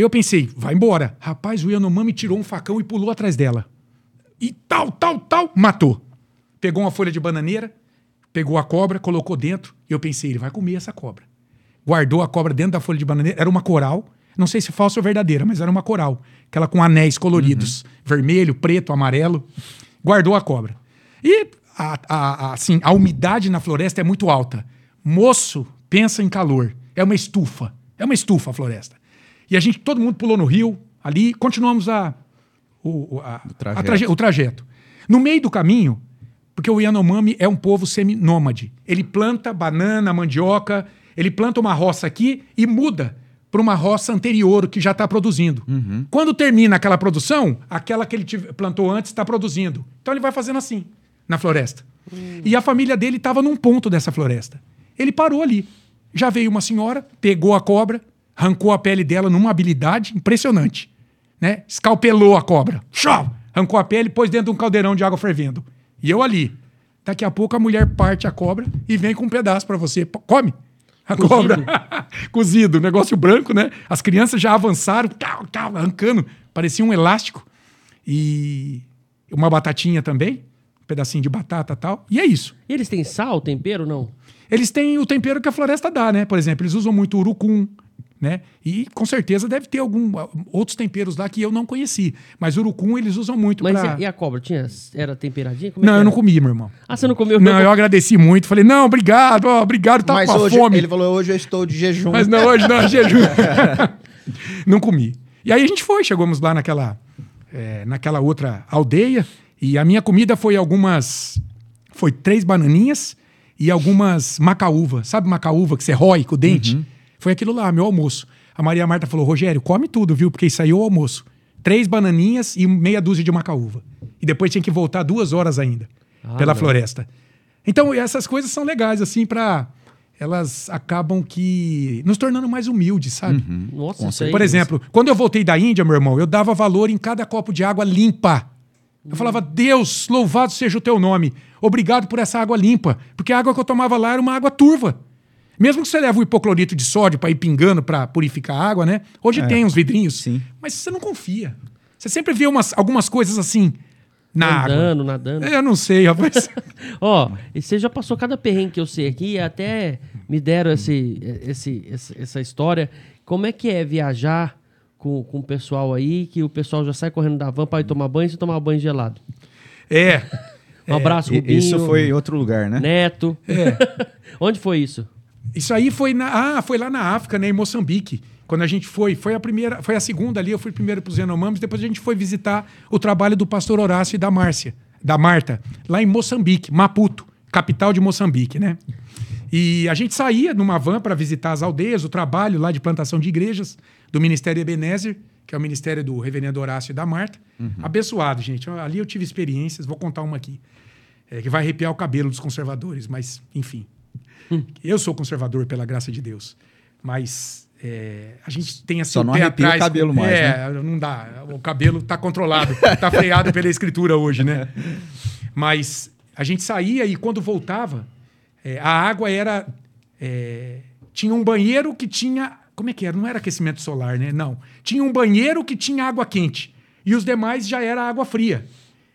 Eu pensei, vai embora. Rapaz, o Yanomami tirou um facão e pulou atrás dela. E tal, tal, tal, matou. Pegou uma folha de bananeira, pegou a cobra, colocou dentro. E eu pensei, ele vai comer essa cobra guardou a cobra dentro da folha de bananeira. Era uma coral. Não sei se falsa ou verdadeira, mas era uma coral. Aquela com anéis coloridos. Vermelho, preto, amarelo. Guardou a cobra. E a, a- a- assim, a umidade na floresta é muito alta. Moço, pensa em calor. É uma estufa. É uma estufa a floresta. E a gente, todo mundo pulou no rio, ali, continuamos a, o, o- a- a trajeto. traje- o trajeto. No meio do caminho, porque o Yanomami é um povo seminômade. Ele planta banana, mandioca, ele planta uma roça aqui e muda para uma roça anterior que já está produzindo. Quando termina aquela produção, aquela que ele plantou antes está produzindo. Então ele vai fazendo assim, na floresta. E a família dele estava num ponto dessa floresta. Ele parou ali. Já veio uma senhora, pegou a cobra, arrancou a pele dela numa habilidade impressionante. Né? Escalpelou a cobra. Chau! Arrancou a pele e pôs dentro de um caldeirão de água fervendo. E eu ali. Daqui a pouco a mulher parte a cobra e vem com um pedaço para você. Come! A Cozido. cobra. Cozido, negócio branco, né? As crianças já avançaram, tal, tal, arrancando. Parecia um elástico. E uma batatinha também. Um pedacinho de batata e tal. E é isso. E eles têm sal, tempero, não? Eles têm o tempero que a floresta dá, né? Por exemplo, eles usam muito urucum, né? E com certeza deve ter algum outros temperos lá que eu não conheci. Mas urucum eles usam muito Mas pra... e, a, cobra? Tinha, era temperadinha? Como é Não, eu não comi, meu irmão. Ah, você não comeu? Não, eu agradeci muito. Falei, não, obrigado, ó, obrigado, tá Mas com a hoje, fome. ele falou, hoje eu estou de jejum. Mas não, hoje não, jejum. não comi. E aí a gente foi, chegamos lá naquela, é, naquela outra aldeia. E a minha comida foi algumas. Foi três bananinhas e algumas macaúva. Sabe macaúva que você rói com o dente? Foi aquilo lá, meu almoço. A Maria Marta falou: Rogério, come tudo, viu? Porque isso aí é o almoço. Três bananinhas e meia dúzia de macaúva. E depois tinha que voltar duas horas ainda Ah, pela não. floresta. Então, essas coisas são legais, assim, para elas acabam que nos tornando mais humildes, sabe? Nossa, isso aí- Por exemplo, quando eu voltei da Índia, meu irmão, eu dava valor em cada copo de água limpa. Eu falava, Deus, louvado seja o teu nome. Obrigado por essa água limpa. Porque a água que eu tomava lá era uma água turva. Mesmo que você leve o hipoclorito de sódio para ir pingando para purificar a água, né? Hoje tem uns vidrinhos. Sim. Mas você não confia. Você sempre vê umas, algumas coisas assim na água. Nadando, nadando. Eu não sei, rapaz. Ó, e você já passou cada perrengue que eu sei aqui, até me deram esse, esse, essa história. Como é que é viajar com, com o pessoal aí, que o pessoal já sai correndo da van para ir tomar banho e você tomar banho gelado? é. Um abraço, E- Rubinho. Isso foi em outro lugar, né? Neto. Onde foi isso? Isso aí foi na, ah, foi lá na África, né, em Moçambique. Quando a gente foi, foi a primeira, foi a segunda ali, eu fui primeiro para os Yanomamis, depois a gente foi visitar o trabalho do pastor Horácio e da Márcia, da Marta, lá em Moçambique, Maputo, capital de Moçambique, né? E a gente saía numa van para visitar as aldeias, o trabalho lá de plantação de igrejas do Ministério Ebenezer, que é o ministério do reverendo Horácio e da Marta. Abençoado, gente. Ali eu tive experiências, vou contar uma aqui, é, que vai arrepiar o cabelo dos conservadores, mas enfim. Eu sou conservador, pela graça de Deus. Mas é, a gente tem assim Só não pé arrepia o atrás. cabelo mais, né? É, não dá. O cabelo tá controlado, tá freado pela escritura hoje, né? Mas a gente saía e quando voltava, é, a água era. é, tinha um banheiro que tinha. Como é que era? Não era aquecimento solar, né? Não. Tinha um banheiro que tinha água quente. E os demais já era água fria.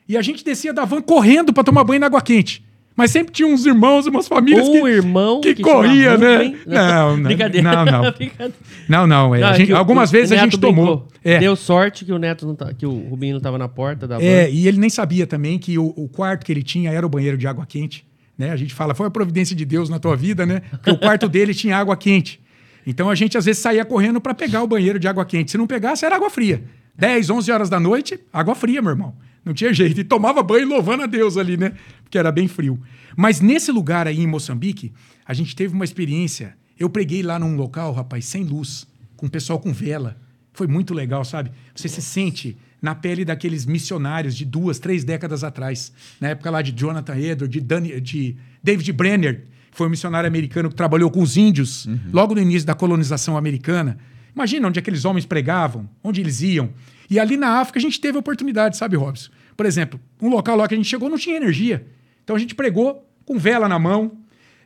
E a gente descia da van correndo para tomar banho na água quente. Mas sempre tinha uns irmãos, umas famílias Um que, irmão que, que corria, né? Não, não. Brincadeira. Não, não. Brincadeira. Não, não. é, Não, a é gente- o- algumas o vezes a Neto gente tomou. É. Deu sorte que o Neto não tá, que o Rubinho não tava na porta da. É, e ele nem sabia também que o, o quarto que ele tinha era o banheiro de água quente. Né? A gente fala, foi a providência de Deus na tua vida, né? Porque o quarto dele tinha água quente. Então a gente às vezes saía correndo para pegar o banheiro de água quente. Se não pegasse, era água fria. 10, 11 horas da noite, água fria, meu irmão. Não tinha jeito. E tomava banho louvando a Deus ali, né? Porque era bem frio. Mas nesse lugar aí em Moçambique, a gente teve uma experiência. Eu preguei lá num local, rapaz, sem luz, com o pessoal com vela. Foi muito legal, sabe? Você se sente na pele daqueles missionários de duas, três décadas atrás. Na época lá de Jonathan Edwards, de, Dani- de David Brenner, que foi um missionário americano que trabalhou com os índios logo no início da colonização americana. Imagina onde aqueles homens pregavam, onde eles iam. E ali na África a gente teve oportunidade, sabe, Robson? Por exemplo, um local lá que a gente chegou não tinha energia. Então a gente pregou com vela na mão.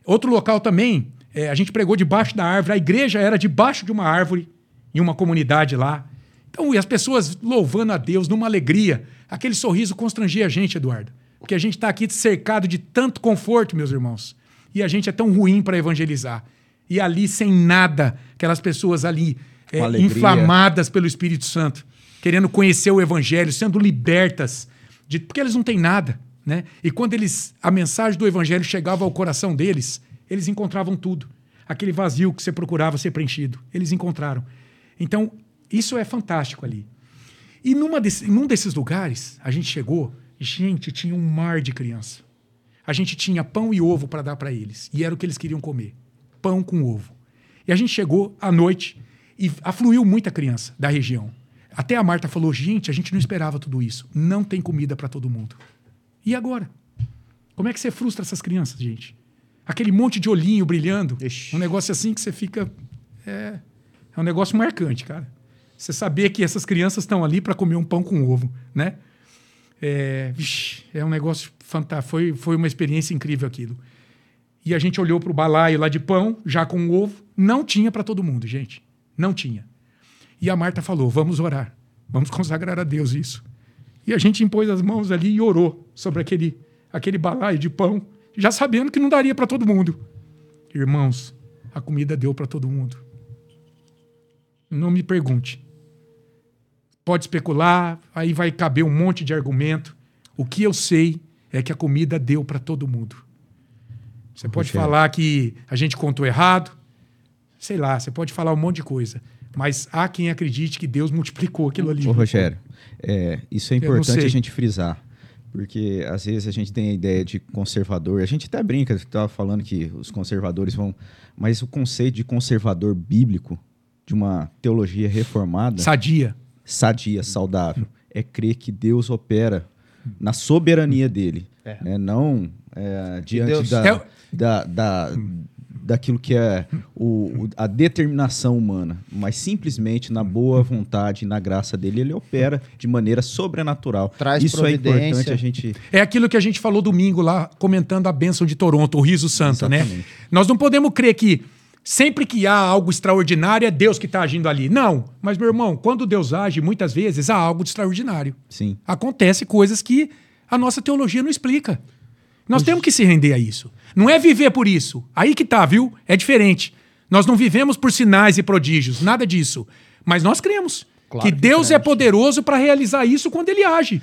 Outro local também, é, a gente pregou debaixo da árvore. A igreja era debaixo de uma árvore, em uma comunidade lá. Então, e as pessoas louvando a Deus numa alegria. Aquele sorriso constrangia a gente, Eduardo. Porque a gente está aqui cercado de tanto conforto, meus irmãos. E a gente é tão ruim para evangelizar. E ali, sem nada, aquelas pessoas ali é, inflamadas pelo Espírito Santo, querendo conhecer o Evangelho, sendo libertas, de, porque eles não têm nada. Né? E quando eles a mensagem do Evangelho chegava ao coração deles, eles encontravam tudo. Aquele vazio que você procurava ser preenchido, eles encontraram. Então, isso é fantástico ali. E numa desse, num desses lugares, a gente chegou, gente, tinha um mar de criança. A gente tinha pão e ovo para dar para eles. E era o que eles queriam comer: pão com ovo. E a gente chegou à noite e afluiu muita criança da região. Até a Marta falou: gente, a gente não esperava tudo isso. Não tem comida para todo mundo. E agora? Como é que você frustra essas crianças, gente? Aquele monte de olhinho brilhando. Ixi. Um negócio assim que você fica. É, é um negócio marcante, cara. Você saber que essas crianças estão ali para comer um pão com ovo, né? É, é um negócio fantástico. Foi, foi uma experiência incrível aquilo. E a gente olhou para o balaio lá de pão, já com o ovo. Não tinha para todo mundo, gente. Não tinha. E a Marta falou: vamos orar. Vamos consagrar a Deus isso. E a gente impôs as mãos ali e orou sobre aquele, aquele balaio de pão, já sabendo que não daria para todo mundo. Irmãos, a comida deu para todo mundo. Não me pergunte. Pode especular, aí vai caber um monte de argumento. O que eu sei é que a comida deu para todo mundo. Você pode falar que a gente contou errado, sei lá, você pode falar um monte de coisa. Mas há quem acredite que Deus multiplicou aquilo ali. Ô, Rogério, é, isso é importante a gente frisar. Porque às vezes a gente tem a ideia de conservador. A gente até brinca, estava falando que os conservadores vão. Mas o conceito de conservador bíblico, de uma teologia reformada, Sadia. sadia, saudável, é crer que Deus opera na soberania dele. né? Não é, diante Deus- da, É- da, da, daquilo que é o, o- a determinação humana, mas simplesmente na boa vontade e na graça dele, ele opera de maneira sobrenatural. Traz Isso é importante a gente. É aquilo que a gente falou domingo lá, comentando a bênção de Toronto, o riso santo, né? Exatamente. Nós não podemos crer que sempre que há algo extraordinário é Deus que está agindo ali. Não. Mas, meu irmão, quando Deus age, muitas vezes há algo de extraordinário. Sim. Acontece coisas que a nossa teologia não explica. Nós temos que se render a isso. Não é viver por isso. Aí que tá, viu? É diferente. Nós não vivemos por sinais e prodígios, nada disso. Mas nós cremos Claro que que Deus é cremos. poderoso para realizar isso quando ele age.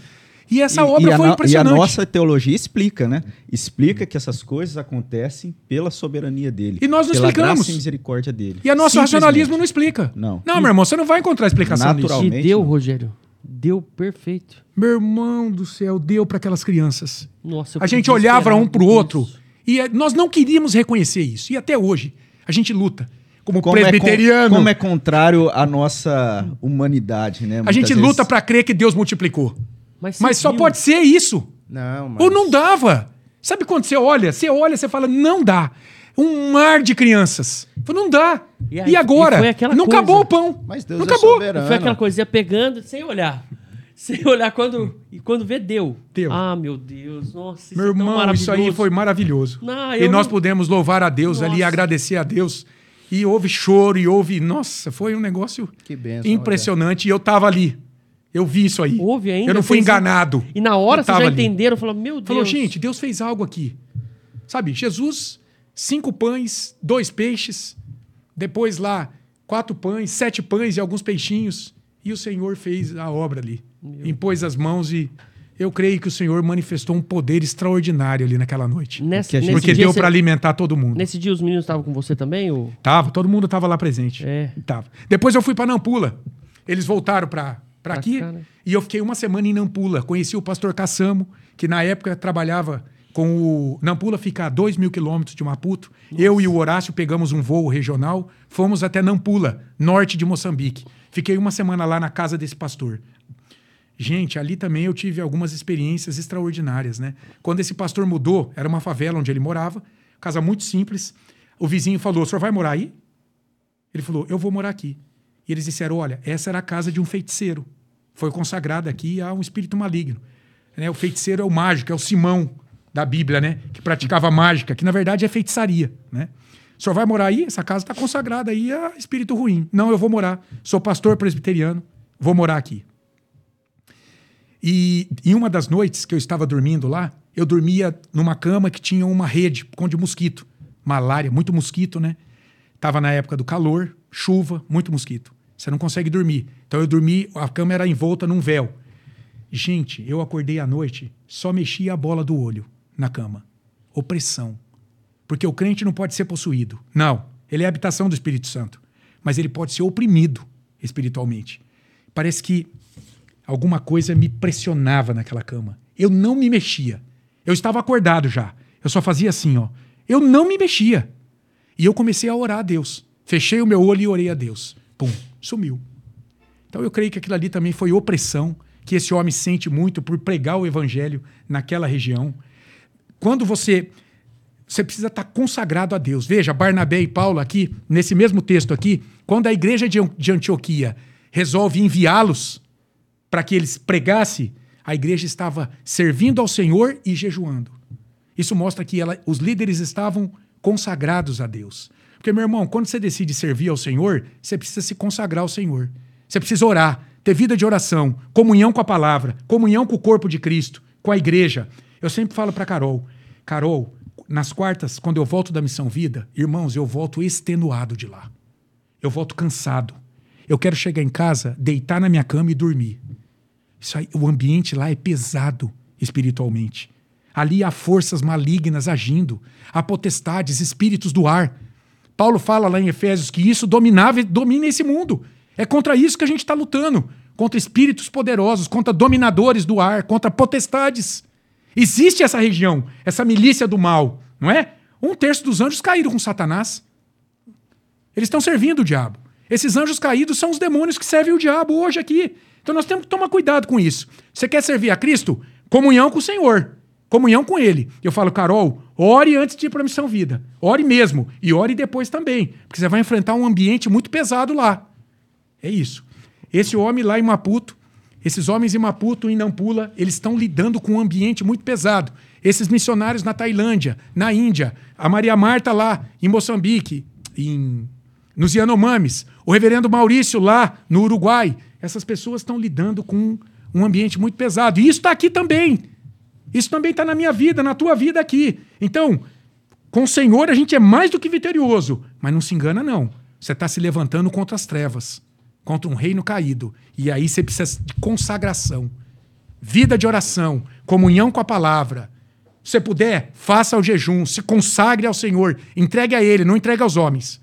E essa E- obra e a foi no- impressionante. E a nossa teologia explica, né? Explica que essas coisas acontecem pela soberania dele. E nós não pela explicamos. graça e misericórdia dele. E a nosso racionalismo não explica. Não. Não, meu irmão, você não vai encontrar explicação nisso. Natural. E Realmente, deu. Rogério. Deu perfeito. Meu irmão do céu, deu para aquelas crianças. Nossa, eu A gente olhava um pro com outro isso. e eh, nós não queríamos reconhecer isso. E até hoje, a gente luta. Como, Como é, con- presbiteriano, como é contrário à nossa humanidade, né? a Muitas gente vezes- luta para crer que Deus multiplicou. Mas, Mas só viu? pode ser isso. Não, mas... Ou não dava. Sabe quando você olha? Você olha, você fala, não dá. Um mar de crianças. Fala, Não dá. E E, aí- agora? e foi aquela não coisa. acabou o pão. Mas Deus não é acabou. soberano. Foi aquela coisa, ia pegando sem olhar. Sem olhar quando. E quando vê, deu. Deu. Ah, meu Deus. Nossa, isso Meu é tão irmão, isso aí foi maravilhoso. Não, e nós não- pudemos louvar a Deus ali, Nossa. agradecer a Deus. E houve choro, e houve. Nossa, foi um negócio Que bênção, impressionante. E eu tava ali. Eu vi isso aí. Houve ainda. Eu não fui enganado. E na hora vocês já ali. entenderam. Falou, meu Deus. Falou, gente, Deus fez algo aqui. Sabe, Jesus, cinco pães, dois peixes. Depois lá, quatro pães, sete pães e alguns peixinhos. E o Senhor fez a obra ali. Impôs as mãos e eu creio que o Senhor manifestou um poder extraordinário ali naquela noite. Nessa, gente- Porque dia deu você- para alimentar todo mundo. Nesse dia os meninos estavam com você também? Ou... Tava, todo mundo tava lá presente. É. Tava. Depois eu fui para Nampula. Eles voltaram para aqui cá, né? e eu fiquei uma semana em Nampula. Conheci o pastor Caçamo, que na época trabalhava com o Nampula fica a 2 mil quilômetros de Maputo. Eu e o Horácio pegamos um voo regional, fomos até Nampula, norte de Moçambique. Fiquei uma semana lá na casa desse pastor. Gente, ali também eu tive algumas experiências extraordinárias, né? Quando esse pastor mudou, era uma favela onde ele morava, casa muito simples. O vizinho falou: "O senhor vai morar aí?" Ele falou: Eu vou morar aqui. E eles disseram: Olha, essa era a casa de um feiticeiro. Foi consagrada aqui a um espírito maligno. Né? O feiticeiro é o mágico, é o Simão da Bíblia, né? Que praticava mágica, que na verdade é feitiçaria, né? O senhor vai morar aí? Essa casa está consagrada aí a espírito ruim. Não, eu vou morar. Sou pastor presbiteriano, vou morar aqui. E em uma das noites que eu estava dormindo lá, eu dormia numa cama que tinha uma rede de mosquito. Malária, muito mosquito, né? Tava na época do calor, chuva, muito mosquito. Você não consegue dormir. Então eu dormi, a cama era envolta num véu. Gente, eu acordei à noite, só mexia a bola do olho na cama. Opressão. Porque o crente não pode ser possuído. Não. Ele é habitação do Espírito Santo. Mas ele pode ser oprimido espiritualmente. Parece que alguma coisa me pressionava naquela cama. Eu não me mexia. Eu estava acordado já. Eu só fazia assim, ó. Eu não me mexia. E eu comecei a orar a Deus. Fechei o meu olho e orei a Deus. Pum, sumiu. Então eu creio que aquilo ali também foi opressão que esse homem sente muito por pregar o evangelho naquela região. Quando você você precisa estar consagrado a Deus. Veja, Barnabé e Paulo aqui, nesse mesmo texto aqui, quando a igreja de de Antioquia resolve enviá-los para que eles pregassem, a igreja estava servindo ao Senhor e jejuando. Isso mostra que ela, os líderes estavam consagrados a Deus. Porque, meu irmão, quando você decide servir ao Senhor, você precisa se consagrar ao Senhor. Você precisa orar, ter vida de oração, comunhão com a palavra, comunhão com o corpo de Cristo, com a igreja. Eu sempre falo para Carol, Carol, nas quartas, quando eu volto da Missão Vida, irmãos, eu volto extenuado de lá. Eu volto cansado. Eu quero chegar em casa, deitar na minha cama e dormir. Isso aí, o ambiente lá é pesado espiritualmente. Ali há forças malignas agindo, há potestades, espíritos do ar. Paulo fala lá em Efésios que isso dominava, domina esse mundo. É contra isso que a gente está lutando. Contra espíritos poderosos, contra dominadores do ar, contra potestades. Existe essa região, essa milícia do mal, não é? Um terço dos anjos caíram com Satanás. Eles estão servindo o diabo. Esses anjos caídos são os demônios que servem o diabo hoje aqui. Então nós temos que tomar cuidado com isso. Você quer servir a Cristo? Comunhão com o Senhor. comunhão com Ele. Eu falo, Carol, ore antes de ir para a Missão Vida. Ore mesmo. E ore depois também. Porque você vai enfrentar um ambiente muito pesado lá. É isso. Esse homem lá em Maputo, esses homens em Maputo, em Nampula, eles estão lidando com um ambiente muito pesado. Esses missionários na Tailândia, na Índia, a Maria Marta lá em Moçambique, em, nos Yanomamis, o reverendo Maurício lá no Uruguai. Essas pessoas estão lidando com um ambiente muito pesado. E isso está aqui também. Isso também está na minha vida, na tua vida aqui. Então, com o Senhor a gente é mais do que vitorioso. Mas não se engana, não. Você está se levantando contra as trevas, contra um reino caído. E aí você precisa de consagração, vida de oração, comunhão com a palavra. Se puder, faça o jejum, se consagre ao Senhor, entregue a Ele, não entregue aos homens.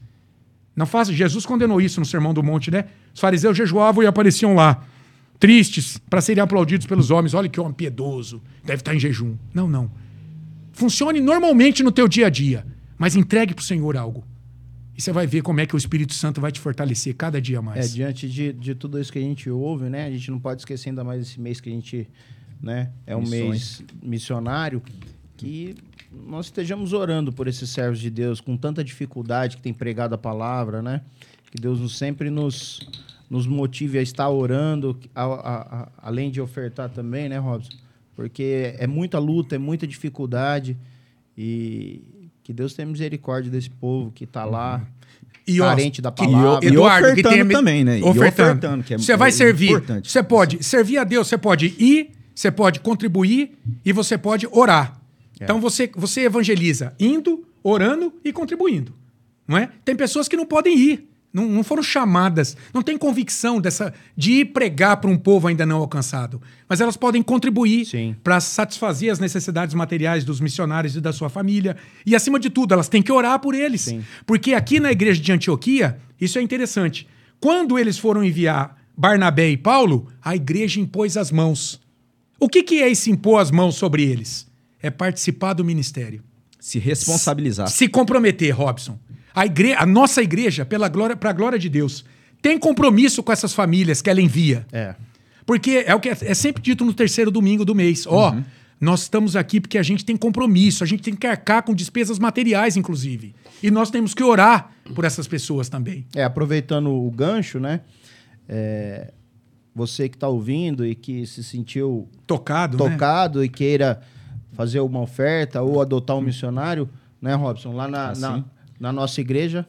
Não faça. Jesus condenou isso no Sermão do Monte, né? Os fariseus jejuavam e apareciam lá tristes para serem aplaudidos pelos homens. Olha que homem piedoso, deve estar em jejum. Não, não. Funcione normalmente no teu dia a dia, mas entregue para o Senhor algo. E você vai ver como é que o Espírito Santo vai te fortalecer cada dia mais. É, diante de, de tudo isso que a gente ouve, né? A gente não pode esquecer ainda mais esse mês que a gente, né? É um Missões. mês missionário que nós estejamos orando por esses servos de Deus com tanta dificuldade que tem pregado a palavra, né? Que Deus sempre nos nos motive a estar orando, a, a, a, além de ofertar também, né, Robson? Porque é muita luta, é muita dificuldade e que Deus tenha misericórdia desse povo que está lá. E, carente da palavra. E, Eduardo, ofertando que tem, também, né? Ofertando. ofertando que é, você vai é servir. Importante. Você pode servir a Deus, você pode ir, você pode contribuir e você pode orar. É. Então você, você evangeliza indo, orando e contribuindo. Não é? Tem pessoas que não podem ir. Não, não, foram chamadas, não tem convicção dessa de ir pregar para um povo ainda não alcançado. Mas elas podem contribuir para satisfazer as necessidades materiais dos missionários e da sua família. E, acima de tudo, elas têm que orar por eles. Sim. Porque aqui na igreja de Antioquia, isso é interessante. Quando eles foram enviar Barnabé e Paulo, a igreja impôs as mãos. O que, que é esse impor as mãos sobre eles? É participar do ministério. Se responsabilizar. Se, se comprometer, Robson. A, igre a nossa igreja, pela glória, para a glória de Deus, tem compromisso com essas famílias que ela envia. É. Porque é o que é, é sempre dito no terceiro domingo do mês. Ó, uhum. oh, nós estamos aqui porque a gente tem compromisso, a gente tem que arcar com despesas materiais, inclusive. E nós temos que orar por essas pessoas também. É, aproveitando o gancho, né? É, você que está ouvindo e que se sentiu tocado, né? tocado né? e queira fazer uma oferta ou adotar um missionário, né, Robson? Lá na, assim. na na nossa igreja?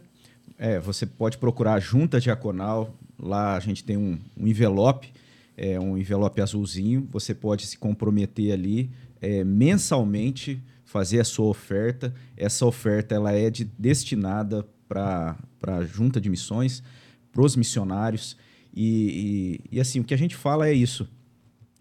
É, você pode procurar a Junta Diaconal. Lá a gente tem um, um envelope, é, um envelope azulzinho. Você pode se comprometer ali é, mensalmente, fazer a sua oferta. Essa oferta ela é de, destinada para a Junta de Missões, para os missionários. E, e, e assim, o que a gente fala é isso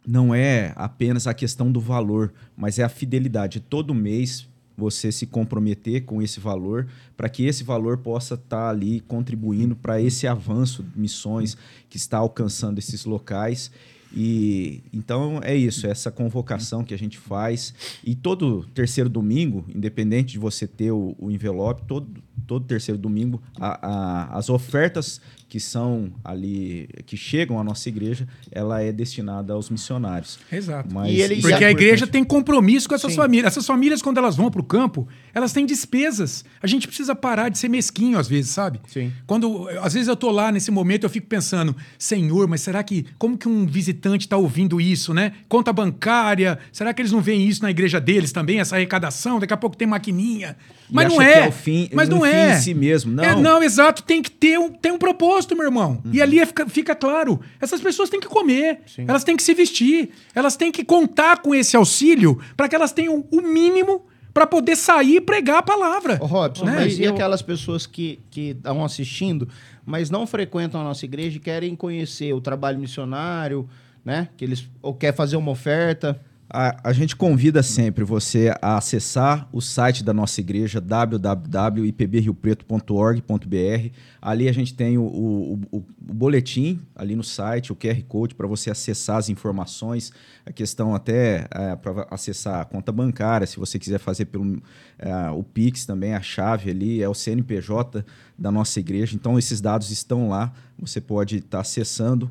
não é apenas a questão do valor, mas é a fidelidade. Todo mês você se comprometer com esse valor para que esse valor possa estar tá ali contribuindo para esse avanço de missões que está alcançando esses locais. E então é isso, essa convocação que a gente faz. E todo terceiro domingo, independente de você ter o, o envelope, todo, todo terceiro domingo, a, a, as ofertas que são ali, que chegam à nossa igreja, ela é destinada aos missionários. Exato. Mas, ele, porque a igreja tem compromisso com essas Sim. famílias. Essas famílias, quando elas vão para o campo, elas têm despesas. A gente precisa parar de ser mesquinho às vezes, sabe? Sim. Quando, às vezes eu tô lá nesse momento, eu fico pensando, Senhor, mas será que, como que um visitante está ouvindo isso, né? Conta bancária, será que eles não veem isso na igreja deles também, essa arrecadação? Daqui a pouco tem maquininha. Mas não é. é fim, mas não é. em si mesmo, não. É, não, exato. Tem que ter um, tem um propósito, meu irmão. Uhum. E ali fica, fica, claro. Essas pessoas têm que comer, Sim. elas têm que se vestir, elas têm que contar com esse auxílio para que elas tenham o mínimo para poder sair e pregar a palavra. Ô, Robson, né? mas e eu... aquelas pessoas que estão assistindo, mas não frequentam a nossa igreja e querem conhecer o trabalho missionário, né? Que eles ou quer fazer uma oferta. A, a, gente convida sempre você a acessar o site da nossa igreja, www.ipbriopreto.org.br. Ali a gente tem o, o, o, o, boletim, ali no site, o QR Code, para você acessar as informações. A questão até é, para acessar a conta bancária, se você quiser fazer pelo é, o Pix também, a chave ali, é o CNPJ da nossa igreja. Então, esses dados estão lá, você pode estar tá acessando.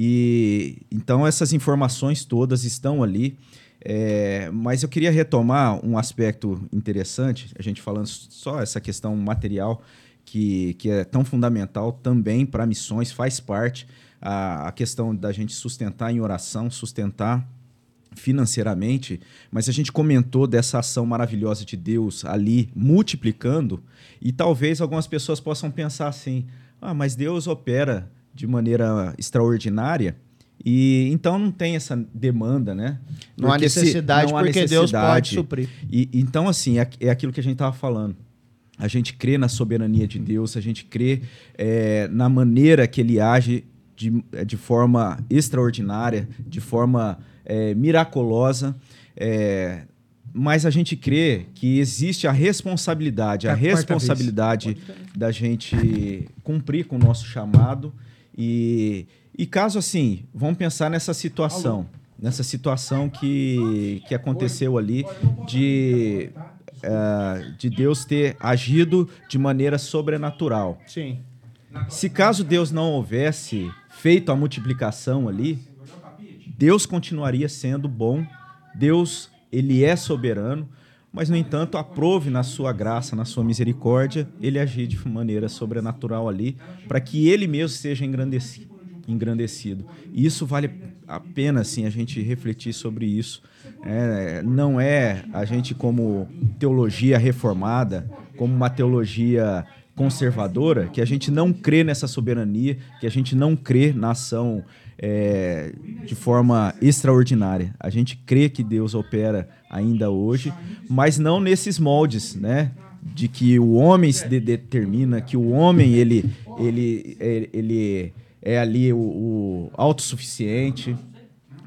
E então essas informações todas estão ali. É, mas eu queria retomar um aspecto interessante, a gente falando só essa questão material, que, que é tão fundamental também para missões, faz parte a, a questão da gente sustentar em oração, sustentar financeiramente, mas a gente comentou dessa ação maravilhosa de Deus ali multiplicando, e talvez algumas pessoas possam pensar assim: ah, mas Deus opera de maneira extraordinária. E então não tem essa demanda, né? Não há necessidade, se, não há porque necessidade. Deus pode suprir. E, então, assim, é, é aquilo que a gente estava falando. A gente crê na soberania de Deus, a gente crê é, na maneira que ele age de, de forma extraordinária, de forma é, miraculosa. É, mas a gente crê que existe a responsabilidade, é a, a responsabilidade da gente cumprir com o nosso chamado e e caso assim, vamos pensar nessa situação, nessa situação que, que aconteceu ali de, uh, de Deus ter agido de maneira sobrenatural. Sim. Se caso Deus não houvesse feito a multiplicação ali, Deus continuaria sendo bom, Deus ele é soberano, mas no entanto aprove na sua graça, na sua misericórdia, ele agir de maneira sobrenatural ali, para que ele mesmo seja engrandecido engrandecido. E isso vale a pena assim, a gente refletir sobre isso. É, não é a gente, como teologia reformada, como uma teologia conservadora, que a gente não crê nessa soberania, que a gente não crê na ação é, de forma extraordinária. A gente crê que Deus opera ainda hoje, mas não nesses moldes, né? De que o homem se determina, que o homem ele, ele, ele, ele é ali o, o autossuficiente.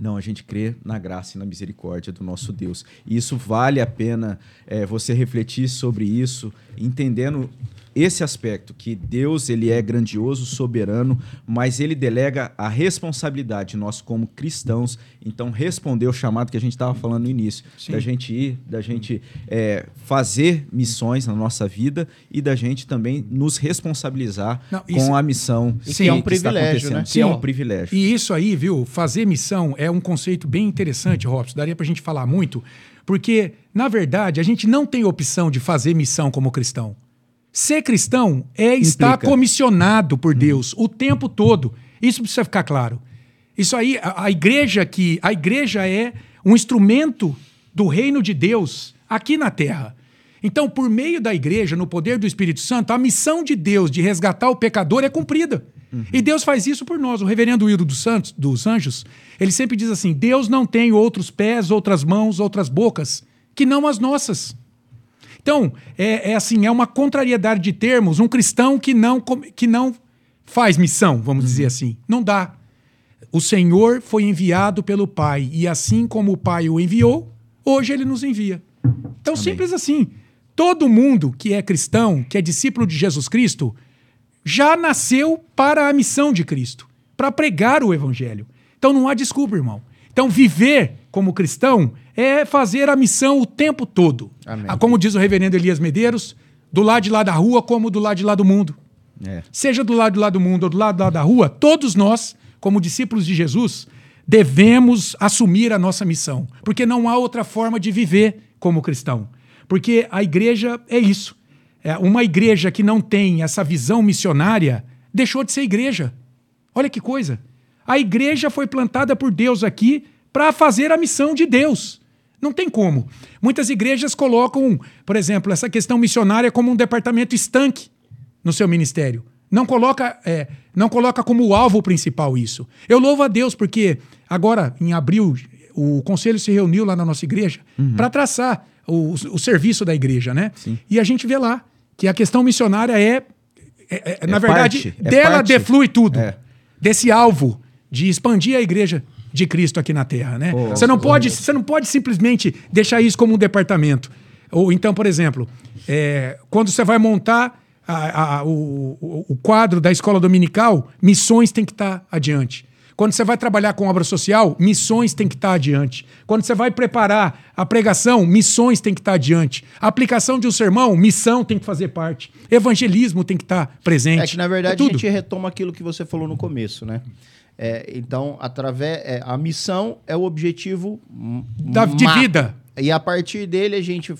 Não, a gente crê na graça e na misericórdia do nosso Deus. E isso vale a pena é, você refletir sobre isso, entendendo esse aspecto que Deus ele é grandioso, soberano, mas ele delega a responsabilidade nós como cristãos, então responder o chamado que a gente estava falando no início, Sim. da gente ir, da gente é, fazer missões na nossa vida e da gente também nos responsabilizar Não, isso, com a missão. Sim, que é um privilégio, né? Que é um privilégio. E isso aí, viu? Fazer missão é um conceito bem interessante, Robson. Daria para a gente falar muito, porque na verdade a gente não tem opção de fazer missão como cristão. Ser cristão é estar Implica. comissionado por Deus o tempo todo. Isso precisa ficar claro. Isso aí, a, a, igreja que a igreja é um instrumento do reino de Deus aqui na terra. Então, por meio da igreja, no poder do Espírito Santo, a missão de Deus de resgatar o pecador é cumprida. Uhum. E Deus faz isso por nós. O reverendo Hildo dos Santos, dos Anjos, ele sempre diz assim: Deus não tem outros pés, outras mãos, outras bocas que não as nossas. Então, é, é, assim, é uma contrariedade de termos, um cristão que não, que não faz missão, vamos uhum. dizer assim. Não dá. O Senhor foi enviado pelo Pai, e assim como o Pai o enviou, hoje ele nos envia. Então, Amém. simples assim. Todo mundo que é cristão, que é discípulo de Jesus Cristo, já nasceu para a missão de Cristo, para pregar o Evangelho. Então não há desculpa, irmão. Então, viver como cristão é fazer a missão o tempo todo. Amém. Ah, como diz o reverendo Elias Medeiros, do lado de lá da rua como do lado de lá do mundo. É. Seja do lado de lá do mundo ou do lado de lá da rua, todos nós, como discípulos de Jesus, devemos assumir a nossa missão. Porque não há outra forma de viver como cristão. Porque a igreja é isso. É uma igreja que não tem essa visão missionária deixou de ser igreja. Olha que coisa. A igreja foi plantada por Deus aqui para fazer a missão de Deus. Não tem como. Muitas igrejas colocam, por exemplo, essa questão missionária como um departamento estanque no seu ministério. Não coloca, é, não coloca como alvo principal isso. Eu louvo a Deus porque agora, em abril, o conselho se reuniu lá na nossa igreja uhum. para traçar o, o, serviço da igreja, né? Sim. E a gente vê lá que a questão missionária é, é, é, é na verdade, parte, é dela parte. deflui tudo. É. Desse alvo de expandir a igreja de Cristo aqui na Terra, né? Oh, você não pode, você não pode simplesmente deixar isso como um departamento. Ou então, por exemplo, é, quando você vai montar a, a, o, o, quadro da escola dominical, missões tem que estar tá adiante. Quando você vai trabalhar com obra social, missões tem que estar adiante. Quando você vai preparar a pregação, missões tem que estar adiante. A aplicação de um sermão, missão tem que fazer parte. Evangelismo tem que estar presente. É que, na verdade, é a gente retoma aquilo que você falou no começo, né? É, então, através é, a missão é o objetivo da, de vida. E a partir dele a gente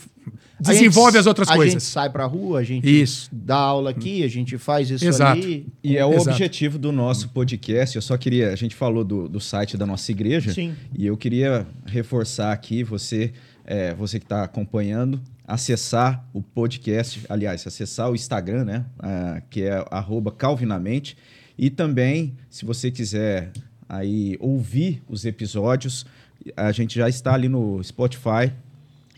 desenvolve gente, as outras a coisas. A gente sai para a rua, a gente isso. dá aula aqui, a gente faz isso Exato. ali. E é o Exato. objetivo do nosso podcast. Eu só queria, a gente falou do, do site da nossa igreja, Sim. e eu queria reforçar aqui você, é, você que está acompanhando, acessar o podcast, aliás, acessar o Instagram, né, uh, que é @calvinamente, e também, se você quiser aí ouvir os episódios, a gente já está ali no Spotify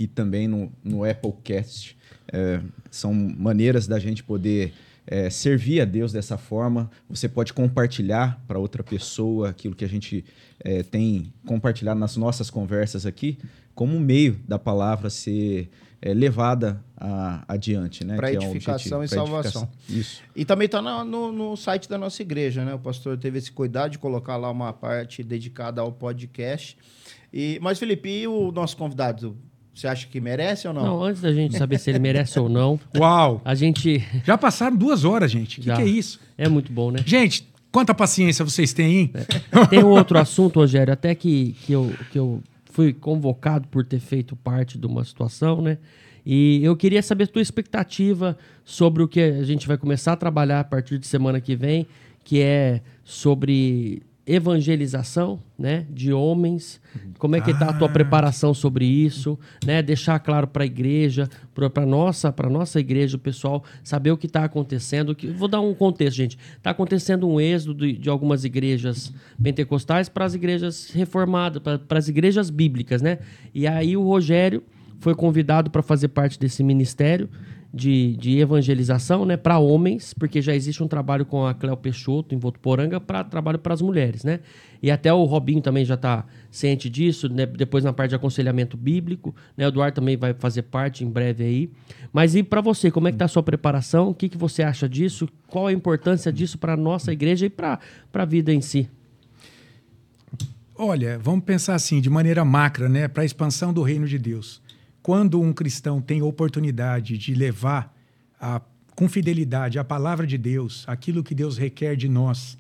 e também no, no Applecast. É, são maneiras da gente poder é, servir a Deus dessa forma. Você pode compartilhar para outra pessoa aquilo que a gente é, tem compartilhado nas nossas conversas aqui, como um meio da palavra ser é, levada a, adiante, né? Para é edificação um e salvação. Isso. E também está no, no, site da nossa igreja, né? O pastor teve esse cuidado de colocar lá uma parte dedicada ao podcast. E, mas, Felipe, e o nosso convidado? Você acha que merece ou não? Não, antes da gente saber se ele merece ou não. Uau! A gente. Já passaram duas horas, gente. O que, que, é isso? É muito bom, né? Gente, quanta paciência vocês têm, hein? É. Tem um outro assunto, Rogério, até que, que, eu, que eu fui convocado por ter feito parte de uma situação, né? E eu queria saber a tua expectativa sobre o que a gente vai começar a trabalhar a partir de semana que vem, que é sobre evangelização, né, de homens. Como é que está a tua ah. preparação sobre isso, né? Deixar claro para a igreja, para nossa, para nossa igreja, o pessoal saber o que está acontecendo. Que vou dar um contexto, gente. Está acontecendo um êxodo de, de algumas igrejas pentecostais para as igrejas reformadas, para as igrejas bíblicas, né? E aí o Rogério foi convidado para fazer parte desse ministério de, de evangelização né, para homens, porque já existe um trabalho com a Cléo Peixoto em Votuporanga para trabalho para as mulheres. Né? E até o Robinho também já está ciente disso, né, depois na parte de aconselhamento bíblico. Né, o Eduardo também vai fazer parte em breve aí. Mas e para você, como é que está a sua preparação? O que, que você acha disso? Qual a importância disso para a nossa igreja e para a vida em si? Olha, vamos pensar assim, de maneira macra, né, para a expansão do reino de Deus quando um cristão tem oportunidade de levar a, com fidelidade a palavra de Deus, aquilo que Deus requer de nós,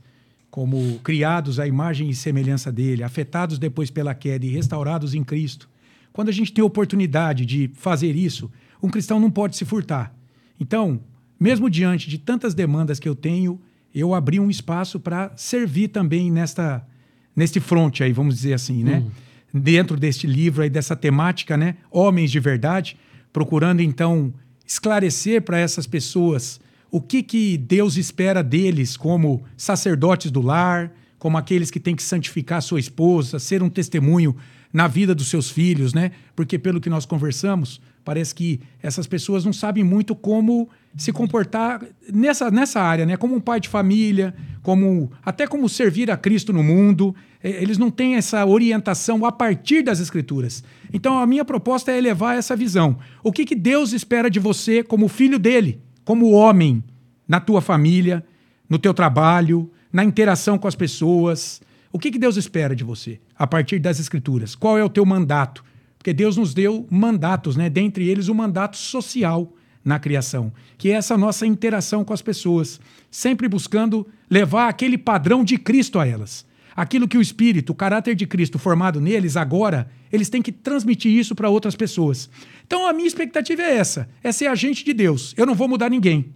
como criados à imagem e semelhança dele, afetados depois pela queda e restaurados em Cristo, quando a gente tem oportunidade de fazer isso, um cristão não pode se furtar. Então, mesmo diante de tantas demandas que eu tenho, eu abri um espaço para servir também nesta neste fronte aí, vamos dizer assim, né? Uhum dentro deste livro aí, dessa temática, né? Homens de verdade, procurando então esclarecer para essas pessoas o que, que Deus espera deles como sacerdotes do lar, como aqueles que têm que santificar sua esposa, ser um testemunho na vida dos seus filhos, né? Porque pelo que nós conversamos, parece que essas pessoas não sabem muito como se comportar nessa, nessa área, né? Como um pai de família, como até como servir a Cristo no mundo. Eles não têm essa orientação a partir das escrituras. Então a minha proposta é elevar essa visão. O que, que Deus espera de você como filho dele, como homem, na tua família, no teu trabalho, na interação com as pessoas, o que, que Deus espera de você a partir das Escrituras? Qual é o teu mandato? Porque Deus nos deu mandatos, né? dentre eles o mandato social na criação, que é essa nossa interação com as pessoas, sempre buscando levar aquele padrão de Cristo a elas. Aquilo que o Espírito, o caráter de Cristo formado neles agora, eles têm que transmitir isso para outras pessoas. Então a minha expectativa é essa: é ser agente de Deus. Eu não vou mudar ninguém.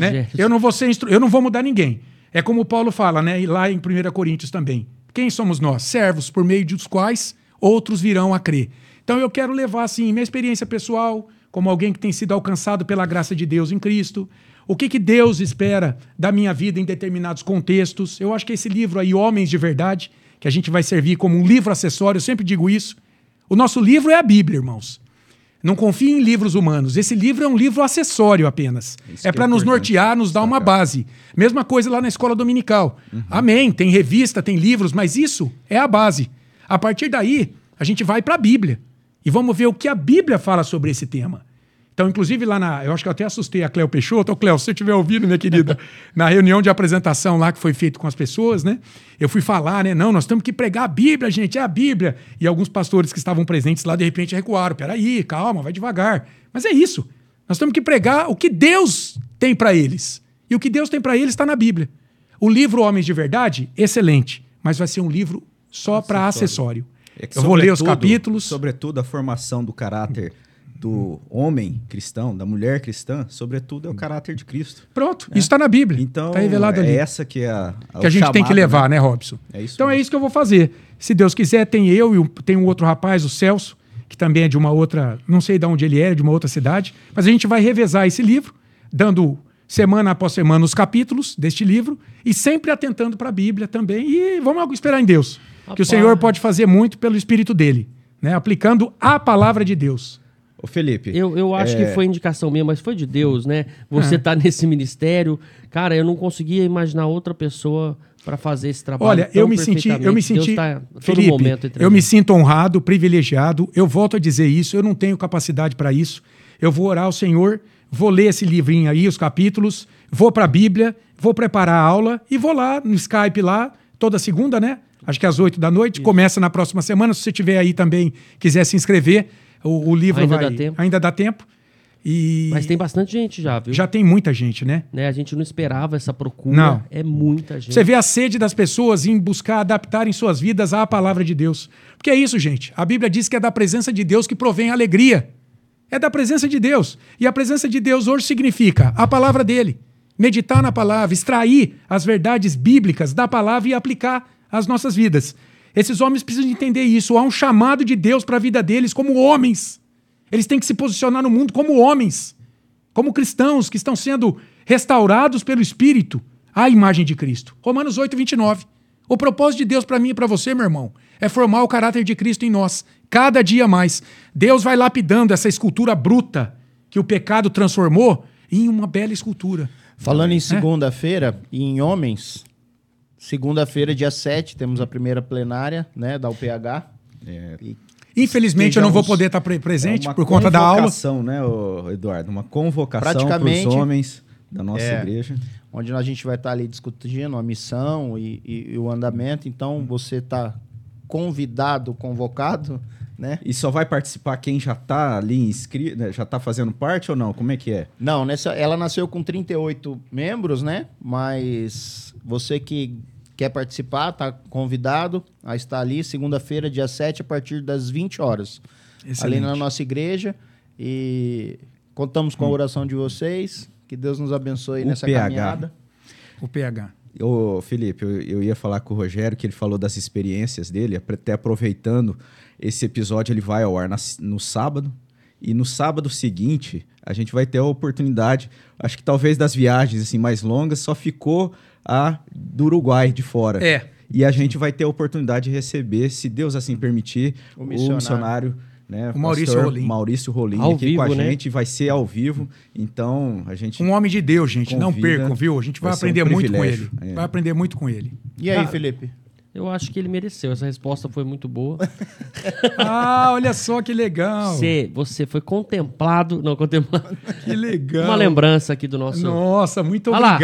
Né? Eu não vou ser instru... eu não vou mudar ninguém. É como Paulo fala, né? E lá em 1 Coríntios também. Quem somos nós? Servos por meio dos quais outros virão a crer. Então eu quero levar, assim, minha experiência pessoal, como alguém que tem sido alcançado pela graça de Deus em Cristo. O que, que Deus espera da minha vida em determinados contextos. Eu acho que esse livro aí, Homens de Verdade, que a gente vai servir como um livro acessório, eu sempre digo isso. O nosso livro é a Bíblia, irmãos. Não confie em livros humanos. Esse livro é um livro acessório apenas. Isso é para é nos nortear, nos dar uma base. Mesma coisa lá na escola dominical. Uhum. Amém. Tem revista, tem livros, mas isso é a base. A partir daí, a gente vai para a Bíblia. E vamos ver o que a Bíblia fala sobre esse tema. Então, inclusive lá na. Eu acho que eu até assustei a Cléo Peixoto. Ô, Cléo, se você estiver ouvindo, minha querida, na reunião de apresentação lá que foi feito com as pessoas, né? Eu fui falar, né? Não, nós temos que pregar a Bíblia, gente, é a Bíblia. E alguns pastores que estavam presentes lá, de repente, recuaram. Peraí, calma, vai devagar. Mas é isso. Nós temos que pregar o que Deus tem para eles. E o que Deus tem para eles está na Bíblia. O livro Homens de Verdade, excelente, mas vai ser um livro só para acessório. É que, Eu vou ler os capítulos. Sobretudo a formação do caráter do homem cristão, da mulher cristã, sobretudo é o caráter de Cristo. Pronto, isso está na Bíblia. Então, está revelado é ali. essa que é a, que a gente tem que levar, né, Robson? É isso então é mesmo. isso que eu vou fazer. Se Deus quiser, tem eu e um- tem um outro rapaz, o Celso, que também é de uma outra, não sei de onde ele é, de uma outra cidade, mas a gente vai revezar esse livro, dando semana após semana os capítulos deste livro e sempre atentando para a Bíblia também e vamos esperar em Deus, que o Rapaz. Senhor pode fazer muito pelo espírito dele, né, aplicando a palavra de Deus. Ô, Felipe. Eu, eu acho é, que foi indicação minha, mas foi de Deus, né? Você É. tá nesse ministério. Cara, eu não conseguia imaginar outra pessoa para fazer esse trabalho. Olha, tão eu me senti, eu me senti, tá Felipe, momento entre eu a me sinto honrado, privilegiado. Eu volto a dizer isso. Eu não tenho capacidade para isso. Eu vou orar ao Senhor, vou ler esse livrinho aí, os capítulos, vou para a Bíblia, vou preparar a aula e vou lá no Skype lá toda segunda, né? Acho que às oito da noite. Começa na próxima semana. Se você tiver aí também quiser se inscrever, o, o livro Ainda vai. dá tempo. Ainda dá tempo. E Mas tem bastante gente já, viu? já tem muita gente, né? Né? A gente não esperava essa procura. Não. É muita gente. Você vê a sede das pessoas em buscar adaptarem suas vidas à palavra de Deus. Porque é isso, gente. A Bíblia diz que é da presença de Deus que provém a alegria. É da presença de Deus. E a presença de Deus hoje significa a palavra dele. Meditar na palavra, extrair as verdades bíblicas da palavra e aplicar às nossas vidas. Esses homens precisam entender isso. Há um chamado de Deus para a vida deles como homens. Eles têm que se posicionar no mundo como homens como cristãos que estão sendo restaurados pelo Espírito à imagem de Cristo. Romanos 8, 29. O propósito de Deus para mim e para você, meu irmão, é formar o caráter de Cristo em nós, cada dia mais. Deus vai lapidando essa escultura bruta que o pecado transformou em uma bela escultura. Falando É. em segunda-feira e em homens, segunda-feira, dia 7, temos a primeira plenária né, da UPH. É, E Infelizmente, eu não vou poder estar pre- presente é uma por conta da aula. convocação, né, Eduardo? Uma convocação para os homens da nossa É. igreja. onde a gente vai estar ali discutindo a missão e, e- e o andamento. Então, você está convidado, convocado, né? E só vai participar quem já está ali inscrito, né, já está fazendo parte ou não? Como é que é? Não, nessa, ela nasceu com 38 membros, né? Mas você que quer participar, tá convidado a estar ali segunda-feira, dia 7, a partir das 20 horas. Excelente. Ali na nossa igreja. E contamos com a oração de vocês. Que Deus nos abençoe O nessa PH. caminhada. O PH. Ô, Felipe, eu, eu ia falar com o Rogério que ele falou das experiências dele, até aproveitando, esse episódio ele vai ao ar na- no sábado, e no sábado seguinte a gente vai ter a oportunidade, acho que talvez das viagens assim mais longas, só ficou a do Uruguai de fora. É. E a gente vai ter a oportunidade de receber, se Deus assim permitir, O o missionário. missionário, né, O Maurício Rolim. Maurício Rolim Ao aqui com a vivo, né? gente, vai ser ao vivo. Então, a gente Um homem de Deus, gente. não Convida. percam, viu? A gente vai, Vai ser um aprender muito com ele. É. Vai aprender muito com ele. E aí, Cara, Felipe? Eu acho que ele mereceu. Essa resposta foi muito boa. Ah, olha só que legal. Você, você foi contemplado. Não, contemplado. Que legal. Uma lembrança aqui do nosso. Nossa, muito Olha lá.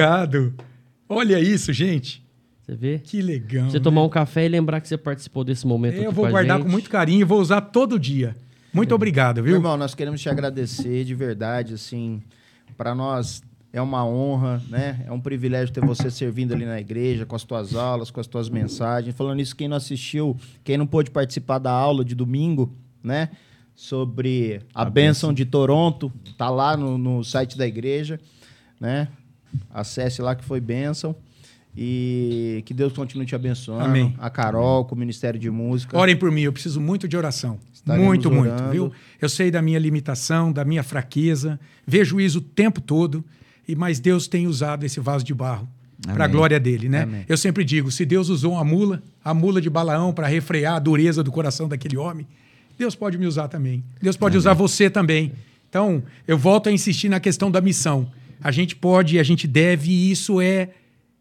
Obrigado. Olha isso, gente. Você vê? Que legal. Você né? tomar um café e lembrar que você participou desse momento. Eu aqui vou com a guardar gente. com muito carinho e vou usar todo dia. Muito obrigado, Meu viu? irmão, nós queremos te agradecer de verdade, assim, para nós é uma honra, né? É um privilégio ter você servindo ali na igreja, com as tuas aulas, com as tuas mensagens. Falando isso, quem não assistiu, quem não pôde participar da aula de domingo, né? Sobre a, A bênção de Toronto, tá lá no, no site da igreja, né? Acesse lá que foi bênção. E que Deus continue te abençoando. Amém. A Carol, com o Ministério de Música. Orem por mim, eu preciso muito de oração. Estaremos muito, muito, orando. viu? Eu sei da minha limitação, da minha fraqueza, vejo isso o tempo todo, e mas Deus tem usado esse vaso de barro para a Amém. glória dele, né? Amém. Eu sempre digo, se Deus usou uma mula, a mula de Balaão para refrear a dureza do coração daquele homem, Deus pode me usar também. Deus pode usar você também. Então, eu volto a insistir na questão da missão. A gente pode, a gente deve, e isso é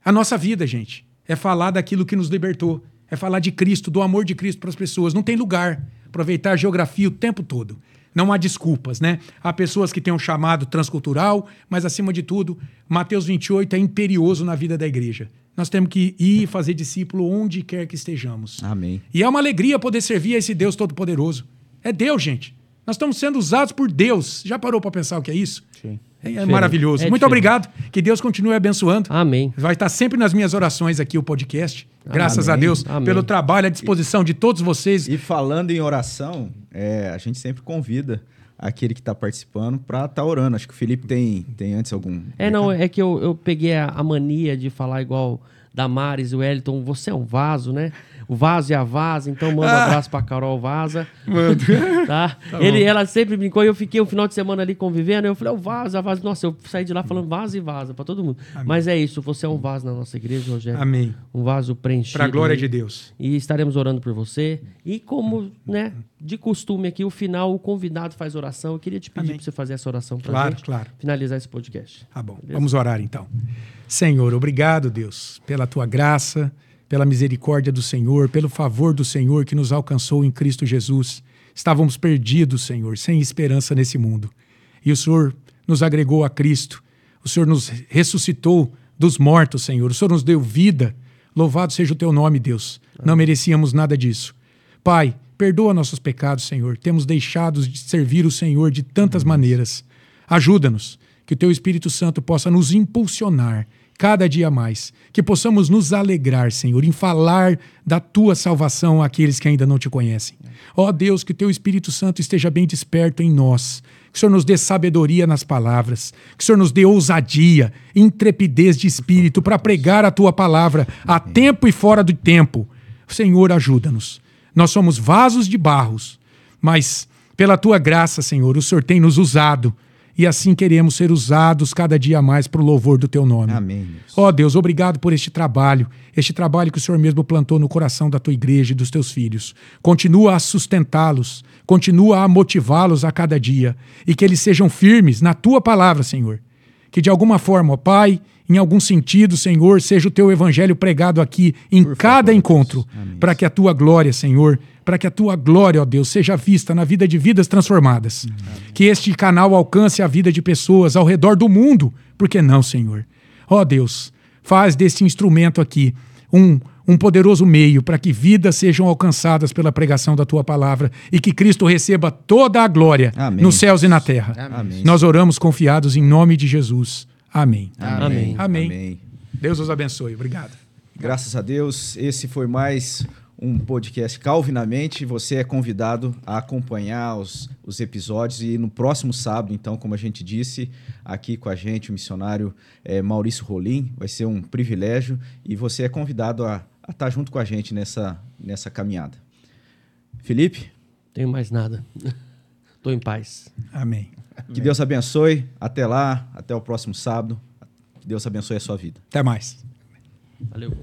a nossa vida, gente. É falar daquilo que nos libertou. É falar de Cristo, do amor de Cristo para as pessoas. Não tem lugar. Aproveitar a geografia o tempo todo. Não há desculpas, né? Há pessoas que têm um chamado transcultural, mas acima de tudo, Mateus 28 é imperioso na vida da igreja. Nós temos que ir fazer discípulo onde quer que estejamos. Amém. E é uma alegria poder servir a esse Deus Todo-Poderoso. É Deus, gente. Nós estamos sendo usados por Deus. Já parou para pensar o que é isso? Sim. É, Diferente. maravilhoso. É Muito diferente. obrigado. Que Deus continue abençoando. Amém. Vai estar sempre nas minhas orações aqui o podcast. Graças a Amém. Deus Amém. pelo trabalho à disposição de todos vocês. E falando em oração, é, a gente sempre convida aquele que está participando para estar orando. Acho que o Felipe tem, tem antes algum. É, não, é que eu, eu peguei a, a mania de falar igual Damares e o Wellington, você é um vaso, né? O vaso e a vaza, então manda um abraço pra Carol Vaza. Tá? Ele, ela sempre brincou e eu fiquei um final de semana ali convivendo. Eu falei, o vaso, a vaso. Nossa, eu saí de lá falando vaso e vaza pra todo mundo. Mas é isso, você é um vaso na nossa igreja, Rogério. Amém. Um vaso preenchido. Para a glória aí. de Deus. E estaremos orando por você. E como, né, de costume aqui, o final, o convidado faz oração. Eu queria te pedir Amém. para você fazer essa oração pra Claro, gente. claro. Finalizar esse podcast. Tá bom. Vamos orar então. Senhor, obrigado, Deus, pela tua graça, pela misericórdia do Senhor, pelo favor do Senhor que nos alcançou em Cristo Jesus. Estávamos perdidos, Senhor, sem esperança nesse mundo. E o Senhor nos agregou a Cristo. O Senhor nos ressuscitou dos mortos, Senhor. O Senhor nos deu vida. Louvado seja o teu nome, Deus. Não merecíamos nada disso. Pai, perdoa nossos pecados, Senhor. Temos deixado de servir o Senhor de tantas maneiras. Ajuda-nos, que o teu Espírito Santo possa nos impulsionar cada dia mais, que possamos nos alegrar, Senhor, em falar da tua salvação àqueles que ainda não te conhecem. Ó Deus, que o teu Espírito Santo esteja bem desperto em nós, que o Senhor nos dê sabedoria nas palavras, que o Senhor nos dê ousadia, intrepidez de espírito para pregar a tua palavra a tempo e fora do tempo. Senhor, ajuda-nos. Nós somos vasos de barros, mas pela tua graça, Senhor, o Senhor tem nos usado e assim queremos ser usados cada dia mais para o louvor do teu nome. Amém. Deus. Ó Deus, obrigado por este trabalho, este trabalho que o Senhor mesmo plantou no coração da tua igreja e dos teus filhos. Continua a sustentá-los, continua a motivá-los a cada dia e que eles sejam firmes na tua palavra, Senhor. Que de alguma forma, ó Pai, em algum sentido, Senhor, seja o teu evangelho pregado aqui em Por cada favor, encontro, para que a tua glória, Senhor, para que a tua glória, ó Deus, seja vista na vida de vidas transformadas. Que este canal alcance a vida de pessoas ao redor do mundo, por que não, Senhor? Ó Deus, faz desse instrumento aqui um, um poderoso meio para que vidas sejam alcançadas pela pregação da tua palavra e que Cristo receba toda a glória Amém. nos céus e na terra. Amém. Nós oramos confiados em nome de Jesus. Amém. Amém. Amém. Amém. Deus os abençoe. Obrigado. Graças a Deus, esse foi mais um podcast Calvinamente. Você é convidado a acompanhar os, os episódios e no próximo sábado, então, como a gente disse, aqui com a gente, o missionário eh, Maurício Rolim, vai ser um privilégio e você é convidado a, estar junto com a gente nessa, nessa caminhada. Felipe, Tenho mais nada. Tô em paz. Amém. que Deus abençoe. Até lá, até o próximo sábado. Que Deus abençoe a sua vida. Até mais. Valeu.